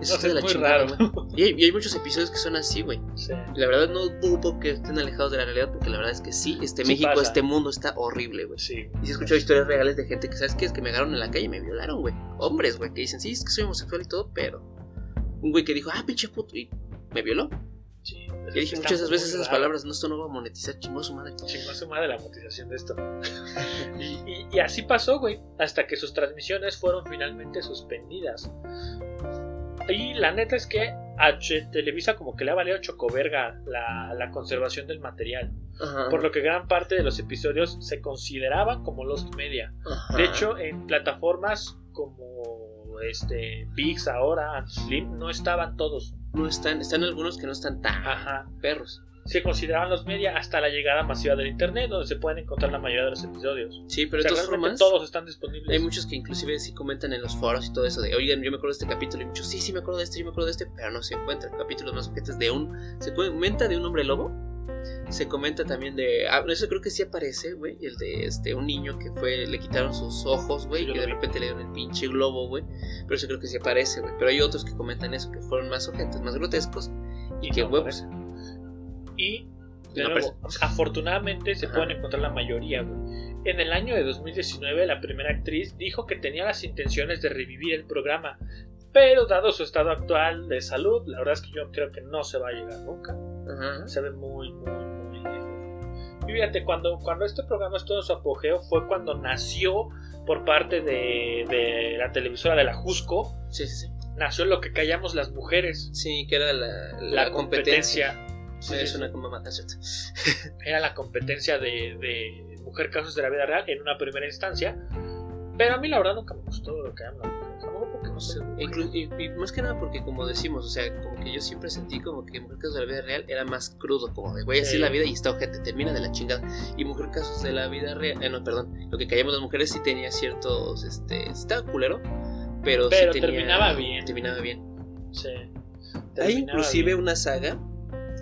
[SPEAKER 1] Eso
[SPEAKER 2] No sé, [LAUGHS]
[SPEAKER 1] de la
[SPEAKER 2] es muy
[SPEAKER 1] chingada,
[SPEAKER 2] raro.
[SPEAKER 1] güey. Y hay, y hay muchos episodios que son así, güey.
[SPEAKER 2] Sí.
[SPEAKER 1] La verdad no dudo que estén alejados de la realidad porque la verdad es que sí, este
[SPEAKER 2] Sí
[SPEAKER 1] México,
[SPEAKER 2] pasa.
[SPEAKER 1] este mundo está horrible, güey.
[SPEAKER 2] Sí.
[SPEAKER 1] Y sí he escuchado historias reales de gente que, ¿sabes qué? Es que me agarraron en la calle y me violaron, güey. Hombres, güey, que dicen, sí, es que soy homosexual y todo, pero... Un güey que dijo, ah, pinche puto, y me violó.
[SPEAKER 2] sí.
[SPEAKER 1] Y dije muchas veces esas palabras, no, esto no va a monetizar, chingó su madre.
[SPEAKER 2] Chingó su madre la monetización de esto. [LAUGHS] y, y- y así pasó, güey, hasta que sus transmisiones fueron finalmente suspendidas. Y la neta es que a Televisa como que le ha valido chocoverga la, la conservación del material.
[SPEAKER 1] Ajá.
[SPEAKER 2] Por lo que gran parte de los episodios se consideraban como Lost Media.
[SPEAKER 1] Ajá.
[SPEAKER 2] De hecho, en plataformas como este VIX ahora, Slim, no estaban todos.
[SPEAKER 1] no están, están algunos que no están tan
[SPEAKER 2] Ajá.
[SPEAKER 1] perros.
[SPEAKER 2] Se consideraban los media hasta la llegada masiva del internet, donde se pueden encontrar la mayoría de los episodios.
[SPEAKER 1] Sí, pero
[SPEAKER 2] O sea,
[SPEAKER 1] de todas
[SPEAKER 2] realmente
[SPEAKER 1] formas...
[SPEAKER 2] todos están disponibles.
[SPEAKER 1] Hay muchos que inclusive sí comentan en los foros y todo eso de, oigan, yo me acuerdo de este capítulo y muchos, sí, sí me acuerdo de este, yo me acuerdo de este, pero no se encuentran capítulos más objetos de un, se comenta de un hombre lobo, se comenta también de, ah, eso creo que sí aparece, güey, el de este, un niño que fue, le quitaron sus ojos, güey,
[SPEAKER 2] Sí,
[SPEAKER 1] y de
[SPEAKER 2] vi.
[SPEAKER 1] repente le dieron el pinche globo, güey, pero eso creo que sí aparece, güey, pero hay otros que comentan eso, que fueron más objetos, más grotescos, y,
[SPEAKER 2] Y
[SPEAKER 1] que
[SPEAKER 2] no
[SPEAKER 1] huevos.
[SPEAKER 2] Y, de
[SPEAKER 1] No
[SPEAKER 2] nuevo, afortunadamente se
[SPEAKER 1] Ajá.
[SPEAKER 2] pueden encontrar la mayoría, güey. En el año de 2019, la primera actriz dijo que tenía las intenciones de revivir el programa, pero dado su estado actual de salud, la verdad es que yo creo que no se va a llegar nunca.
[SPEAKER 1] Ajá.
[SPEAKER 2] Se ve muy, muy, muy lejos. Y fíjate, cuando, cuando este programa estuvo en su apogeo fue cuando nació por parte de, de la televisora de la Jusco,
[SPEAKER 1] Sí, sí, sí.
[SPEAKER 2] nació lo que callamos las mujeres,
[SPEAKER 1] Sí, que era la,
[SPEAKER 2] la,
[SPEAKER 1] la, competencia.
[SPEAKER 2] competencia. Sí, sí, sí.
[SPEAKER 1] como. [LAUGHS]
[SPEAKER 2] Era la competencia de, de Mujer Casos de la Vida Real en una primera instancia. Pero a mí la verdad nunca me gustó lo que hablan. Porque no sé.
[SPEAKER 1] Y, y más que nada porque como decimos, o sea, como que yo siempre sentí como que Mujer Casos de la Vida Real era más crudo, como de güey, así
[SPEAKER 2] Sí.
[SPEAKER 1] es la vida y está ojete, termina de la chingada. Y Mujer Casos de la Vida Real, eh, no, perdón, lo que callamos las mujeres sí tenía ciertos, este, estaba culero, pero,
[SPEAKER 2] Pero
[SPEAKER 1] sí tenía,
[SPEAKER 2] terminaba bien.
[SPEAKER 1] Terminaba bien.
[SPEAKER 2] Sí.
[SPEAKER 1] Hay
[SPEAKER 2] Terminaba
[SPEAKER 1] inclusive
[SPEAKER 2] bien.
[SPEAKER 1] una saga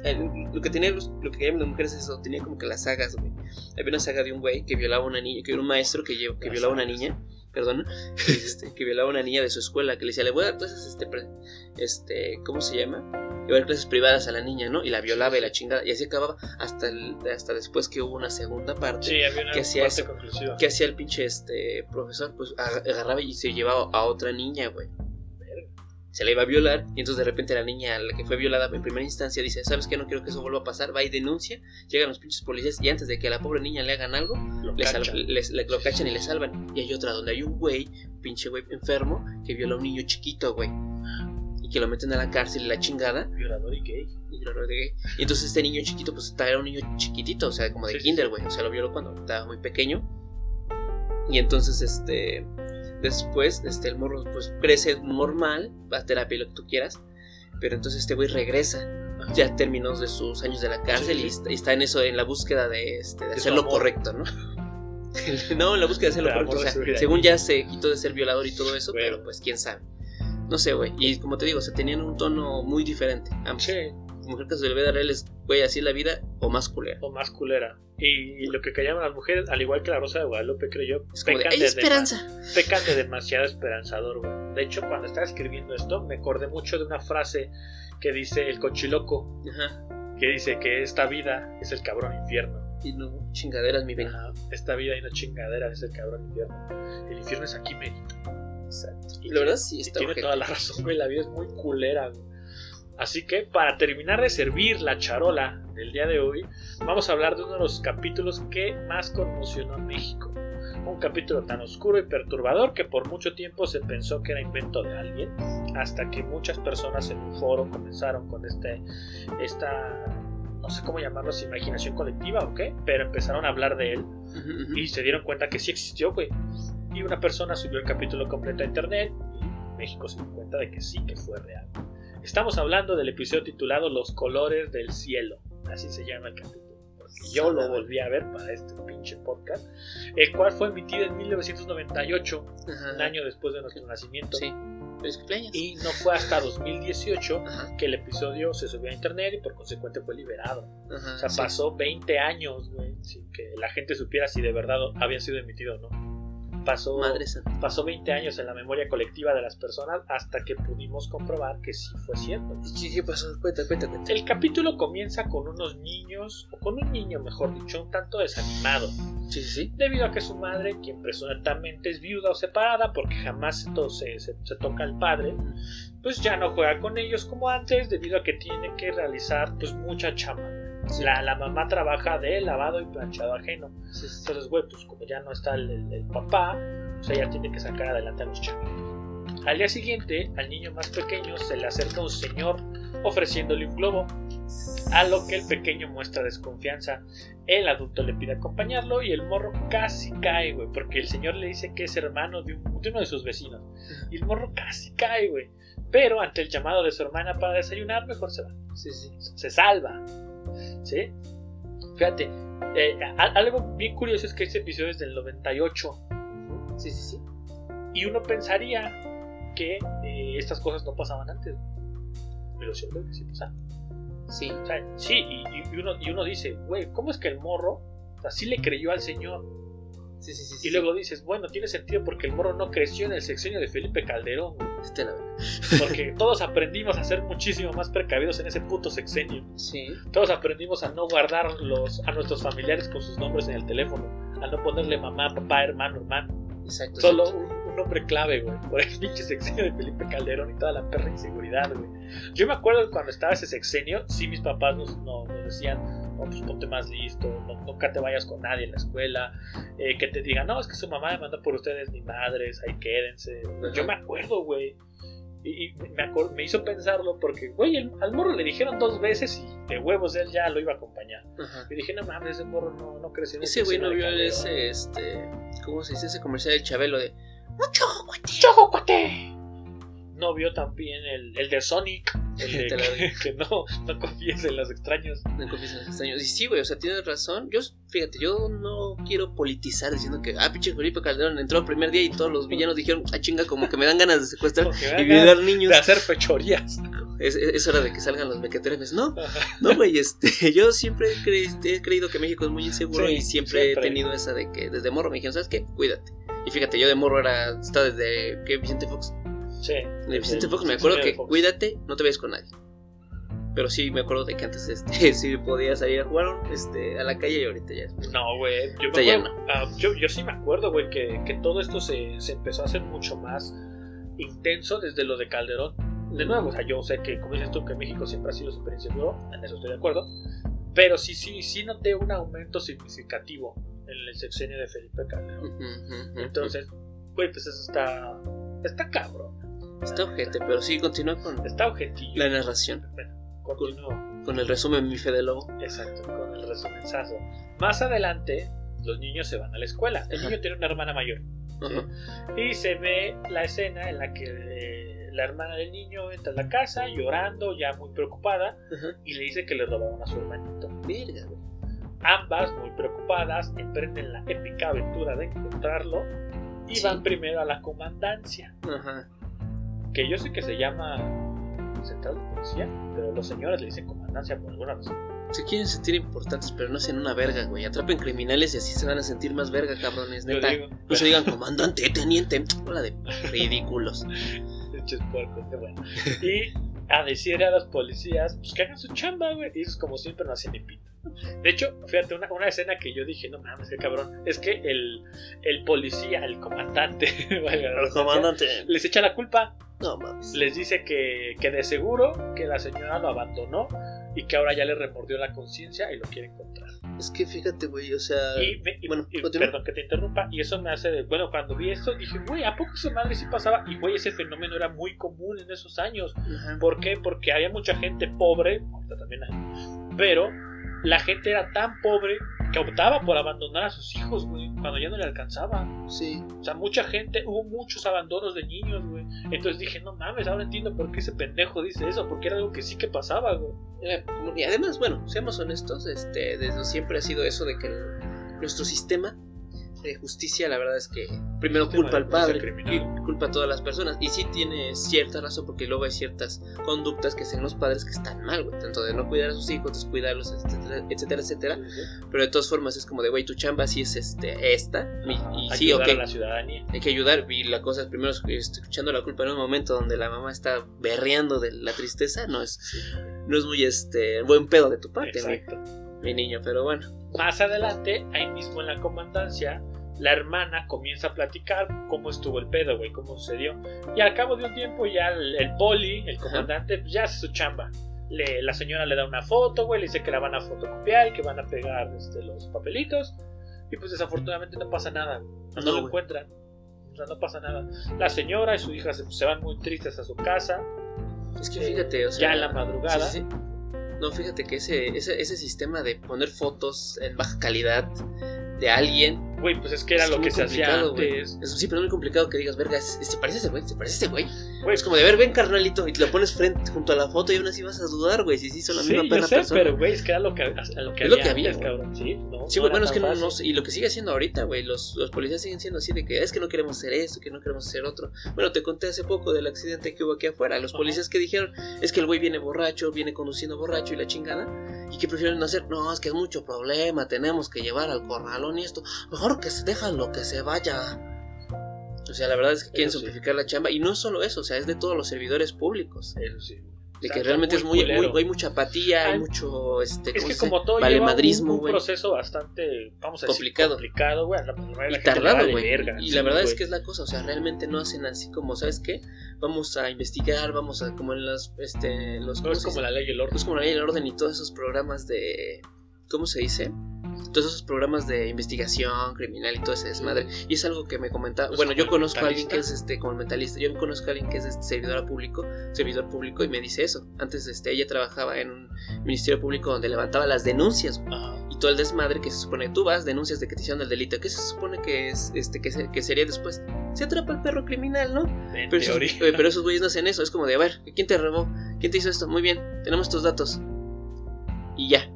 [SPEAKER 1] el- lo que tenía los- lo que las mujeres es eso, tenía como que las sagas, güey. Había una saga de un güey que violaba a una niña, que era un maestro que, que
[SPEAKER 2] Las
[SPEAKER 1] violaba a una niña, perdón, [LAUGHS] este, que violaba a una niña de su escuela, que le decía, le voy a dar clases, este, este, ¿cómo se llama? Le voy a dar clases privadas a la niña, ¿no? Y la violaba y la chingada, y así acababa hasta, el- hasta después que hubo una segunda parte.
[SPEAKER 2] Sí, había una
[SPEAKER 1] ¿Qué hacía
[SPEAKER 2] parte
[SPEAKER 1] eso?
[SPEAKER 2] conclusiva.
[SPEAKER 1] ¿Qué hacía el pinche este profesor? Pues ag- agarraba y se llevaba a otra niña, güey. Se la iba a violar y entonces de repente la niña, la que fue violada en primera instancia, dice, ¿sabes qué? No quiero que eso vuelva a pasar. Va y denuncia, llegan los pinches policías y antes de que a la pobre niña le hagan algo,
[SPEAKER 2] Lo cachan.
[SPEAKER 1] les- le- lo cachan y le salvan. Y hay otra donde hay un güey, pinche güey enfermo, que viola a un niño chiquito, güey. Y que lo meten a la cárcel y la chingada.
[SPEAKER 2] Violador y gay.
[SPEAKER 1] Y, lo de gay. Y entonces este niño chiquito, pues era un niño chiquitito, o sea, como de
[SPEAKER 2] Sí,
[SPEAKER 1] kinder, güey. O sea, lo violó cuando estaba muy pequeño. Y entonces, este. Después, este, el morro, pues crece normal, va a terapia lo que tú quieras. Pero entonces este güey regresa. Ya terminó de sus años de la cárcel
[SPEAKER 2] Sí,
[SPEAKER 1] y
[SPEAKER 2] sí.
[SPEAKER 1] está, está en eso, en la búsqueda de, este, de
[SPEAKER 2] De
[SPEAKER 1] hacer lo correcto, ¿no? [LAUGHS] no, en la búsqueda de hacer lo correcto. O sea, según ya se quitó de ser violador y todo eso,
[SPEAKER 2] Bueno.
[SPEAKER 1] pero pues quién sabe. No sé, güey. Y como te digo, o sea, tenían un tono muy diferente. ambos.
[SPEAKER 2] Sí,
[SPEAKER 1] Mujer que se le ve dar él es, güey, así la vida o más culera.
[SPEAKER 2] o más culera. Y, y lo que callaban las mujeres, al igual que la Rosa de Guadalupe, creo yo,
[SPEAKER 1] Es como de,
[SPEAKER 2] pecan
[SPEAKER 1] hay
[SPEAKER 2] de,
[SPEAKER 1] esperanza.
[SPEAKER 2] pecan de demasiado esperanzador, güey. De hecho, cuando estaba escribiendo esto, me acordé mucho de una frase que dice el cochiloco,
[SPEAKER 1] Ajá.
[SPEAKER 2] que dice que esta vida es el cabrón infierno.
[SPEAKER 1] Y no, chingaderas, mi.
[SPEAKER 2] Ajá, Esta vida y no chingadera es el cabrón infierno. El infierno es aquí, merito.
[SPEAKER 1] Exacto.
[SPEAKER 2] Y
[SPEAKER 1] Y la verdad
[SPEAKER 2] tiene-
[SPEAKER 1] sí
[SPEAKER 2] y
[SPEAKER 1] está
[SPEAKER 2] tiene
[SPEAKER 1] ojete.
[SPEAKER 2] toda la razón, güey. La vida es muy culera, güey. Así que para terminar de servir la charola del día de hoy, vamos a hablar de uno de los capítulos que más conmocionó a México. Un capítulo tan oscuro y perturbador que por mucho tiempo se pensó que era invento de alguien, hasta que muchas personas en un foro comenzaron con este, esta, no sé cómo llamarlo, imaginación colectiva o qué, pero empezaron a hablar de él y se dieron cuenta que sí existió, güey. Y una persona subió el capítulo completo a internet y México se dio cuenta de que sí que fue real. Estamos hablando del episodio titulado Los colores del cielo. Así se llama el capítulo. Porque yo lo volví a ver para este pinche podcast. El cual fue emitido en 1998,
[SPEAKER 1] Ajá.
[SPEAKER 2] un año después de nuestro nacimiento.
[SPEAKER 1] Sí.
[SPEAKER 2] Y no fue hasta 2018
[SPEAKER 1] Ajá.
[SPEAKER 2] que el episodio se subió a internet y por consecuente fue liberado.
[SPEAKER 1] Ajá.
[SPEAKER 2] O sea,
[SPEAKER 1] sí.
[SPEAKER 2] pasó 20 años, güey, sin que la gente supiera si de verdad había sido emitido o no. Pasó, pasó 20 años en la memoria colectiva de las personas hasta que pudimos comprobar que sí fue cierto.
[SPEAKER 1] ¿Qué, qué pasó? Cuenta, cuenta, cuenta.
[SPEAKER 2] El capítulo comienza con unos niños, o con un niño mejor dicho, un tanto desanimado,
[SPEAKER 1] Sí, sí, sí.
[SPEAKER 2] debido a que su madre, quien presuntamente es viuda o separada porque jamás se toca al padre, pues ya no juega con ellos como antes debido a que tiene que realizar pues mucha chamba.
[SPEAKER 1] Sí.
[SPEAKER 2] La, la mamá trabaja de lavado y planchado ajeno.
[SPEAKER 1] Sí, sí.
[SPEAKER 2] Entonces, güey, pues como ya no está el, el- el papá, pues ella tiene que sacar adelante a los chavitos. Al día siguiente, al niño más pequeño se le acerca un señor ofreciéndole un globo, a lo que el pequeño muestra desconfianza. El adulto le pide acompañarlo y el morro casi cae, güey, porque el señor le dice que es hermano de, un- de uno de sus vecinos. Y el morro casi cae, güey. Pero ante el llamado de su hermana para desayunar, mejor se va
[SPEAKER 1] Sí, sí.
[SPEAKER 2] se salva. ¿Sí? Fíjate, eh, algo bien curioso es que este episodio es del 98
[SPEAKER 1] Sí, sí, sí.
[SPEAKER 2] y uno pensaría que eh, estas cosas no pasaban antes. Pero siento que sí pasaban.
[SPEAKER 1] Sí.
[SPEAKER 2] O sea, sí, y, y- y uno, y uno dice, güey, ¿cómo es que el morro así le creyó al señor?
[SPEAKER 1] Sí, sí, sí.
[SPEAKER 2] Y luego dices, bueno, tiene sentido porque el morro no creció en el sexenio de Felipe Calderón.
[SPEAKER 1] Este la
[SPEAKER 2] porque todos aprendimos a ser muchísimo más precavidos en ese puto sexenio. Todos aprendimos a no guardar los, a nuestros familiares con sus nombres en el teléfono, a no ponerle mamá, papá, hermano, hermano.
[SPEAKER 1] Exacto.
[SPEAKER 2] Solo
[SPEAKER 1] exacto.
[SPEAKER 2] un, un nombre clave, güey, por el [LAUGHS] pinche sexenio de Felipe Calderón y toda la perra inseguridad, güey. Yo me acuerdo cuando estaba ese sexenio, sí mis papás nos, no- nos decían, no, pues ponte más listo, no- nunca te vayas con nadie en la escuela, eh, que te digan, no, es que su mamá me mandó por ustedes ni madres, ahí quédense. Yo me acuerdo, güey. Y, y me, acor- me hizo pensarlo porque, güey, el- al morro le dijeron dos veces y de huevos él ya lo iba a acompañar.
[SPEAKER 1] Ajá.
[SPEAKER 2] Y dije, no mames, ese morro no, no creció
[SPEAKER 1] Ese güey no vio
[SPEAKER 2] de Calderón".
[SPEAKER 1] ese, este. ¿Cómo se dice ese comercial del Chabelo de. ¡Mucho, güey!
[SPEAKER 2] ¡Choco, cuate! No vio también el, el de Sonic, el de [LAUGHS] que, que no, no confíes en los extraños.
[SPEAKER 1] No confíes en los extraños. Y sí, güey, o sea, tienes razón. Yo, fíjate, yo no quiero politizar diciendo que, ah, pinche Felipe Calderón entró el primer día y todos los villanos dijeron, ah, chinga, como que me dan ganas de secuestrar y violar niños.
[SPEAKER 2] De hacer fechorías.
[SPEAKER 1] es, es- es hora de que salgan los mequetrefes. No, no, güey, este, [LAUGHS] yo siempre he, cre- he creído que México es muy inseguro
[SPEAKER 2] Sí,
[SPEAKER 1] y siempre,
[SPEAKER 2] siempre.
[SPEAKER 1] he tenido esa de que desde morro me dijeron, ¿sabes qué? Cuídate. Y fíjate, yo de morro era, estaba desde, ¿qué? Vicente Fox.
[SPEAKER 2] Sí.
[SPEAKER 1] De Vicente Fox me acuerdo que cuídate, no te vayas con nadie. Pero sí me acuerdo de que antes este, [LAUGHS] sí podía salir a jugar este, a la calle y ahorita ya es.
[SPEAKER 2] No, güey. Yo, me acuerdo- ah, yo, yo sí me acuerdo, güey, que, que todo esto se, se empezó a hacer mucho más intenso desde lo de Calderón. De nuevo, o sea, yo sé que, como dices tú, que México siempre ha sido súper inseguro, en eso estoy de acuerdo. Pero sí, sí, sí noté un aumento significativo en el sexenio de Felipe Calderón. Entonces, güey, pues eso está. Está cabrón.
[SPEAKER 1] Está ojete, pero sí continúa con
[SPEAKER 2] Está objetillo.
[SPEAKER 1] la narración,
[SPEAKER 2] Continúo.
[SPEAKER 1] con el resumen mi fe de lobo.
[SPEAKER 2] Exacto, con el resumenzazo. Más adelante, los niños se van a la escuela. El
[SPEAKER 1] Ajá.
[SPEAKER 2] niño tiene una hermana mayor.
[SPEAKER 1] Ajá.
[SPEAKER 2] Y se ve la escena en la que eh, la hermana del niño entra a la casa llorando, ya muy preocupada,
[SPEAKER 1] Ajá.
[SPEAKER 2] y le dice que le robaron a su hermanito.
[SPEAKER 1] Verga, güey.
[SPEAKER 2] Ambas, muy preocupadas, emprenden la épica aventura de encontrarlo y
[SPEAKER 1] Sí.
[SPEAKER 2] van primero a la comandancia,
[SPEAKER 1] Ajá.
[SPEAKER 2] Que yo sé que se llama central de policía, pero los señores le dicen comandancia por alguna razón.
[SPEAKER 1] Se quieren sentir importantes, pero no sean una verga, güey. Atrapen criminales y así se van a sentir más verga, cabrones.
[SPEAKER 2] Yo
[SPEAKER 1] Neta.
[SPEAKER 2] digo,
[SPEAKER 1] No se digan comandante, teniente. Hola de ridículos.
[SPEAKER 2] Puercos, qué bueno. Y a decirle a los policías pues, que hagan su chamba, güey. Y ellos, como siempre, no hacen ni pito. De hecho, fíjate, una, una escena que yo dije, no mames, qué cabrón. Es que el, el policía, el comandante, [LAUGHS] la redundancia, les echa la culpa.
[SPEAKER 1] No mames.
[SPEAKER 2] Les dice que, que de seguro que la señora lo abandonó y que ahora ya le remordió la conciencia y lo quiere encontrar.
[SPEAKER 1] Es que fíjate, güey, o sea.
[SPEAKER 2] Y, me- y-
[SPEAKER 1] bueno,
[SPEAKER 2] y- perdón que te interrumpa, y eso me hace de, bueno, cuando vi esto dije, güey, ¿a poco esa madre sí pasaba? Y güey, ese fenómeno era muy común en esos años.
[SPEAKER 1] Ajá.
[SPEAKER 2] ¿Por qué? Porque había mucha gente pobre, también hay, pero la gente era tan pobre que optaba por abandonar a sus hijos, güey, cuando ya no le alcanzaba.
[SPEAKER 1] Sí.
[SPEAKER 2] O sea, mucha gente, hubo muchos abandonos de niños, güey. Entonces dije, no mames, ahora entiendo por qué ese pendejo dice eso, porque era algo que sí que pasaba, güey.
[SPEAKER 1] Como- Y además, bueno, seamos honestos, este, desde siempre ha sido eso de que nuestro sistema de justicia, la verdad es que primero culpa al padre, culpa a todas las personas. Y sí tiene cierta razón, porque luego hay ciertas conductas que hacen los padres que están mal, güey. Tanto de no cuidar a sus hijos, descuidarlos, etcétera, etcétera, etcétera. Pero de todas formas es como de, güey, tu chamba sí es este, esta. Y, y sí,
[SPEAKER 2] Ayudar
[SPEAKER 1] ok,
[SPEAKER 2] a la ciudadanía.
[SPEAKER 1] hay que ayudar. Y la cosa es primero este, escuchando la culpa en un momento donde la mamá está berreando de la tristeza, no es, no es muy este buen pedo de tu parte, mi,
[SPEAKER 2] Exacto.
[SPEAKER 1] mi niño. Pero bueno,
[SPEAKER 2] Más adelante, ahí mismo en la comandancia, la hermana comienza a platicar cómo estuvo el pedo, güey, cómo sucedió. Y al cabo de un tiempo ya el, el poli, el comandante, pues ya hace su chamba. Le, la señora le da una foto, güey, le dice que la van a fotocopiar y que van a pegar este, los papelitos. Y pues desafortunadamente no pasa nada, no,
[SPEAKER 1] No,
[SPEAKER 2] lo encuentran. O sea, no pasa nada. La señora y su hija se, se van muy tristes a su casa,
[SPEAKER 1] es que
[SPEAKER 2] Eh,
[SPEAKER 1] fíjate, o sea.
[SPEAKER 2] ya en la madrugada.
[SPEAKER 1] Sí, sí, sí. No, fíjate que ese, ese, ese sistema de poner fotos en baja calidad de alguien.
[SPEAKER 2] Güey, pues es que era
[SPEAKER 1] es
[SPEAKER 2] lo que se hacía antes.
[SPEAKER 1] Es sí, pero es muy complicado que digas, verga, se parece a ese güey, se parece a ese güey. Es como de ver, ven carnalito, y te lo pones frente junto a la foto y aún así vas a dudar, güey, si sí son la
[SPEAKER 2] sí,
[SPEAKER 1] misma
[SPEAKER 2] yo
[SPEAKER 1] perra
[SPEAKER 2] sé,
[SPEAKER 1] persona.
[SPEAKER 2] pero güey, es que era lo que, a lo que
[SPEAKER 1] Es lo
[SPEAKER 2] había
[SPEAKER 1] que había,
[SPEAKER 2] antes, cabrón. Sí, no,
[SPEAKER 1] Sí,
[SPEAKER 2] no
[SPEAKER 1] bueno, es que no, no y lo que sigue haciendo ahorita, güey, los, los policías siguen siendo así de que es que no queremos hacer esto, que no queremos hacer otro. Bueno, te conté hace poco del accidente que hubo aquí afuera. Los
[SPEAKER 2] Ajá.
[SPEAKER 1] policías que dijeron es que el güey viene borracho, viene conduciendo borracho y la chingada, y que prefieren no hacer, no, es que es mucho problema, tenemos que llevar al corralón y esto, mejor que se dejan lo que se vaya. O sea, la verdad es que quieren
[SPEAKER 2] Eso sí.
[SPEAKER 1] simplificar la chamba, y no solo eso, o sea, es de todos los servidores públicos.
[SPEAKER 2] Eso sí.
[SPEAKER 1] De que realmente es muy, muy, hay mucha apatía, hay
[SPEAKER 2] Ay,
[SPEAKER 1] mucho, este,
[SPEAKER 2] Es
[SPEAKER 1] ¿cómo
[SPEAKER 2] que como todo lleva un, proceso bastante, vamos a decir,
[SPEAKER 1] Complicado.
[SPEAKER 2] complicado, güey. la- la
[SPEAKER 1] y tardado, güey.
[SPEAKER 2] verga,
[SPEAKER 1] Y la verdad es que es la cosa, o sea, realmente no hacen así como, ¿sabes qué? Vamos a investigar, vamos a, como en los, este, los...
[SPEAKER 2] No
[SPEAKER 1] ¿cómo
[SPEAKER 2] es como la ley y el
[SPEAKER 1] No
[SPEAKER 2] orden.
[SPEAKER 1] es como la ley del orden y todos esos programas de... ¿Cómo se dice? Todos esos programas de investigación criminal y todo ese desmadre. Y es algo que me comentaba.
[SPEAKER 2] Pues
[SPEAKER 1] bueno,
[SPEAKER 2] como
[SPEAKER 1] yo conozco a alguien que es este, como mentalista. Yo conozco a alguien que es este, servidor público, servidor público y me dice eso. Antes este, ella trabajaba en un ministerio público donde levantaba las denuncias
[SPEAKER 2] Ajá.
[SPEAKER 1] y todo el desmadre que se supone tú vas, denuncias de que te hicieron el delito. ¿Qué se supone que es este que, se- que sería después? Se atrapa el perro criminal, ¿no?
[SPEAKER 2] En
[SPEAKER 1] Pero esos, pero esos güeyes no hacen eso. Es como de, a ver, ¿quién te robó? ¿Quién te hizo esto? Muy bien, tenemos tus datos. Y ya.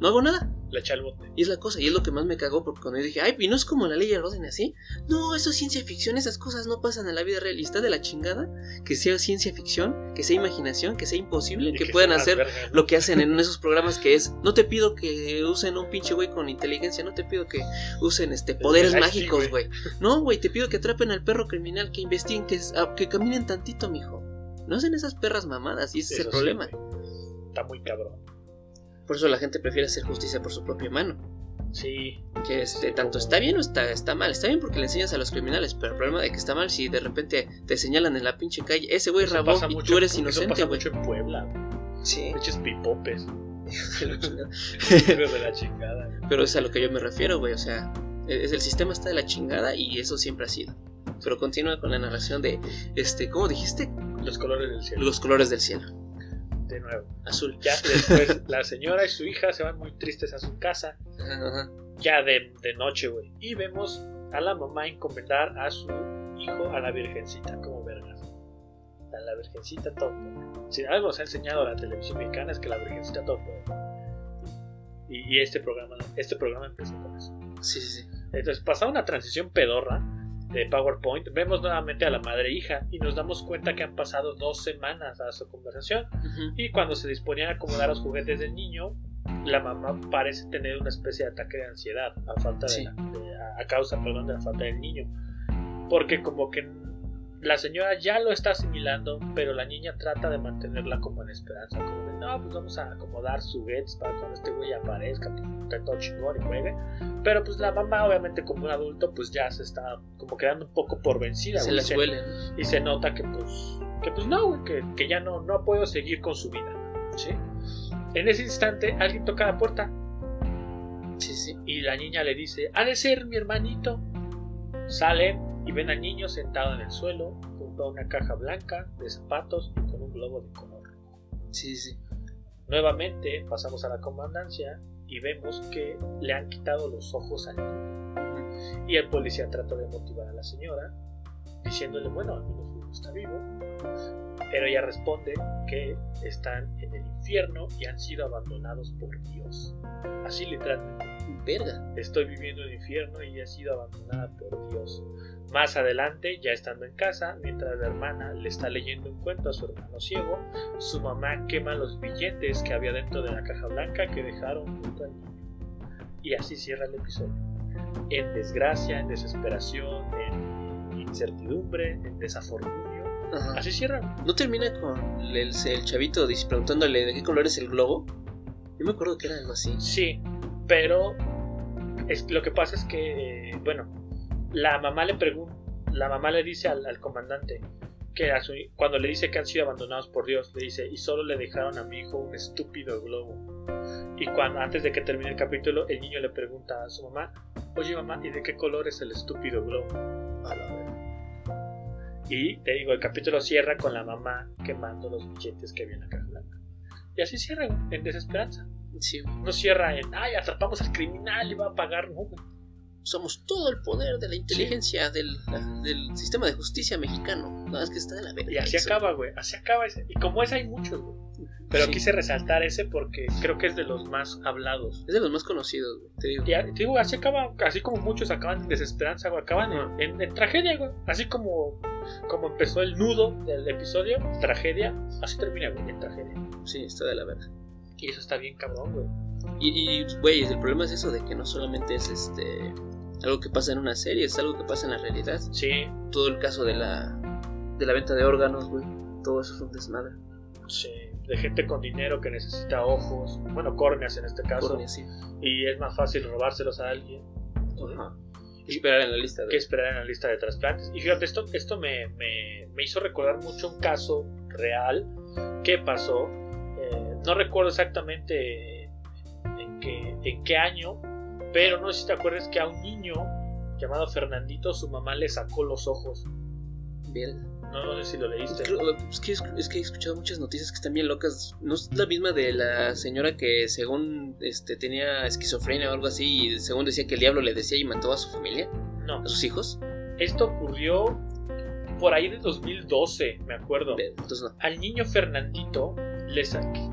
[SPEAKER 1] No hago nada.
[SPEAKER 2] Le echa el bote.
[SPEAKER 1] Y es la cosa, y es lo que más me cagó, porque cuando yo dije, ay, ¿y no es como la ley de orden así? No, eso es ciencia ficción, esas cosas no pasan en la vida real. Y está de la chingada que sea ciencia ficción, que sea imaginación, que sea imposible, que,
[SPEAKER 2] que
[SPEAKER 1] puedan hacer lo que hacen en esos programas que es, no te pido que usen un pinche güey con inteligencia, no te pido que usen este poderes mágicos,
[SPEAKER 2] güey.
[SPEAKER 1] No, güey, te pido que atrapen al perro criminal, que investiguen, que, ah, que caminen tantito, mijo. No hacen esas perras mamadas, y ese es el
[SPEAKER 2] sí,
[SPEAKER 1] problema.
[SPEAKER 2] Está muy cabrón.
[SPEAKER 1] Por eso la gente prefiere hacer justicia por su propia mano.
[SPEAKER 2] Sí.
[SPEAKER 1] Que este, tanto está bien o está, está mal. Está bien porque le enseñas a los criminales, pero el problema de que está mal si de repente te señalan en la pinche calle, ese güey rabó y
[SPEAKER 2] mucho-
[SPEAKER 1] tú eres inocente,
[SPEAKER 2] pasa
[SPEAKER 1] güey.
[SPEAKER 2] mucho en Puebla.
[SPEAKER 1] Sí.
[SPEAKER 2] Eches pipopes. [LAUGHS]
[SPEAKER 1] pero
[SPEAKER 2] de la chingada. güey.
[SPEAKER 1] es a lo que yo me refiero, güey. O sea, es, el sistema está de la chingada y eso siempre ha sido. Pero continúa con la narración de, este, ¿cómo dijiste?
[SPEAKER 2] Los colores del cielo.
[SPEAKER 1] Los colores del cielo.
[SPEAKER 2] De nuevo.
[SPEAKER 1] Azul.
[SPEAKER 2] Ya después [LAUGHS] la señora y su hija se van muy tristes a su casa.
[SPEAKER 1] Ajá, ajá.
[SPEAKER 2] Ya de, de noche, güey. Y vemos a la mamá encomendar a su hijo a la virgencita, como vergas. A la virgencita todo. Si algo nos ha enseñado la televisión mexicana es que la virgencita todo. Y, y este programa, este programa empezó con eso.
[SPEAKER 1] Sí, sí, sí.
[SPEAKER 2] Entonces, pasada una transición pedorra de PowerPoint, vemos nuevamente a la madre e hija y nos damos cuenta que han pasado dos semanas a su conversación. Y cuando se disponían a acomodar los juguetes del niño, la mamá parece tener una especie de ataque de ansiedad a falta de,
[SPEAKER 1] Sí.
[SPEAKER 2] la- de- a- causa, perdón, de la falta del niño, porque como que la señora ya lo está asimilando, pero la niña trata de mantenerla como en esperanza, como no, pues vamos a acomodar sus juguetes para cuando este güey aparezca, pues, todo chingón y juegue. Pero pues la mamá, obviamente, como un adulto, pues ya se está como quedando un poco por vencida.
[SPEAKER 1] Se huele.
[SPEAKER 2] y se nota que pues que pues no güey, que, que ya no no puedo seguir con su vida ¿sí? en ese instante alguien toca la puerta
[SPEAKER 1] Sí, sí.
[SPEAKER 2] y la niña le dice ha de ser mi hermanito salen y ven al niño sentado en el suelo junto a una caja blanca de zapatos y con un globo de color
[SPEAKER 1] Sí, sí.
[SPEAKER 2] Nuevamente pasamos a la comandancia y vemos que le han quitado los ojos al niño. Y el policía trata de motivar a la señora diciéndole bueno al menos uno está vivo pero ella responde que están en el infierno y han sido abandonados por Dios. Así literalmente
[SPEAKER 1] Verga.
[SPEAKER 2] estoy viviendo en el infierno y he sido abandonada por Dios más adelante ya estando en casa mientras la hermana le está leyendo un cuento a su hermano ciego su mamá quema los billetes que había dentro de la caja blanca que dejaron junto al niño y así cierra el episodio en desgracia, en desesperación, en incertidumbre, en desafortunio.
[SPEAKER 1] Ajá.
[SPEAKER 2] Así cierra.
[SPEAKER 1] ¿No termina con el, el chavito preguntándole de qué color es el globo? Yo me acuerdo que era algo así.
[SPEAKER 2] Sí, pero es, lo que pasa es que, eh, bueno, la mamá le pregunta, la mamá le dice al, al comandante que a su- cuando le dice que han sido abandonados por Dios, le dice, y solo le dejaron a mi hijo un estúpido globo. Y cuando, antes de que termine el capítulo, el niño le pregunta a su mamá, oye mamá, ¿y de qué color es el estúpido globo?
[SPEAKER 1] A la verga.
[SPEAKER 2] Y te digo, el capítulo cierra con la mamá quemando los billetes que había en la caja blanca. Y así cierra, en desesperanza.
[SPEAKER 1] Sí.
[SPEAKER 2] No cierra en, ay, atrapamos al criminal y va a pagar, no.
[SPEAKER 1] Somos todo el poder de la inteligencia del, la- del sistema de justicia mexicano. No, es que está de la verga.
[SPEAKER 2] Y así
[SPEAKER 1] eso.
[SPEAKER 2] acaba, güey, así acaba ese. Y como ese hay muchos, güey. Pero
[SPEAKER 1] Sí.
[SPEAKER 2] quise resaltar ese porque creo que es de los más hablados.
[SPEAKER 1] Es de los más conocidos, güey. Te digo.
[SPEAKER 2] Y te digo, así acaba, así como muchos acaban en desesperanza, güey, acaban en, en- en tragedia, güey. Así como, como empezó el nudo del episodio, tragedia, así termina, güey, en tragedia.
[SPEAKER 1] Sí, está de la verga.
[SPEAKER 2] Y eso está bien cabrón, güey.
[SPEAKER 1] Y, güey, el problema es eso de que no solamente es este algo que pasa en una serie, es algo que pasa en la realidad.
[SPEAKER 2] Sí,
[SPEAKER 1] Todo el caso de la de la venta de órganos, güey. Todo eso es un desmadre.
[SPEAKER 2] sí. De gente con dinero que necesita ojos, bueno, córneas en este caso.
[SPEAKER 1] Córnea, sí.
[SPEAKER 2] Y es más fácil robárselos a alguien.
[SPEAKER 1] Ajá. Y esperar en la lista de
[SPEAKER 2] que esperar en la lista de trasplantes. Y fíjate, esto, esto me, me- me hizo recordar mucho un caso real que pasó. No recuerdo exactamente en qué, en qué año, pero no sé si te acuerdas que a un niño llamado Fernandito su mamá le sacó los ojos.
[SPEAKER 1] Verga.
[SPEAKER 2] No, no sé si lo leíste.
[SPEAKER 1] Creo- Es que, es que he escuchado muchas noticias que están bien locas. ¿No es la misma de la señora que según este tenía esquizofrenia o algo así y según decía que el diablo le decía y mató a su familia,
[SPEAKER 2] No,
[SPEAKER 1] a sus hijos?
[SPEAKER 2] esto ocurrió por ahí de 2012, me acuerdo.
[SPEAKER 1] Entonces no.
[SPEAKER 2] al niño Fernandito,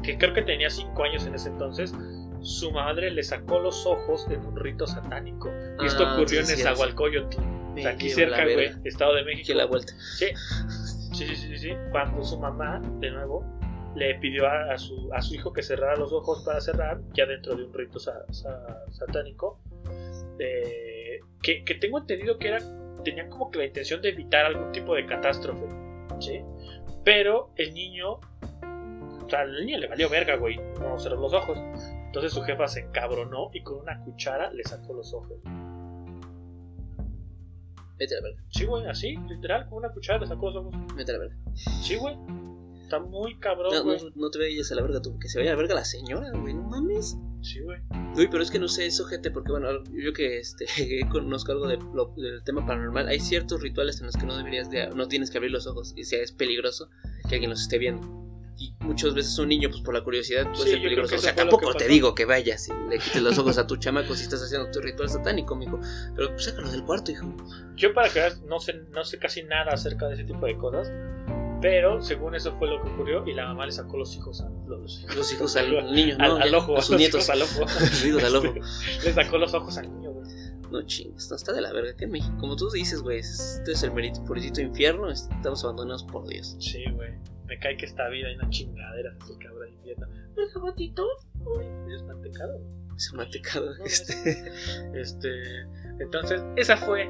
[SPEAKER 2] que creo que tenía 5 años en ese entonces, su madre le sacó los ojos en un rito satánico. Y esto
[SPEAKER 1] Ah,
[SPEAKER 2] ocurrió
[SPEAKER 1] sí,
[SPEAKER 2] en
[SPEAKER 1] sí,
[SPEAKER 2] o sea, aquí cerca, güey. Estado de México.
[SPEAKER 1] Que la vuelta.
[SPEAKER 2] Sí. Sí, sí, sí, sí, sí. Cuando su mamá, de nuevo, le pidió a, a su, a su hijo que cerrara los ojos para cerrar, ya dentro de un rito sa- sa- satánico, eh, que, que tengo entendido que era, tenían como que la intención de evitar algún tipo de catástrofe, ¿sí? Pero el niño, sea, al niño le valió verga, güey, no cerró los ojos. Entonces su jefa se encabronó y con una cuchara le sacó los ojos.
[SPEAKER 1] Vete a la verga.
[SPEAKER 2] Sí, güey, así, literal, con una cuchara le sacó los ojos.
[SPEAKER 1] Vete a la verga.
[SPEAKER 2] Sí, güey. Está muy cabrón,
[SPEAKER 1] No,
[SPEAKER 2] güey.
[SPEAKER 1] no, no te vayas a la verga tú, que se vaya a la verga la señora, güey, no mames.
[SPEAKER 2] Sí, güey.
[SPEAKER 1] Uy, pero es que no sé eso, gente, porque bueno, yo que este [LAUGHS] conozco algo de lo- del tema paranormal, hay ciertos rituales en los que no deberías de, no tienes que abrir los ojos y sea es peligroso que alguien los esté viendo. Y muchas veces un niño, pues por la curiosidad, puede
[SPEAKER 2] Sí,
[SPEAKER 1] ser peligroso. O sea, tampoco te digo que vayas y le quites los ojos a tu chamaco si estás haciendo tu ritual satánico, mijo. Pero pues, sácalo del cuarto, hijo.
[SPEAKER 2] Yo para que veas, no sé, no sé casi nada acerca de ese tipo de cosas. Pero según eso fue lo que ocurrió y la mamá le sacó los hijos a los,
[SPEAKER 1] Los hijos al niño, no,
[SPEAKER 2] al ojo,
[SPEAKER 1] a sus
[SPEAKER 2] los
[SPEAKER 1] nietos.
[SPEAKER 2] hijos al ojo. [LAUGHS]
[SPEAKER 1] Hijos al ojo.
[SPEAKER 2] le sacó los ojos al niño, güey.
[SPEAKER 1] No chingues, no está de la verga. Que en México, como tú dices, güey, este es el merito, puritito infierno, estamos abandonados por Dios.
[SPEAKER 2] Sí, güey. Me cae que esta vida hay una chingadera así cabra invierno. ¿Los gatitos? Uy, es mantecado.
[SPEAKER 1] Se mantecado.
[SPEAKER 2] No,
[SPEAKER 1] Este.
[SPEAKER 2] Este, entonces, esa fue,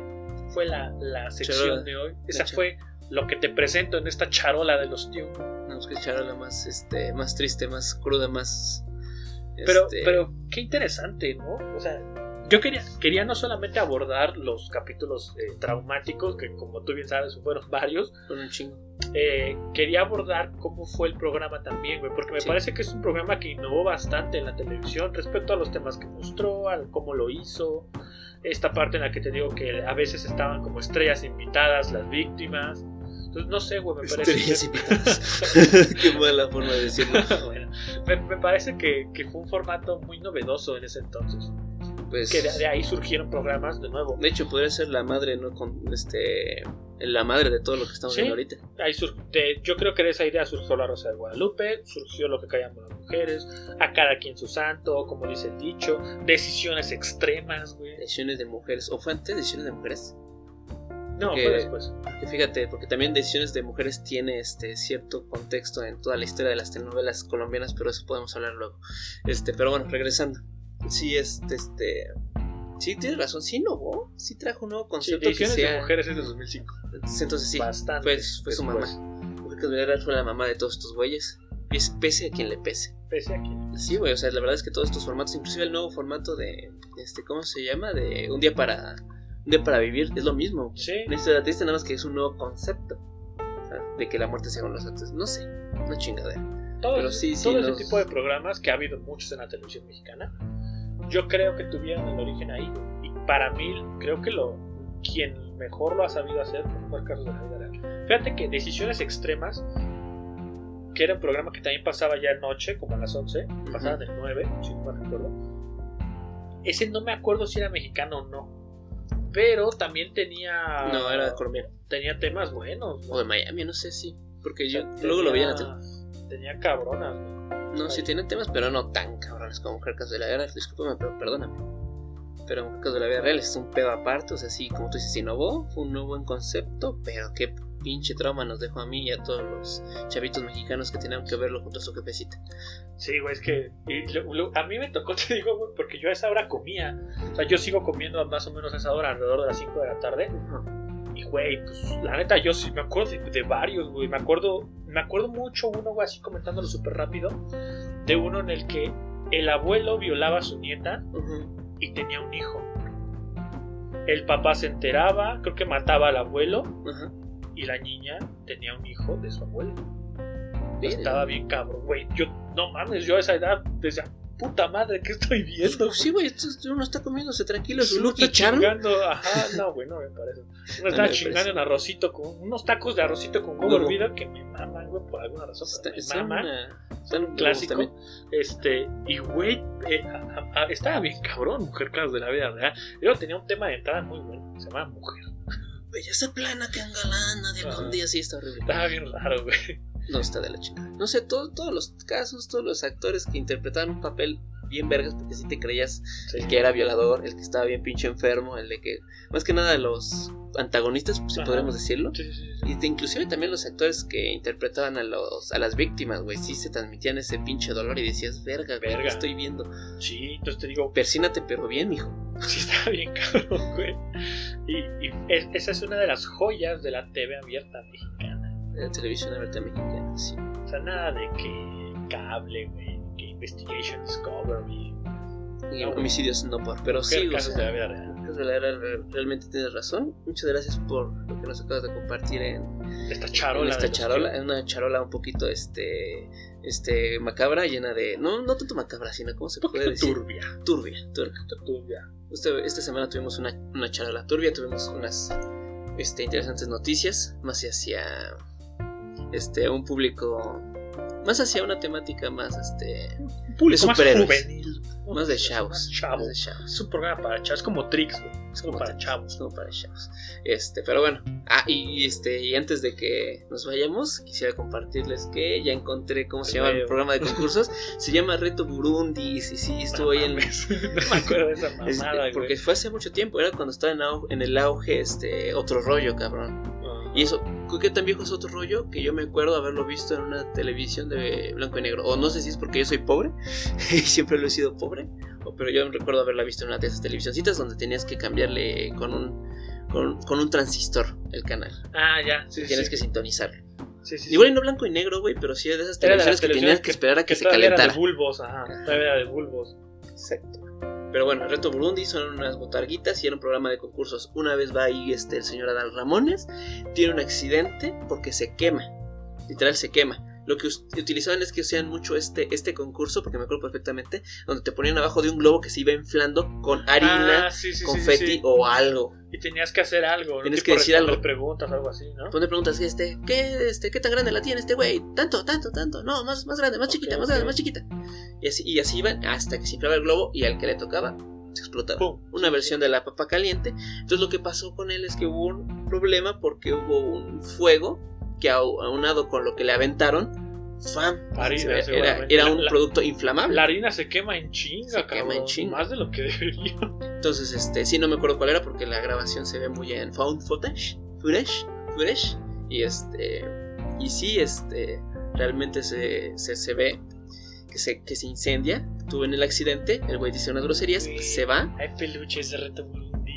[SPEAKER 2] fue la, la sección
[SPEAKER 1] Charola.
[SPEAKER 2] de hoy. Esa fue lo que te presento en esta charola de los tíos.
[SPEAKER 1] Tenemos que echar a la más, este, más triste, más cruda, más.
[SPEAKER 2] Pero,
[SPEAKER 1] este,
[SPEAKER 2] pero qué interesante, ¿no? O sea, yo quería, quería no solamente abordar los capítulos eh, traumáticos, que como tú bien sabes fueron [LAUGHS] varios,
[SPEAKER 1] Con un chingo.
[SPEAKER 2] eh, quería abordar cómo fue el programa también, güey, porque me
[SPEAKER 1] Sí.
[SPEAKER 2] parece que es un programa que innovó bastante en la televisión respecto a los temas que mostró, al cómo lo hizo, esta parte en la que te digo que a veces estaban como estrellas invitadas las víctimas. Entonces, no sé, güey, me parece
[SPEAKER 1] Estrellas invitadas. [LAUGHS] Qué mala forma de decirlo. [LAUGHS]
[SPEAKER 2] Bueno, me, me parece que, que fue un formato muy novedoso en ese entonces.
[SPEAKER 1] Pues.
[SPEAKER 2] Que de, de ahí surgieron programas de nuevo.
[SPEAKER 1] De hecho, podría ser la madre, ¿no? Con este. La madre de todo lo que estamos
[SPEAKER 2] Sí.
[SPEAKER 1] viendo ahorita.
[SPEAKER 2] Ahí sur- de- yo creo que de esa idea surgió la Rosa de Guadalupe, surgió lo que callamos las mujeres, a cada quien su santo, como dice el dicho, decisiones extremas, güey.
[SPEAKER 1] Decisiones de mujeres. ¿O fue antes decisiones de mujeres?
[SPEAKER 2] No,
[SPEAKER 1] que-
[SPEAKER 2] fue después.
[SPEAKER 1] Fíjate, porque también Decisiones de Mujeres tiene este cierto contexto en toda la historia de las telenovelas colombianas, pero eso podemos hablar luego. Este, pero bueno, regresando. Sí, este, este. Sí, tienes razón, sí innovó, sí trajo un nuevo
[SPEAKER 2] Sí,
[SPEAKER 1] concepto que
[SPEAKER 2] decisiones
[SPEAKER 1] sea.
[SPEAKER 2] de mujeres es de 2005.
[SPEAKER 1] Entonces sí,
[SPEAKER 2] Bastante.
[SPEAKER 1] fue, fue su mamá. Mujer Casverera fue la mamá de todos estos güeyes. Pese- a quien le pese.
[SPEAKER 2] Pese a que.
[SPEAKER 1] Sí, güey, o sea, la verdad es que todos estos formatos, inclusive el nuevo formato de, este, ¿cómo se llama? De un día para, un día para vivir, es lo mismo.
[SPEAKER 2] Sí,
[SPEAKER 1] La historia triste nada más que es un nuevo concepto. O sea, de que la muerte sea los actos. No sé, una chingadera.
[SPEAKER 2] todo,
[SPEAKER 1] pero sí, sí,
[SPEAKER 2] ese
[SPEAKER 1] los-
[SPEAKER 2] tipo de programas que ha habido muchos en la televisión mexicana, yo creo que tuvieron el origen ahí. Y para mí, creo que lo quien mejor lo ha sabido hacer fue Carlos de la vida real. Fíjate que Decisiones Extremas, que era un programa que también pasaba ya noche, como a las 11, pasaba del 9, si no me recuerdo. Ese no me acuerdo si era mexicano o no. Pero también tenía.
[SPEAKER 1] No, era colombiano.
[SPEAKER 2] Tenía temas buenos.
[SPEAKER 1] O de Miami, no sé si. Porque yo
[SPEAKER 2] Tenía-
[SPEAKER 1] luego lo veía en la tele.
[SPEAKER 2] Tenía cabronas, güey.
[SPEAKER 1] No, sí tienen temas, pero no tan cabrones como Mujer Caso de la Guerra. Discúlpame, pero perdóname. Pero Mujer Caso de la Vida Real es un pedo aparte. O sea, sí, como tú dices, innovó. Fue un nuevo buen concepto. Pero qué pinche trauma nos dejó a mí y a todos los chavitos mexicanos que tenían que verlo junto a su jefecita.
[SPEAKER 2] Sí, güey, es que y lo- lo- a mí me tocó, [LAUGHS] te digo, güey, porque yo a esa hora comía. O sea, yo sigo comiendo más o menos a esa hora, alrededor de las 5 de la tarde. Y, güey, pues la neta, yo sí me acuerdo de, de varios, güey. Me acuerdo, me acuerdo mucho uno, güey, así comentándolo súper rápido, de uno en el que el abuelo violaba a su nieta y tenía un hijo. El papá se enteraba, creo que mataba al abuelo y la niña tenía un hijo de su abuelo. Estaba bien cabrón, güey. Yo, no mames, yo a esa edad decía, puta madre, ¿qué estoy viendo?
[SPEAKER 1] Pues sí, güey, uno está comiéndose tranquilo su Lucky
[SPEAKER 2] está
[SPEAKER 1] Charm.
[SPEAKER 2] chingando, ajá, no, güey, no me parece. Uno estaba
[SPEAKER 1] parece.
[SPEAKER 2] chingando en arrocito con unos tacos de arrocito con huevo hervido que me maman, güey, por alguna razón.
[SPEAKER 1] Está, está
[SPEAKER 2] me maman,
[SPEAKER 1] una-
[SPEAKER 2] son un clásico.
[SPEAKER 1] también.
[SPEAKER 2] Este, y güey, eh, a- a- a- estaba bien cabrón, mujer claro de la vida real. Yo tenía un tema de entrada muy bueno, se llamaba mujer.
[SPEAKER 1] Belleza plana que engalana de algún así está horrible.
[SPEAKER 2] Estaba bien raro, güey.
[SPEAKER 1] No está de la chica. No sé, todo- todos los casos, todos los actores que interpretaban un papel bien vergas porque si te creías
[SPEAKER 2] Sí.
[SPEAKER 1] el que era violador, el que estaba bien pinche enfermo, el de que, más que nada los antagonistas, pues, si
[SPEAKER 2] Ajá.
[SPEAKER 1] podremos decirlo.
[SPEAKER 2] Sí, sí.
[SPEAKER 1] Y de- inclusive también los actores que interpretaban a los a las víctimas, güey, sí se transmitían ese pinche dolor y decías, verga, güey,
[SPEAKER 2] Verga.
[SPEAKER 1] ¿qué estoy viendo?
[SPEAKER 2] Sí, entonces te digo,
[SPEAKER 1] Persínate pero bien, mijo.
[SPEAKER 2] sí [LAUGHS] está bien cabrón, güey. Y, y es- esa es una de las joyas de la TV abierta mexicana.
[SPEAKER 1] De la televisión abierta mexicana, sí.
[SPEAKER 2] O sea, nada de que cable, güey, que Investigation Discovery.
[SPEAKER 1] Y
[SPEAKER 2] No,
[SPEAKER 1] homicidios no por, pero sí, o sea,
[SPEAKER 2] de la vida real.
[SPEAKER 1] Casos de la era- re- realmente tienes razón. Muchas gracias por lo que nos acabas de compartir en,
[SPEAKER 2] Esta
[SPEAKER 1] en
[SPEAKER 2] charola.
[SPEAKER 1] esta
[SPEAKER 2] de los
[SPEAKER 1] charola, en una charola un poquito este este macabra, llena de no no tanto macabra, sino cómo se puede decir
[SPEAKER 2] turbia.
[SPEAKER 1] turbia, turbia.
[SPEAKER 2] Turbia.
[SPEAKER 1] Este- esta semana tuvimos una, una charola turbia, tuvimos unas este, interesantes noticias, más hacia este un público, más hacia una temática más este
[SPEAKER 2] Un público más juvenil.
[SPEAKER 1] Más de
[SPEAKER 2] Más
[SPEAKER 1] chavos,
[SPEAKER 2] chavo.
[SPEAKER 1] más de chavos.
[SPEAKER 2] Es un programa para chavos. Es como Trix, güey. Es como para
[SPEAKER 1] Es
[SPEAKER 2] chavos.
[SPEAKER 1] como para chavos. Este, pero bueno. Ah, y este, y antes de que nos vayamos, quisiera compartirles que ya encontré cómo se
[SPEAKER 2] El
[SPEAKER 1] llama el programa de concursos. se llama Reto Burundi. Y sí, estuvo ahí en. [LAUGHS]
[SPEAKER 2] no me acuerdo de esa
[SPEAKER 1] es-
[SPEAKER 2] mamada,
[SPEAKER 1] porque fue hace mucho tiempo, era cuando estaba en, au- en el auge este otro rollo, cabrón.
[SPEAKER 2] Ah.
[SPEAKER 1] Y eso, que tan viejo es otro rollo que yo me acuerdo haberlo visto en una televisión de blanco y negro. O no sé si es porque yo soy pobre y [LAUGHS] siempre lo he sido pobre. Pero yo recuerdo haberla visto en una de esas televisioncitas donde tenías que cambiarle con un, con, con un transistor el canal.
[SPEAKER 2] Ah, ya. Sí,
[SPEAKER 1] tienes
[SPEAKER 2] sí.
[SPEAKER 1] que sintonizarlo.
[SPEAKER 2] Sí, sí,
[SPEAKER 1] Igual y no blanco y negro, güey, pero sí de esas
[SPEAKER 2] de
[SPEAKER 1] televisiones que tenías que esperar a que,
[SPEAKER 2] Que
[SPEAKER 1] se
[SPEAKER 2] todavía era
[SPEAKER 1] calentara.
[SPEAKER 2] de bulbos, ajá. Era de bulbos.
[SPEAKER 1] Exacto. Pero bueno, Reto Burundi son unas botarguitas y era un programa de concursos. Una vez va ahí este, el señor Adal Ramones, tiene un accidente porque se quema. Literal se quema. Lo que utilizaban es que hacían mucho este, este concurso, porque me acuerdo perfectamente, donde te ponían abajo de un globo que se iba inflando con harina,
[SPEAKER 2] Ah, sí, sí, sí,
[SPEAKER 1] confeti
[SPEAKER 2] sí,
[SPEAKER 1] o algo.
[SPEAKER 2] Y tenías que hacer algo. ¿no?
[SPEAKER 1] Tienes que decir algo.
[SPEAKER 2] preguntas, algo así, ¿no?
[SPEAKER 1] Poner preguntas, este, ¿qué, este, ¿qué tan grande la tiene este güey? Tanto, tanto, tanto. No, más, más grande, más chiquita, más grande, más chiquita. Y así, y así iban hasta que se inflaba el globo y al que le tocaba se explotaba.
[SPEAKER 2] Pum.
[SPEAKER 1] una versión de la papa caliente. Entonces lo que pasó con él es que hubo un problema porque hubo un fuego que au- aunado con lo que le aventaron, ¡fam!
[SPEAKER 2] Harina,
[SPEAKER 1] era, un
[SPEAKER 2] la-
[SPEAKER 1] producto inflamable.
[SPEAKER 2] La harina se quema en chinga,
[SPEAKER 1] Se quema en chinga.
[SPEAKER 2] Más de lo que debería.
[SPEAKER 1] Entonces, este, sí, no me acuerdo cuál era porque la grabación se ve muy en found footage, footage, footage. Y este, y sí, este, realmente se, se, se ve que se, que se incendia. Tuvo en el accidente, el güey dice unas groserías,
[SPEAKER 2] Sí.
[SPEAKER 1] se va.
[SPEAKER 2] Hay peluches de reto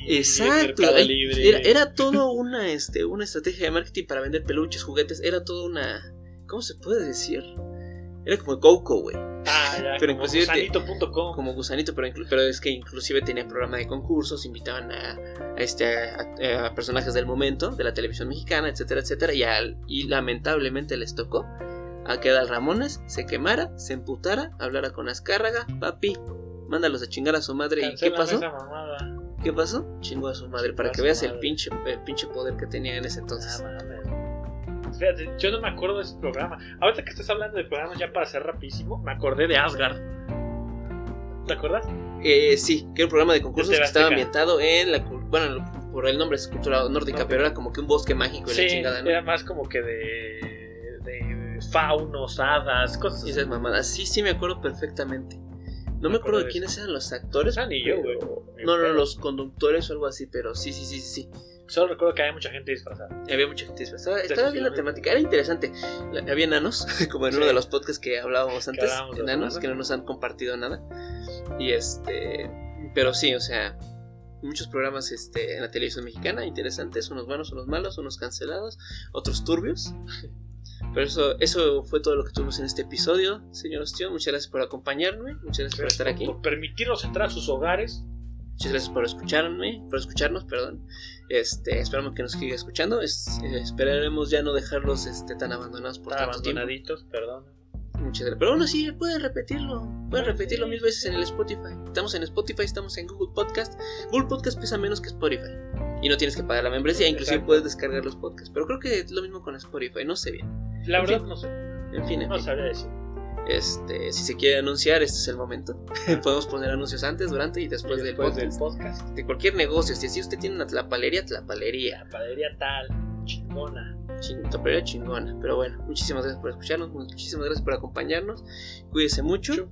[SPEAKER 1] Exacto,
[SPEAKER 2] Libre.
[SPEAKER 1] era, era todo una, este, una estrategia de marketing para vender peluches, juguetes, era todo una, ¿cómo se puede decir? Era como Coco, güey,
[SPEAKER 2] Ah, ya,
[SPEAKER 1] pero
[SPEAKER 2] como gusanito.com.
[SPEAKER 1] como gusanito, pero, pero es que inclusive tenía programa de concursos, invitaban a, a este, a, a personajes del momento, de la televisión mexicana, etcétera, etcétera, y, al- y lamentablemente les tocó a que Adal Ramones se quemara, se emputara, hablara con Azcárraga, papi, mándalos a chingar a su madre, ¿y qué pasó?
[SPEAKER 2] esa mamada.
[SPEAKER 1] ¿Qué pasó? Chingó a su madre, para que veas el pinche, el pinche poder que tenía en ese entonces.
[SPEAKER 2] Ah. Fíjate, yo no me acuerdo de ese programa. Ahorita que estás hablando de programas, ya para ser rapidísimo, me acordé de Asgard. ¿Te acuerdas?
[SPEAKER 1] Eh, sí, que era un programa de concursos
[SPEAKER 2] De
[SPEAKER 1] que estaba ambientado en la... Bueno, por el nombre es cultura nórdica, pero era como que un bosque mágico y
[SPEAKER 2] Sí,
[SPEAKER 1] la chingada, ¿no?
[SPEAKER 2] era más como que de, de faunos, hadas, cosas así.
[SPEAKER 1] esas mamadas. Sí, sí, me acuerdo perfectamente. No me acuerdo de quiénes eran los actores.
[SPEAKER 2] Ah, ni yo,
[SPEAKER 1] pero-
[SPEAKER 2] güey.
[SPEAKER 1] No, no, los conductores o algo así, pero sí, sí, sí, sí. sí.
[SPEAKER 2] Solo recuerdo que había mucha gente disfrazada.
[SPEAKER 1] Había mucha gente disfrazada. Estaba bien la temática, era interesante. Había enanos, [LAUGHS] como en
[SPEAKER 2] Sí.
[SPEAKER 1] uno de los podcasts que hablábamos antes.
[SPEAKER 2] hablábamos
[SPEAKER 1] enanos
[SPEAKER 2] enanos.
[SPEAKER 1] que no nos han compartido nada. Y este. Pero sí, o sea. Muchos programas este, en la televisión mexicana interesantes, unos buenos, unos malos, unos cancelados, otros turbios. [LAUGHS] Pero eso, eso fue todo lo que tuvimos en este episodio, señor Ostión. Muchas gracias por acompañarme, muchas gracias por estar aquí.
[SPEAKER 2] Por permitirnos entrar a sus hogares.
[SPEAKER 1] Muchas gracias por escucharme, por escucharnos, perdón. Este, esperamos que nos siga escuchando. Es- eh, esperaremos ya no dejarlos este, tan abandonados por tanto tiempo.
[SPEAKER 2] abandonaditos, perdón.
[SPEAKER 1] Muchas gracias. Pero bueno, sí, pueden repetirlo. Pueden repetirlo mil veces en el Spotify. Estamos en Spotify, estamos en Google Podcast. Google Podcast pesa menos que Spotify. Y no tienes que pagar la membresía, inclusive puedes descargar los podcasts. Pero creo que es lo mismo con Spotify, no sé bien.
[SPEAKER 2] La
[SPEAKER 1] En
[SPEAKER 2] verdad,
[SPEAKER 1] fin.
[SPEAKER 2] no sé.
[SPEAKER 1] En fin, en
[SPEAKER 2] No
[SPEAKER 1] fin.
[SPEAKER 2] sabría decir.
[SPEAKER 1] Este, si se quiere anunciar, este es el momento. [LAUGHS] Podemos poner anuncios antes, durante y después,
[SPEAKER 2] Y después
[SPEAKER 1] del
[SPEAKER 2] del
[SPEAKER 1] podcast.
[SPEAKER 2] podcast.
[SPEAKER 1] De cualquier negocio. Si así usted tiene una tlapalería, tlapalería.
[SPEAKER 2] La panadería tal, chingona.
[SPEAKER 1] Ching- tlapalería chingona. Pero bueno, muchísimas gracias por escucharnos. Muchísimas gracias por acompañarnos. Cuídese mucho.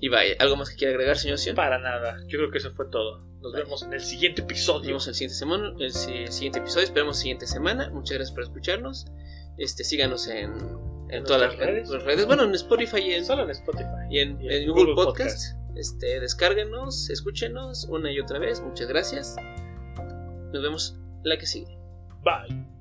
[SPEAKER 1] Y vaya, ¿algo más que quiera agregar, señor Sion?
[SPEAKER 2] Para nada. Yo creo que eso fue todo. Nos
[SPEAKER 1] Vale.
[SPEAKER 2] vemos en el siguiente
[SPEAKER 1] Nos
[SPEAKER 2] episodio.
[SPEAKER 1] vemos el siguiente semana, el si- siguiente episodio, esperamos siguiente semana. Muchas gracias por escucharnos. Este, síganos en, en
[SPEAKER 2] En
[SPEAKER 1] todas las redes. Bueno, en Spotify y en,
[SPEAKER 2] Solo en Spotify.
[SPEAKER 1] y en,
[SPEAKER 2] y en
[SPEAKER 1] en Google,
[SPEAKER 2] Google
[SPEAKER 1] Podcast. Este, descárguenos, escúchenos una y otra vez. Muchas gracias. Nos vemos la que sigue.
[SPEAKER 2] Bye.